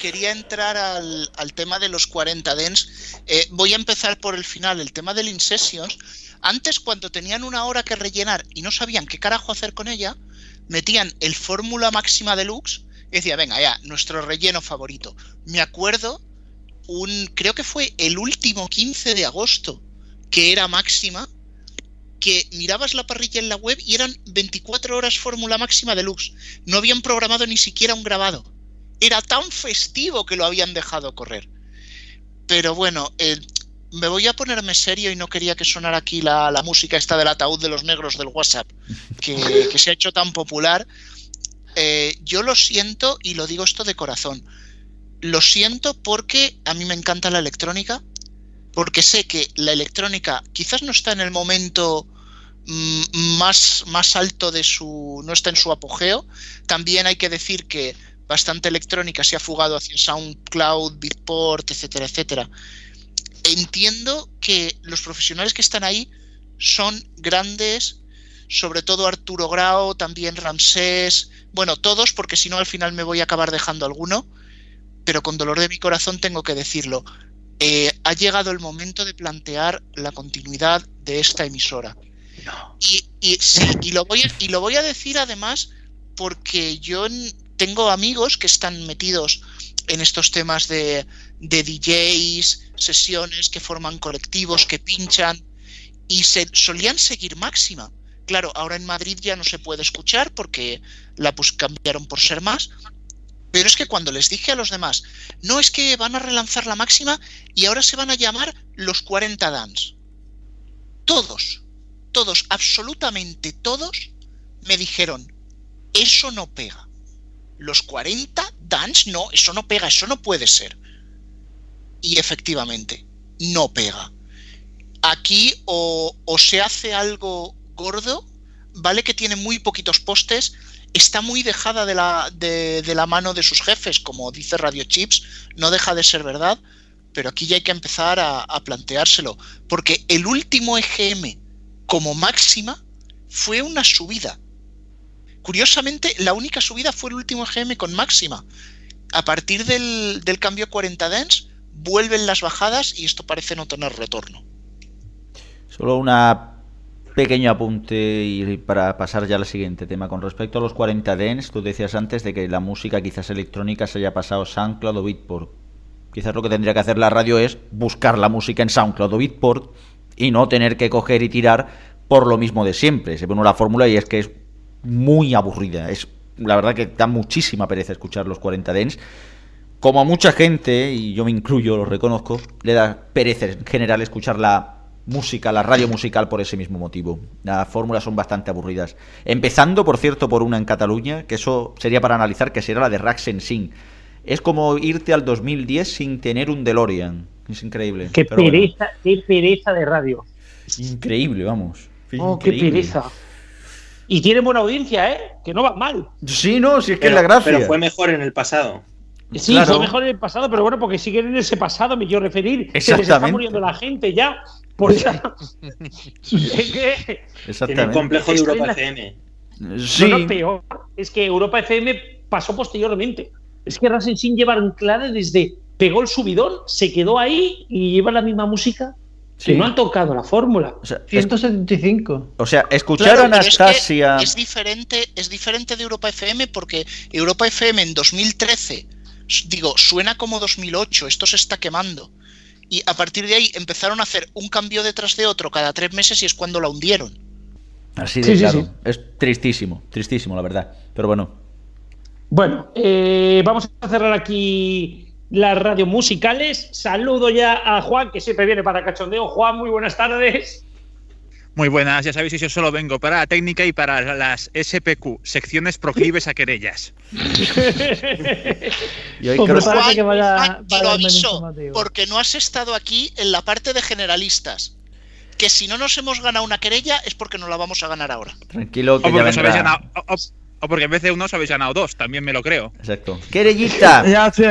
quería, entrar al, al tema de los 40 dens. Eh, voy a empezar por el final, el tema del InSessions. Antes, cuando tenían una hora que rellenar y no sabían qué carajo hacer con ella, metían el fórmula máxima deluxe y decía, venga, ya, nuestro relleno favorito. Me acuerdo, un, creo que fue el último 15 de agosto, que era máxima, que mirabas la parrilla en la web y eran 24 horas fórmula máxima deluxe. No habían programado ni siquiera un grabado. Era tan festivo que lo habían dejado correr. Pero bueno, eh, me voy a ponerme serio y no quería que sonara aquí la, música esta del ataúd de los negros del WhatsApp, que, que se ha hecho tan popular. Eh, yo lo siento y lo digo esto de corazón. Lo siento porque a mí me encanta la electrónica, porque sé que la electrónica quizás no está en el momento mm, más, más alto de su. no está en su apogeo. También hay que decir que bastante electrónica se ha fugado hacia SoundCloud, Beatport, etcétera, etcétera. Entiendo que los profesionales que están ahí son grandes, sobre todo Arturo Grau, también Ramsés, bueno, todos, porque si no al final me voy a acabar dejando alguno, pero con dolor de mi corazón tengo que decirlo. Eh, ha llegado el momento de plantear la continuidad de esta emisora. Y, y sí, y lo voy a, y lo voy a decir además porque yo tengo amigos que están metidos en estos temas de, de DJs, sesiones que forman colectivos, que pinchan y se solían seguir máxima. Claro, ahora en Madrid ya no se puede escuchar porque la pues cambiaron por ser más. Pero es que cuando les dije a los demás, no es que van a relanzar la máxima y ahora se van a llamar los 40 Dance. Todos, todos, absolutamente todos me dijeron, eso no pega. Los 40 Dance, no, eso no pega, eso no puede ser. Y efectivamente, no pega. Aquí o, o se hace algo gordo, vale que tiene muy poquitos postes, está muy dejada de la, de, la mano de sus jefes, como dice Radio Chips, no deja de ser verdad, pero aquí ya hay que empezar a, planteárselo, porque el último EGM como máxima fue una subida. Curiosamente, la única subida fue el último EGM con máxima. A partir del, del cambio a 40 Dance, vuelven las bajadas y esto parece no tener retorno. Solo una pequeño apunte y para pasar ya al siguiente tema. Con respecto a los 40 Dents, tú decías antes de que la música quizás electrónica se haya pasado SoundCloud o Beatport. Quizás lo que tendría que hacer la radio es buscar la música en SoundCloud o Beatport y no tener que coger y tirar por lo mismo de siempre. Se pone una fórmula y es que es muy aburrida. Es la verdad que da muchísima pereza escuchar los 40 Dents. Como a mucha gente, y yo me incluyo, lo reconozco, le da pereza en general escuchar la música, la radio musical por ese mismo motivo. Las fórmulas son bastante aburridas. Empezando, por cierto, por una en Cataluña, que eso sería para analizar, que será la de Rax Sing. Es como irte al 2010 sin tener un DeLorean. Es increíble. Qué Pero bueno, pereza, qué pereza de radio. increíble, vamos. Oh, qué pereza. Y tiene buena audiencia, ¿eh? Que no va mal. Sí, no, si es que es la gracia. Pero fue mejor en el pasado. Sí, Claro. fue mejor en el pasado, pero bueno, porque siguen en ese pasado, me quiero referir. Se les está muriendo la gente ya. Por esa... es que... Tiene un complejo de Europa la- FM. Sí. No, no, peor. Es que Europa FM pasó posteriormente. Es que Rasen Sin lleva anclada desde pegó el subidón, se quedó ahí y lleva la misma música. Sí. Que no han tocado la fórmula. O sea, 175. O sea, escuchar Claro, a pero es que Anastasia. Es, diferente, es diferente de Europa FM porque Europa FM en 2013, s- digo, suena como 2008, esto se está quemando. Y a partir de ahí empezaron a hacer un cambio detrás de otro cada tres meses y es cuando la hundieron. Así de Sí, claro. sí. Es tristísimo, tristísimo, la verdad. Pero bueno. Bueno, eh, vamos a cerrar aquí las radios musicales. Saludo ya a Juan, que siempre viene para cachondeo. Juan, muy buenas tardes. Muy buenas, ya sabéis que yo solo vengo para la técnica y para las SPQ, secciones proclives a querellas. Y hoy Pues creo- prepárate que vaya, Juan, te vaya lo aviso, porque no has estado aquí en la parte de generalistas. Que si no nos hemos ganado una querella es porque no la vamos a ganar ahora. Tranquilo, O que ya porque, os habéis vendrá. ganado, o, o- o porque en vez de uno os habéis ganado dos, también me lo creo. Exacto. ¡Querellita! Ya aquí.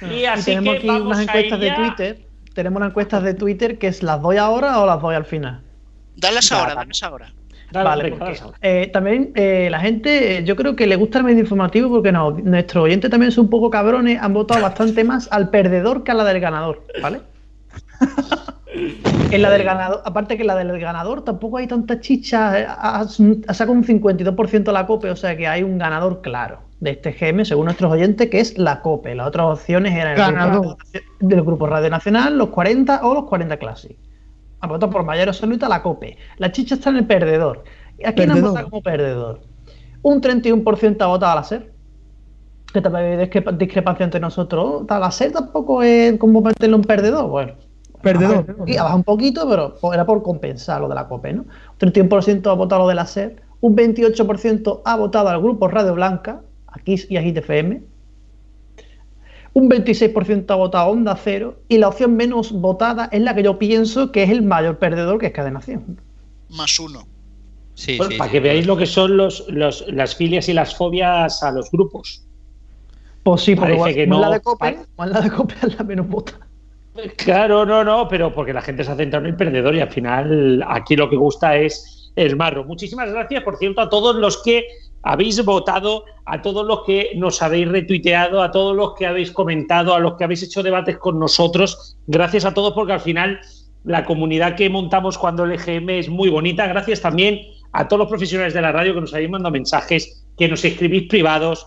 Y Y así tenemos que aquí vamos unas a encuestas de ya- Twitter. Tenemos unas encuestas de Twitter que es las doy ahora o las doy al final. Dalas ahora, dalas ahora. Dale, vale, venga, porque, eh, también eh, la gente, eh, yo creo que le gusta el medio informativo porque no, nuestros oyentes también son un poco cabrones, han votado bastante más al perdedor que a la del ganador, ¿vale? en la del ganador, aparte que en la del ganador tampoco hay tanta chicha, ha, ha sacado un 52% la COPE, o sea que hay un ganador claro de este GM, según nuestros oyentes, que es la COPE. Las otras opciones eran el Ganador. grupo, del grupo Radio Nacional, los 40 o los 40 Classic. Han votado por mayor absoluta la COPE. La chicha está en el perdedor. ¿A quién han votado como perdedor? Un 31% ha votado a la SER. Que también hay discrepa- discrepancia entre nosotros. La SER tampoco es como meterlo en perdedor. Bueno, Perdedor. y ha bajado un poquito, pero po- era por compensar lo de la COPE, ¿no? Un 31% ha votado lo de la SER. Un 28% ha votado al grupo Radio Blanca, aquí y a Hit FM. Un 26% ha votado a Onda Cero. Y la opción menos votada es la que yo pienso que es el mayor perdedor, que es Cadenación. Más uno. Sí, Bueno, sí, para sí. que veáis lo que son los, los- las filias y las fobias a los grupos. Pues sí, porque Parece igual, que no- la de COPE, es la de COPE es la menos vota. Claro, no, no, pero porque la gente se ha centrado en el perdedor y al final aquí lo que gusta es el marro. Muchísimas gracias, por cierto, a todos los que habéis votado, a todos los que nos habéis retuiteado, a todos los que habéis comentado, a los que habéis hecho debates con nosotros. Gracias a todos porque al final la comunidad que montamos cuando el EGM es muy bonita. Gracias también a todos los profesionales de la radio que nos habéis mandado mensajes, que nos escribís privados.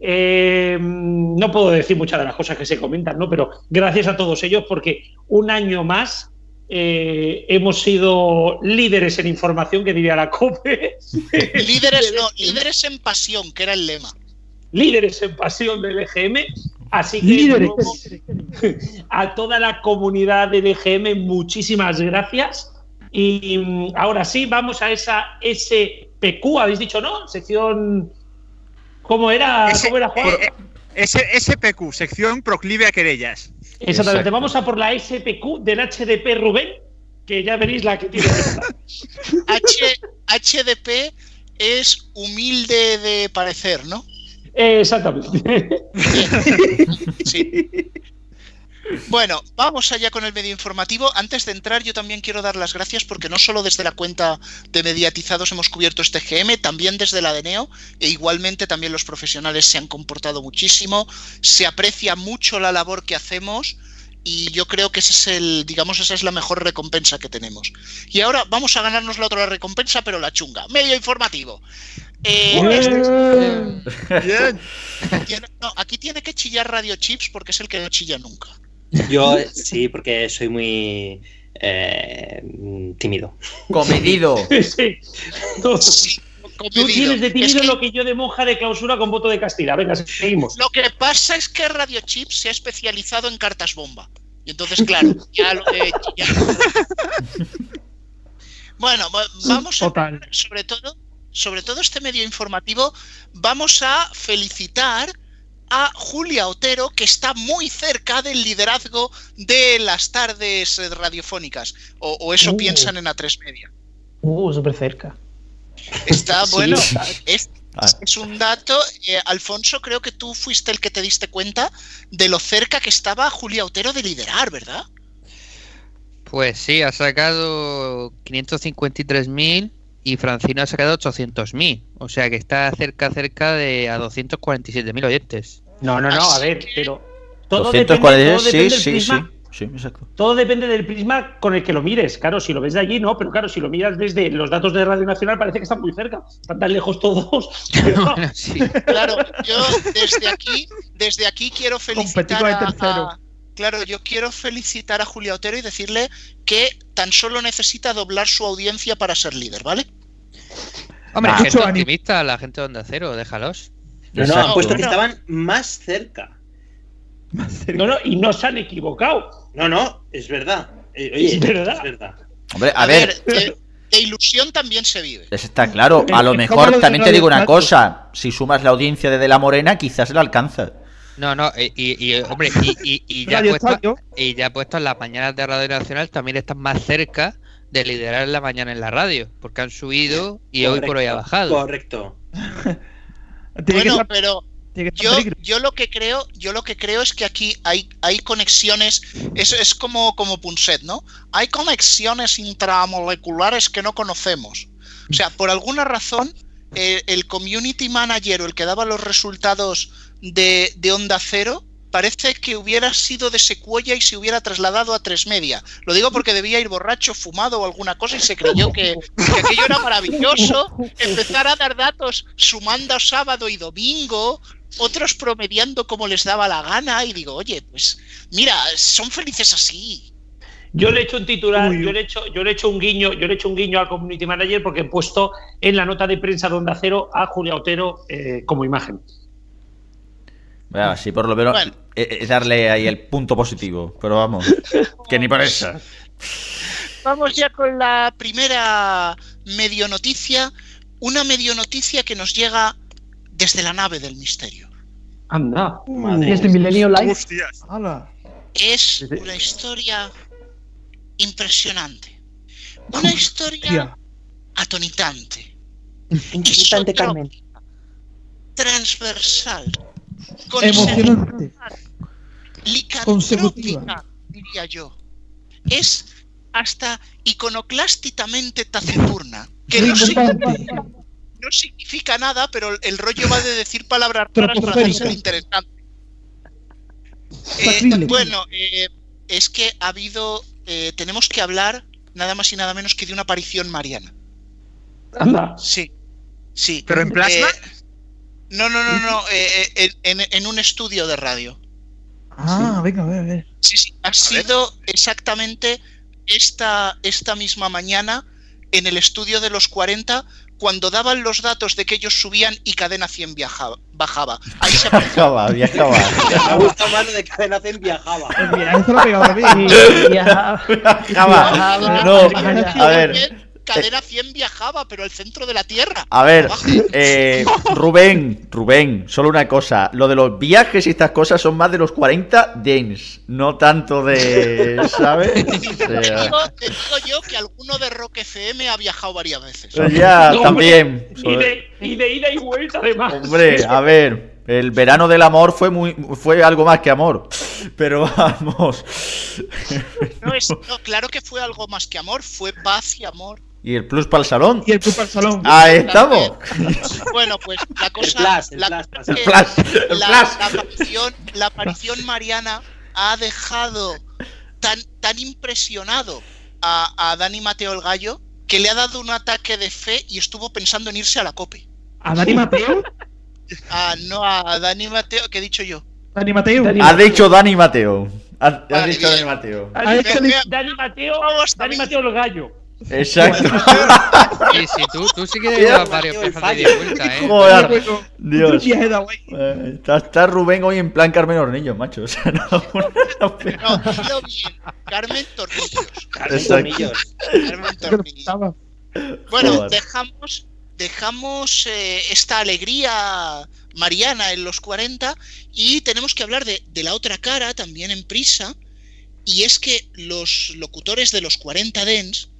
Eh, no puedo decir muchas de las cosas que se comentan, ¿no? Pero gracias a todos ellos porque un año más eh, hemos sido líderes en información, que diría la COPE. líderes, no, líderes en pasión, que era el lema. Líderes en pasión del EGM. Así que a toda la comunidad del EGM, muchísimas gracias. Y mm, ahora sí, vamos a esa SPQ, habéis dicho, ¿no? Sección. ¿Cómo era? ¿Cómo era Juan? Eh, SPQ, sección proclive a querellas. Exactamente, vamos a por la SPQ del HDP Rubén, que ya veréis la que tiene. H, HDP es humilde de parecer, ¿no? exactamente. sí. Bueno, vamos allá con el medio informativo. Antes de entrar, yo también quiero dar las gracias porque no solo desde la cuenta de mediatizados hemos cubierto este GM, también desde la DENEO, e igualmente también los profesionales se han comportado muchísimo. Se aprecia mucho la labor que hacemos y yo creo que ese es el, digamos, esa es la mejor recompensa que tenemos. Y ahora vamos a ganarnos la otra recompensa, pero la chunga. Medio informativo. Eh, no, aquí tiene que chillar Radio Chips porque es el que no chilla nunca. Yo sí, porque soy muy eh, tímido. Comedido. sí. Tú tienes de tímido lo que yo de monja de clausura con voto de castilla. Venga, seguimos. Lo que pasa es que Radio Chip se ha especializado en cartas bomba. Y entonces, claro, ya lo he Bueno, vamos a sobre todo, sobre todo este medio informativo, vamos a felicitar a Julia Otero, que está muy cerca del liderazgo de las tardes radiofónicas. O, eso uh. piensan en A3 Media. Uh, súper cerca. Está bueno. Es, es, un dato. Eh, Alfonso, creo que tú fuiste el que te diste cuenta de lo cerca que estaba Julia Otero de liderar, ¿verdad? Pues sí, ha sacado 553.000 y Francino ha sacado 800.000. O sea que está cerca, cerca de a 247.000 oyentes. No, no, no, a ver, pero todo 247, sí, sí, sí. Sí, exacto. Todo depende del prisma con el que lo mires. Claro, si lo ves de allí, no, pero claro, si lo miras desde los datos de Radio Nacional, parece que están muy cerca. Están tan lejos todos. Claro, yo desde aquí, desde aquí quiero felicitar a, Claro, yo quiero felicitar a Julia Otero y decirle que tan solo necesita doblar su audiencia para ser líder, ¿vale? Hombre, ah, gente optimista, la gente de Onda Cero, déjalos. No, no, han puesto que estaban más cerca. Más cerca. No, no, y no se han equivocado. No, no, es verdad. Eh, oye, es verdad. Es verdad. Hombre, a, ver. de, ilusión también se vive. Está claro. A lo mejor también te digo una cosa. Si sumas la audiencia de De La Morena, quizás la alcanza. No, no, y, hombre, y, ya puesto, y ya puesto en las mañanas de Radio Nacional también están más cerca de liderar la mañana en la radio, porque han subido y hoy por hoy ha bajado. Correcto. bueno, pero yo, yo, lo que creo, yo lo que creo es que aquí hay, hay conexiones, es, es como, como Punset, ¿no? Hay conexiones intramoleculares que no conocemos. O sea, por alguna razón, eh, el community manager o el que daba los resultados de, de Onda Cero parece que hubiera sido de Secuoya y se hubiera trasladado a Tres Media. Lo digo porque debía ir borracho, fumado o alguna cosa y se creyó que, aquello era maravilloso. Empezar a dar datos sumando sábado y domingo, otros promediando como les daba la gana y digo, oye, pues mira, son felices así. Yo le he hecho un titular, yo le he hecho, yo le he hecho un guiño, yo le he hecho un guiño al community manager porque he puesto en la nota de prensa de Onda Cero a Julia Otero eh, como imagen. Bueno, sí, por lo menos es darle ahí el punto positivo, pero vamos, que ni por eso. Vamos ya con la primera medio noticia, una medio noticia que nos llega desde la nave del misterio. Anda, desde Milenio Live. Es una historia impresionante. Una historia atonitante. Inquietante, Carmen. Transversal. Emocionante. Licantrópica, diría yo. Es hasta iconoclásticamente taciturna. Que no significa, no significa, nada, pero el rollo va de decir palabras raras para ser interesante. Eh, bueno, eh, es que ha habido eh, tenemos que hablar nada más y nada menos que de una aparición mariana. Anda. Sí, sí. ¿Pero en plasma? No, no, no, no, eh, eh, en, en- un estudio de radio. Ah, venga, a ver, a ver. Sí, sí, ha sido exactamente esta, esta misma mañana en el estudio de los 40 cuando daban los datos de que ellos subían y Cadena 100 viajaba, bajaba. Ahí se Viajaba, viajaba. Me gusta más lo de cadena Zen viajaba. Eso lo ha pegado también. Viajaba. No, a ver. Cadena 100 viajaba, pero al centro de la Tierra. A ver, eh, Rubén, Rubén, solo una cosa. Lo de los viajes y estas cosas son más de los 40 dens, no tanto de. ¿Sabes? O Te sea, digo, te digo yo que alguno de Rock FM ha viajado varias veces. ya, Hombre, también. Y de, y de ida y vuelta, además. Hombre, a ver, el verano del amor fue muy fue algo más que amor. Pero vamos. No, es, no, claro que fue algo más que amor, fue paz y amor. ¿Y el plus para el salón? Y el plus para el salón. Ahí estamos. Bueno, pues la cosa, flash, el la, flash, el flash, el la- flash. la aparición, la aparición mariana ha dejado tan, tan impresionado a, a Dani Mateo el Gallo que le ha dado un ataque de fe y estuvo pensando en irse a la COPE. ¿A Dani Mateo? Ah, no a Dani Mateo, ¿qué he dicho yo? Dani Mateo. Ha dicho Dani Mateo. Ha, ha Vale, dicho bien. Dani Mateo. Ha Venga, Dani Mateo, Dani Mateo el gallo. Exacto. Sí, sí, tú, tú sí que dar varios viajes de vuelta, ¿eh? Joder. Dios. Eh, Está, está Rubén hoy en plan Carmen Hornillo, macho. O sea, no, No, bien. Carmen Tornillos. Exacto. Carmen Tornillos. Bueno, Joder. dejamos, dejamos eh, esta alegría mariana en los 40 y tenemos que hablar de, de la otra cara también en prisa y es que los locutores de los 40 Dens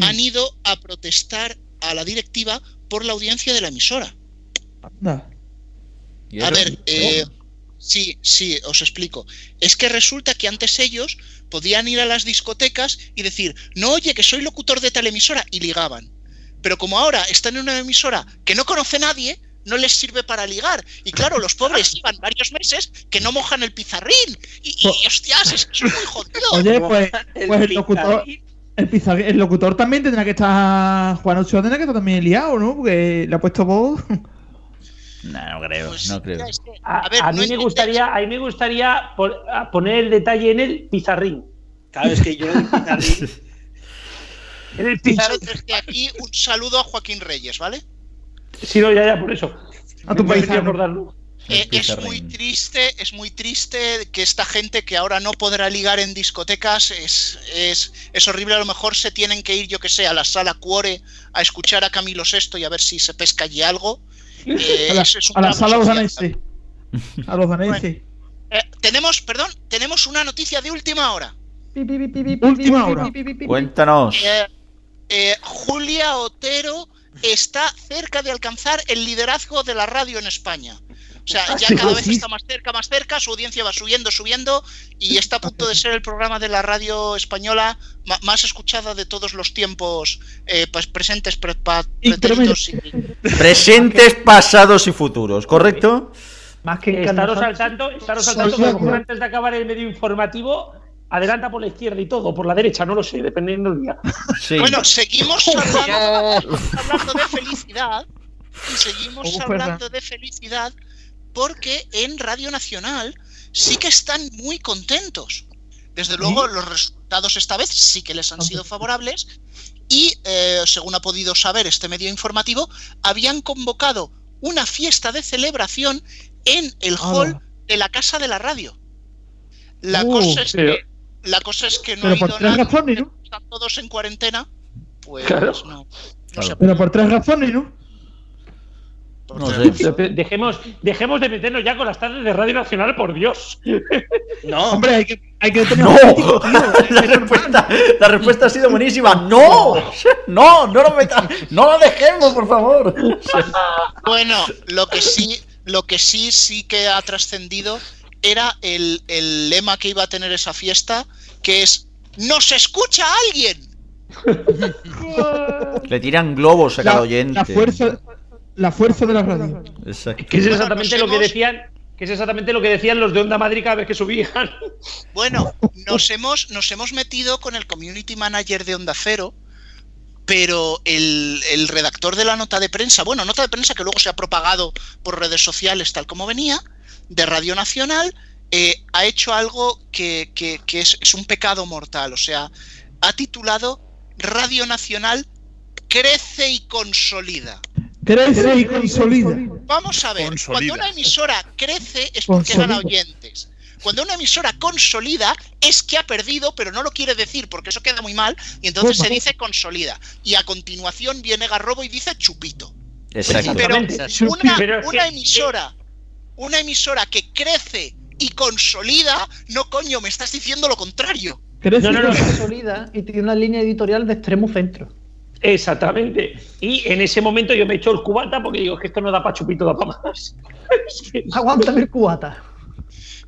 han ido a protestar a la directiva por la audiencia de la emisora. Anda. ¿Y A ver, eh, sí, sí, os explico. Es que resulta que antes ellos podían ir a las discotecas y decir, no, oye, que soy locutor de tal emisora, y ligaban. Pero como ahora están en una emisora que no conoce nadie, no les sirve para ligar. Y claro, los pobres llevan varios meses que no mojan el pizarrín. Y, y, hostias, es, es muy jodido. Oye, pues, pues el locutor. El, locutor también tendrá que estar. Juan Ochoa tendrá que estar también liado, ¿no? Porque le ha puesto voz. No, no creo, Pues no creo. A, A ver, a no mí me gustaría, a mí me gustaría poner el detalle en el pizarrín. Claro, es que yo el pizarrín. En el Yo pizarrín. desde aquí un saludo a Joaquín Reyes, ¿vale? Sí, no, ya, ya, por eso. A tu paisano. acordarlo. Eh, es muy triste, es muy triste que esta gente que ahora no podrá ligar en discotecas es, es, es horrible. A lo mejor se tienen que ir, yo que sé, a la sala Cuore a escuchar a Camilo VI y a ver si se pesca allí algo. Eh, a la, es a la sala los social. daneses. A los daneses. Eh, tenemos, perdón, tenemos una noticia de última hora. Última hora. Cuéntanos. Eh, eh, Julia Otero está cerca de alcanzar el liderazgo de la radio en España. O sea, ya cada pues vez está más cerca, más cerca, su audiencia va subiendo, subiendo y está a punto de ser el programa de la radio española ma- más escuchada de todos los tiempos eh, pues, presentes, pre- pa- pretéritos y- Presentes, pasados y futuros, ¿correcto? Más que Estaros al tanto, estaros al tanto que antes de acabar el medio informativo, adelanta por la izquierda y todo, por la derecha, no lo sé, dependiendo del día. Sí. Bueno, seguimos hablando, hablando de felicidad y seguimos hablando de felicidad porque en Radio Nacional sí que están muy contentos. Desde luego, los resultados esta vez sí que les han sido favorables y, eh, según ha podido saber este medio informativo, habían convocado una fiesta de celebración en el hall de la Casa de la Radio. La, Uh, cosa, es pero- que, la cosa es que no Pero ha por ido tres nada, razones, ¿no? están todos en cuarentena, pues Claro. no, no Claro. se Pero por tres razones, ¿no? No sé. Dejemos, dejemos de meternos ya con las tardes de Radio Nacional, por Dios. No, Hombre, hay que, hay que tener ¡No! tío. La respuesta, la respuesta ha sido buenísima. ¡No! ¡No! ¡No lo meta- ¡No lo dejemos, por favor! Bueno, lo que sí, lo que sí, sí que ha trascendido era el, el lema que iba a tener esa fiesta, que es ¡Nos escucha alguien! Le tiran globos a cada oyente. la fuerza, la fuerza de la radio. Exacto. Que es exactamente lo que decían, que es exactamente lo que decían los de Onda Madrid cada vez que subían. Bueno, nos hemos, nos hemos metido con el community manager de Onda Cero, pero el, el redactor de la nota de prensa, bueno, nota de prensa que luego se ha propagado por redes sociales tal como venía, de Radio Nacional, eh, ha hecho algo que, que- que es, es un pecado mortal. O sea, ha titulado Radio Nacional crece y consolida. Crece y consolida. Vamos a ver, Consolida. cuando una emisora crece es porque gana Consolida. oyentes. Cuando una emisora consolida es que ha perdido, pero no lo quiere decir porque eso queda muy mal, y entonces se dice consolida. Y a continuación viene Garrobo y dice chupito. Exacto. Pero una, Pero emisora, una emisora que crece y consolida, no coño, me estás diciendo lo contrario. Crece y consolida y tiene una línea editorial de extremo centro. Exactamente. Y en ese momento yo me echo el cubata porque digo "Es que esto no da para chupito, da para más. Aguántame el cubata.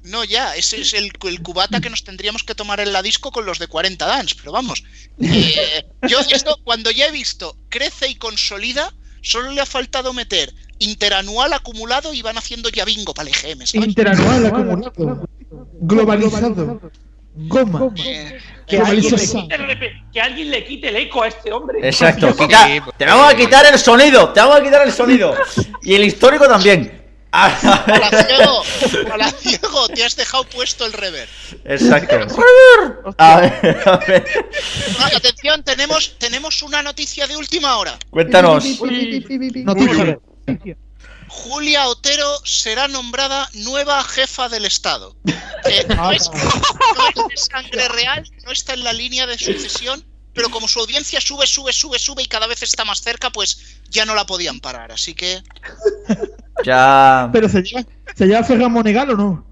No, ya, ese es el, el cubata que nos tendríamos que tomar en la disco con los de 40 Dance, pero vamos. eh, yo esto, cuando ya he visto crece y consolida, solo le ha faltado meter interanual acumulado y van haciendo ya bingo para el EGM, ¿sabes? Interanual, acumulado. Globalizado. Goma. Que alguien, le Globalización. quite el repe- que alguien le quite el eco a este hombre. Exacto, quita- te vamos a quitar el sonido, te vamos a quitar el sonido. Y el histórico también. Palaciego, Palaciego, te has dejado puesto el rever. Exacto. A ver, a ver, Ah, Atención, tenemos, tenemos una noticia de última hora. cuéntanos. Noticia. Julia Otero será nombrada nueva jefa del Estado. Eh, no, es, no es sangre real, no está en la línea de sucesión, pero como su audiencia sube, sube, sube, sube y cada vez está más cerca, pues ya no la podían parar. Así que Ya. Pero se llama, se llama Ferran Monegal o no?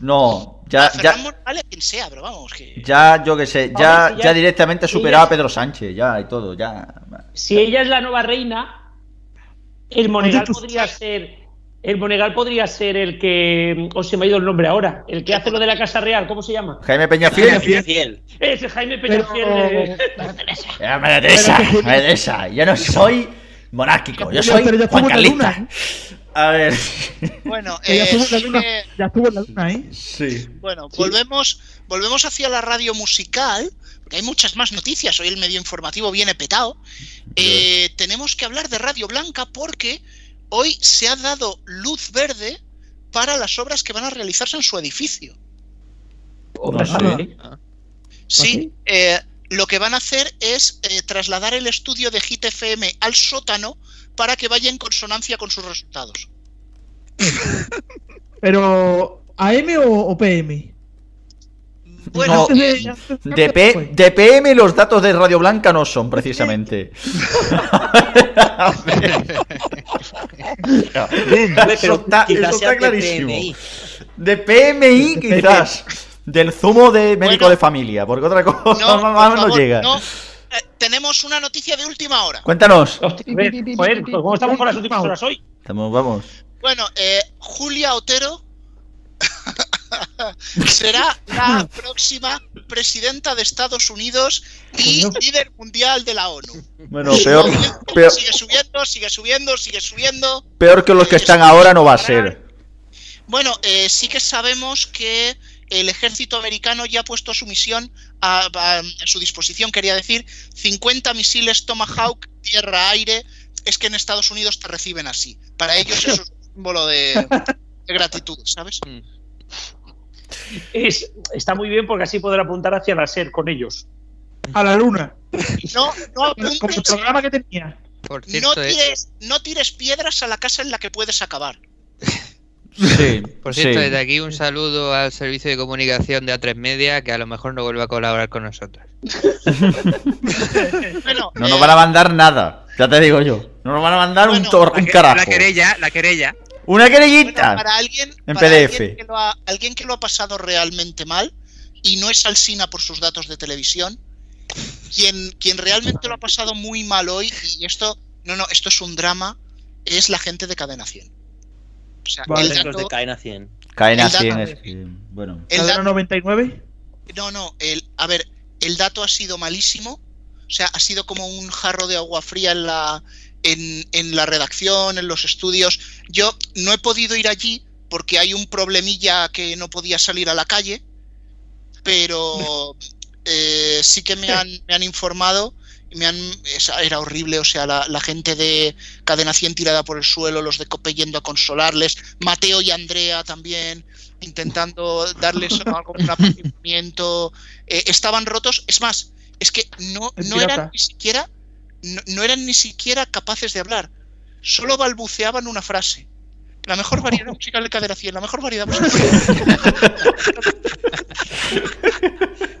No, ya, ya, vale quien sea, pero vamos, que ya, yo que sé, ya, ver, si ya ya- directamente superaba a Pedro Sánchez, ya y todo, ya. Si ella es la nueva reina, el Monegal Oye, tú- podría ser. El Monegal podría ser el que. O se me ha ido el nombre ahora. El que hace lo de la Casa Real, ¿cómo se llama? Jaime Peñafiel. Fiel. Ese Jaime Peñafiel. de- Ya, María Teresa, María Teresa, yo no soy monárquico, yo soy Pero Juan en la luna, Carlista. A ver. bueno, Que ya eh, estuvo en la sí luna. Ya estuvo en la luna, ¿eh? Sí. bueno, volvemos, volvemos hacia la radio musical, porque hay muchas más noticias. Hoy el medio informativo viene petado. Eh, tenemos que hablar de Radio Blanca porque hoy se ha dado luz verde para las obras que van a realizarse en su edificio. No sé. ah, Sí, eh, lo que van a hacer es eh, trasladar el estudio de Hit FM al sótano para que vaya en consonancia con sus resultados. Pero, ¿AM o, o PM? Bueno, No, de- antes de- de, P- de PM los datos de Radio Blanca no son, precisamente. A ver. Hombre, Eso pero está, eso clarísimo. PMI. De PMI, quizás. Del zumo de médico Bueno. de familia, porque otra cosa no, por más no favor, llega. Eh, tenemos una noticia de última hora. Cuéntanos. hostia, a ver, joder, ¿cómo estamos con las últimas horas hoy? Estamos, vamos. Bueno, eh, Julia Otero será la próxima presidenta de Estados Unidos y líder mundial de la ONU. Bueno, peor, peor, Sigue subiendo, sigue subiendo, sigue subiendo. peor que los que están ahora no va a ser. Bueno, eh, sí que sabemos que el ejército americano ya ha puesto su misión a, a- a su disposición, quería decir, 50 misiles Tomahawk tierra-aire. Es que en Estados Unidos te reciben así. Para ellos eso es un símbolo de, de gratitud, ¿sabes? Es, está muy bien porque así podrá apuntar hacia la SER con ellos. A la luna. No, no Como el apuntes, programa que tenía. Por no cierto, eh, tires, no tires piedras a la casa en la que puedes acabar. Sí, por cierto, sí. desde aquí un saludo al servicio de comunicación de A3 Media que a lo mejor no vuelve a colaborar con nosotros. Bueno, No eh, nos van a mandar nada, ya te digo yo. No nos van a mandar un, tor- La, un carajo. la querella, la querella. Una bueno, querellita. para alguien, en para PDF. Alguien que, lo ha, alguien que lo ha pasado realmente mal y no es Alsina por sus datos de televisión, quien, quien realmente lo ha pasado muy mal hoy, y esto, no, no, esto es un drama, es la gente de Cadena 100. O sea, Vale. el Los de dato, Cadena 100. Caen en dato- es que, bueno. el dato- 99. no, no, el, a ver, el dato ha sido malísimo, o sea, ha sido como un jarro de agua fría en la, en, en la redacción, en los estudios. Yo no he podido ir allí porque hay un problemilla que no podía salir a la calle, pero eh, sí que me han, me han informado me han, era horrible, o sea, la, la gente de Cadena 100 tirada por el suelo, los de Cope yendo a consolarles, Mateo y Andrea también intentando darles algo un aplaudimiento, eh, estaban rotos, es más, es que no, no eran ni siquiera no, no eran ni siquiera capaces de hablar, solo balbuceaban una frase. La mejor variedad musical de Cadena 100, la mejor variedad musical.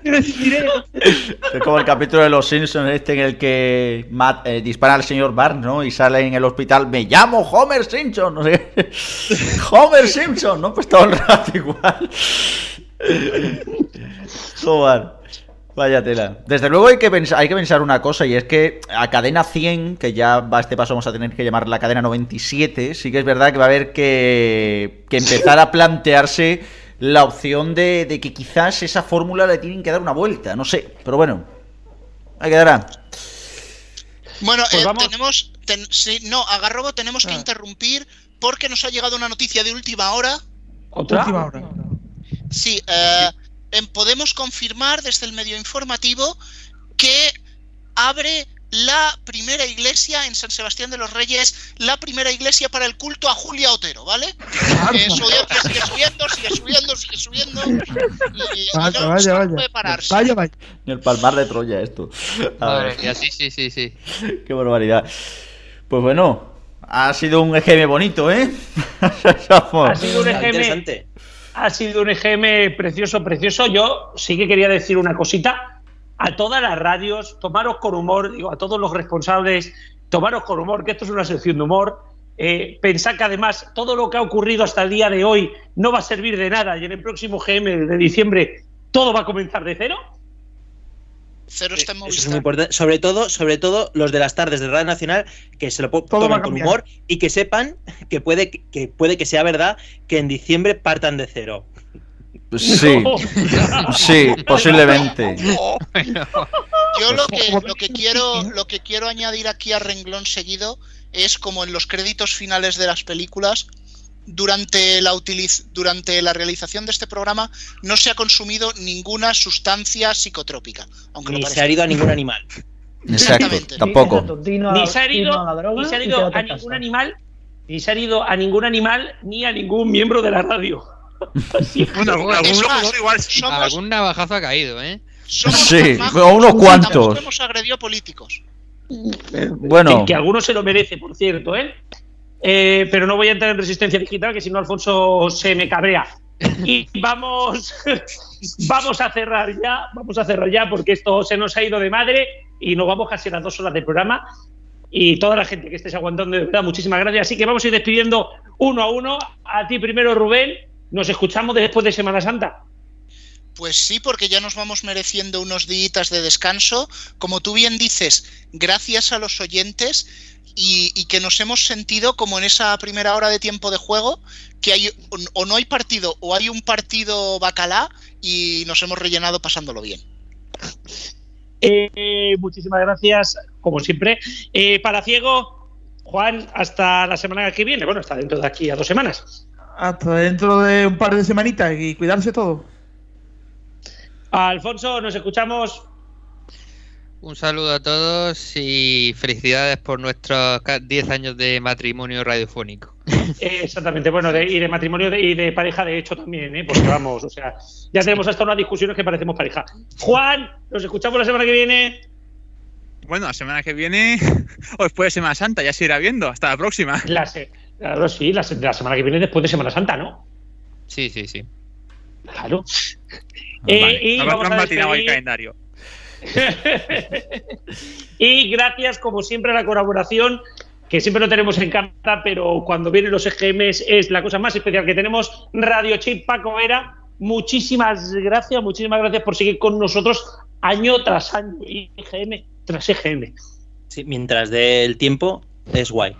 Es como el capítulo de los Simpsons este en el que Matt, eh, dispara al señor Barnes, ¿no? Y sale en el hospital, me llamo Homer Simpson, no sé. Homer Simpson, ¿no? Pues todo el rato igual. Joder. Vaya tela. Desde luego hay que, pensar, hay que pensar una cosa y es que a cadena 100, que ya va a este paso vamos a tener que llamar la cadena 97, sí que es verdad que va a haber que, que empezar a plantearse la opción de, de que quizás esa fórmula le tienen que dar una vuelta, no sé, pero bueno, ahí quedará. Bueno, Pues eh, vamos. tenemos. ten- sí, no, a Garrobo tenemos que Ah. interrumpir porque nos ha llegado una noticia de última hora. ¿Otra? Última hora. Sí, eh, em, podemos confirmar desde el medio informativo que abre la primera iglesia en San Sebastián de los Reyes, la primera iglesia para el culto a Julia Otero, ¿vale? Eh, subiendo, sigue subiendo, sigue subiendo, sigue subiendo. Y, y Vaya, no, vaya, vaya. puede pararse. Vaya, el palmar de Troya esto. A Madre ver, mía, sí, sí, sí, sí. qué barbaridad. Pues bueno, ha sido un EGM bonito, ¿eh? Ha sido un EGM, Interesante. Ha sido un EGM precioso, precioso. Yo sí que quería decir una cosita. A todas las radios, tomaros con humor, digo, a todos los responsables, tomaros con humor, que esto es una sección de humor. Eh, pensad que además todo lo que ha ocurrido hasta el día de hoy no va a servir de nada y en el próximo GM de diciembre todo va a comenzar de cero. Cero está en Eso es Movistar. muy importante. Sobre todo, sobre todo los de las tardes de Radio Nacional que se lo tomen con humor y que sepan que puede que puede que sea verdad que en diciembre partan de cero. Sí, sí, posiblemente. Yo lo que, lo que quiero lo que quiero añadir aquí a renglón seguido es como en los créditos finales de las películas durante la utiliz- durante la realización de este programa no se ha consumido ninguna sustancia psicotrópica, aunque Ni no se ha herido a ningún animal. Exacto, Exactamente. tampoco. Exacto, Dino a- ni se ha herido, a la droga ni se ha y herido quédate a en casa. ningún animal, ni se ha herido a ningún animal ni a ningún miembro de la radio. Que- Bueno, algún, más, igual sí. somos, Algún navajazo ha caído, ¿eh? somos Sí, o unos cuantos. hemos agredido a políticos. Bueno, que, que alguno se lo merece, por cierto, ¿eh? Eh, pero no voy a entrar en resistencia digital, que si no Alfonso se me cabrea. Y vamos, vamos a cerrar ya, vamos a cerrar ya, porque esto se nos ha ido de madre y nos vamos casi a las dos horas de programa. Y toda la gente que estés aguantando, de verdad, muchísimas gracias. Así que vamos a ir despidiendo uno a uno. A ti primero, Rubén. Nos escuchamos después de Semana Santa. Pues sí, porque ya nos vamos mereciendo unos días de descanso. Como tú bien dices, gracias a los oyentes y, y que nos hemos sentido como en esa primera hora de tiempo de juego, que hay o- o no hay partido o hay un partido bacalá y nos hemos rellenado pasándolo bien. Eh, muchísimas gracias, como siempre. Eh, para Ciego, Juan, hasta la semana que viene. Bueno, hasta dentro de aquí a dos semanas. Hasta dentro de un par de semanitas y cuidarse todo. Alfonso, nos escuchamos. Un saludo a todos y felicidades por nuestros ca- 10 años de matrimonio radiofónico. Eh, exactamente, bueno, de- y de matrimonio de- y de pareja, de hecho, también, ¿eh? porque vamos, o sea, ya tenemos hasta unas discusiones que parecemos pareja. Juan, nos escuchamos la semana que viene. Bueno, la semana que viene, o después de Semana Santa, ya se irá viendo. Hasta la próxima. La, se- claro, sí, la, se- la semana que viene después de Semana Santa, ¿no? Sí, sí, sí. Claro. Eh, Vale, y no, vamos no a el calendario. y gracias, como siempre, a la colaboración, que siempre lo tenemos en carta, pero cuando vienen los EGMs es la cosa más especial que tenemos. Radio Chip Paco Vera, muchísimas gracias, muchísimas gracias por seguir con nosotros año tras año, y EGM tras EGM. Sí, mientras dé el tiempo, es guay.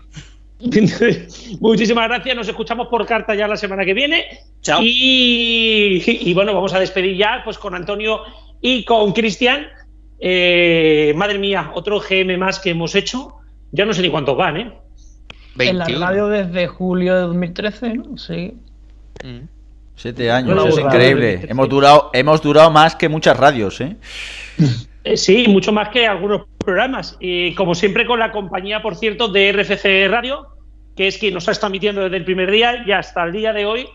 Muchísimas gracias, nos escuchamos por carta ya la semana que viene. Chao. Y, y bueno, vamos a despedir ya pues con Antonio y con Cristian. Eh, madre mía, otro GM más que hemos hecho. Ya no sé ni cuántos van, ¿eh? En la radio desde julio de 2013, ¿no? Sí. Siete años, es increíble. Hemos durado, hemos durado más que muchas radios, ¿eh? Eh, Sí, mucho más que algunos programas. Y como siempre, con la compañía, por cierto, de RFC Radio, que es quien nos ha estado emitiendo desde el primer día y hasta el día de hoy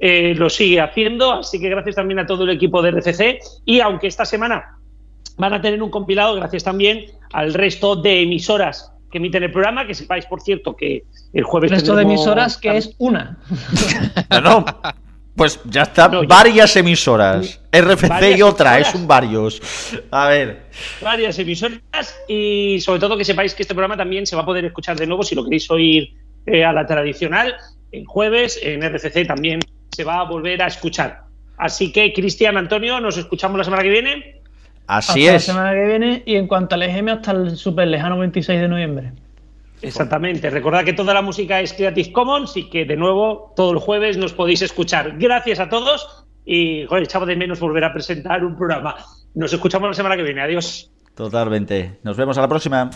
eh, lo sigue haciendo. Así que gracias también a todo el equipo de RFC. Y aunque esta semana van a tener un compilado, gracias también al resto de emisoras que emiten el programa, que sepáis, por cierto, que el jueves... Resto de emisoras que es una. No, no. Pues ya está, varias emisoras. RFC y otra, emisoras. es un varios. A ver. varias emisoras y sobre todo que sepáis que este programa también se va a poder escuchar de nuevo si lo queréis oír eh, a la tradicional en jueves en RCC también se va a volver a escuchar así que Cristian Antonio nos escuchamos la semana que viene Así hasta es. la semana que viene y en cuanto al EGM hasta el super lejano 26 de noviembre. exactamente recordad que toda la música es Creative Commons y que de nuevo todo el jueves nos podéis escuchar gracias a todos y joder, echaba de menos volver a presentar un programa nos escuchamos la semana que viene adiós Totalmente. Nos vemos a la próxima.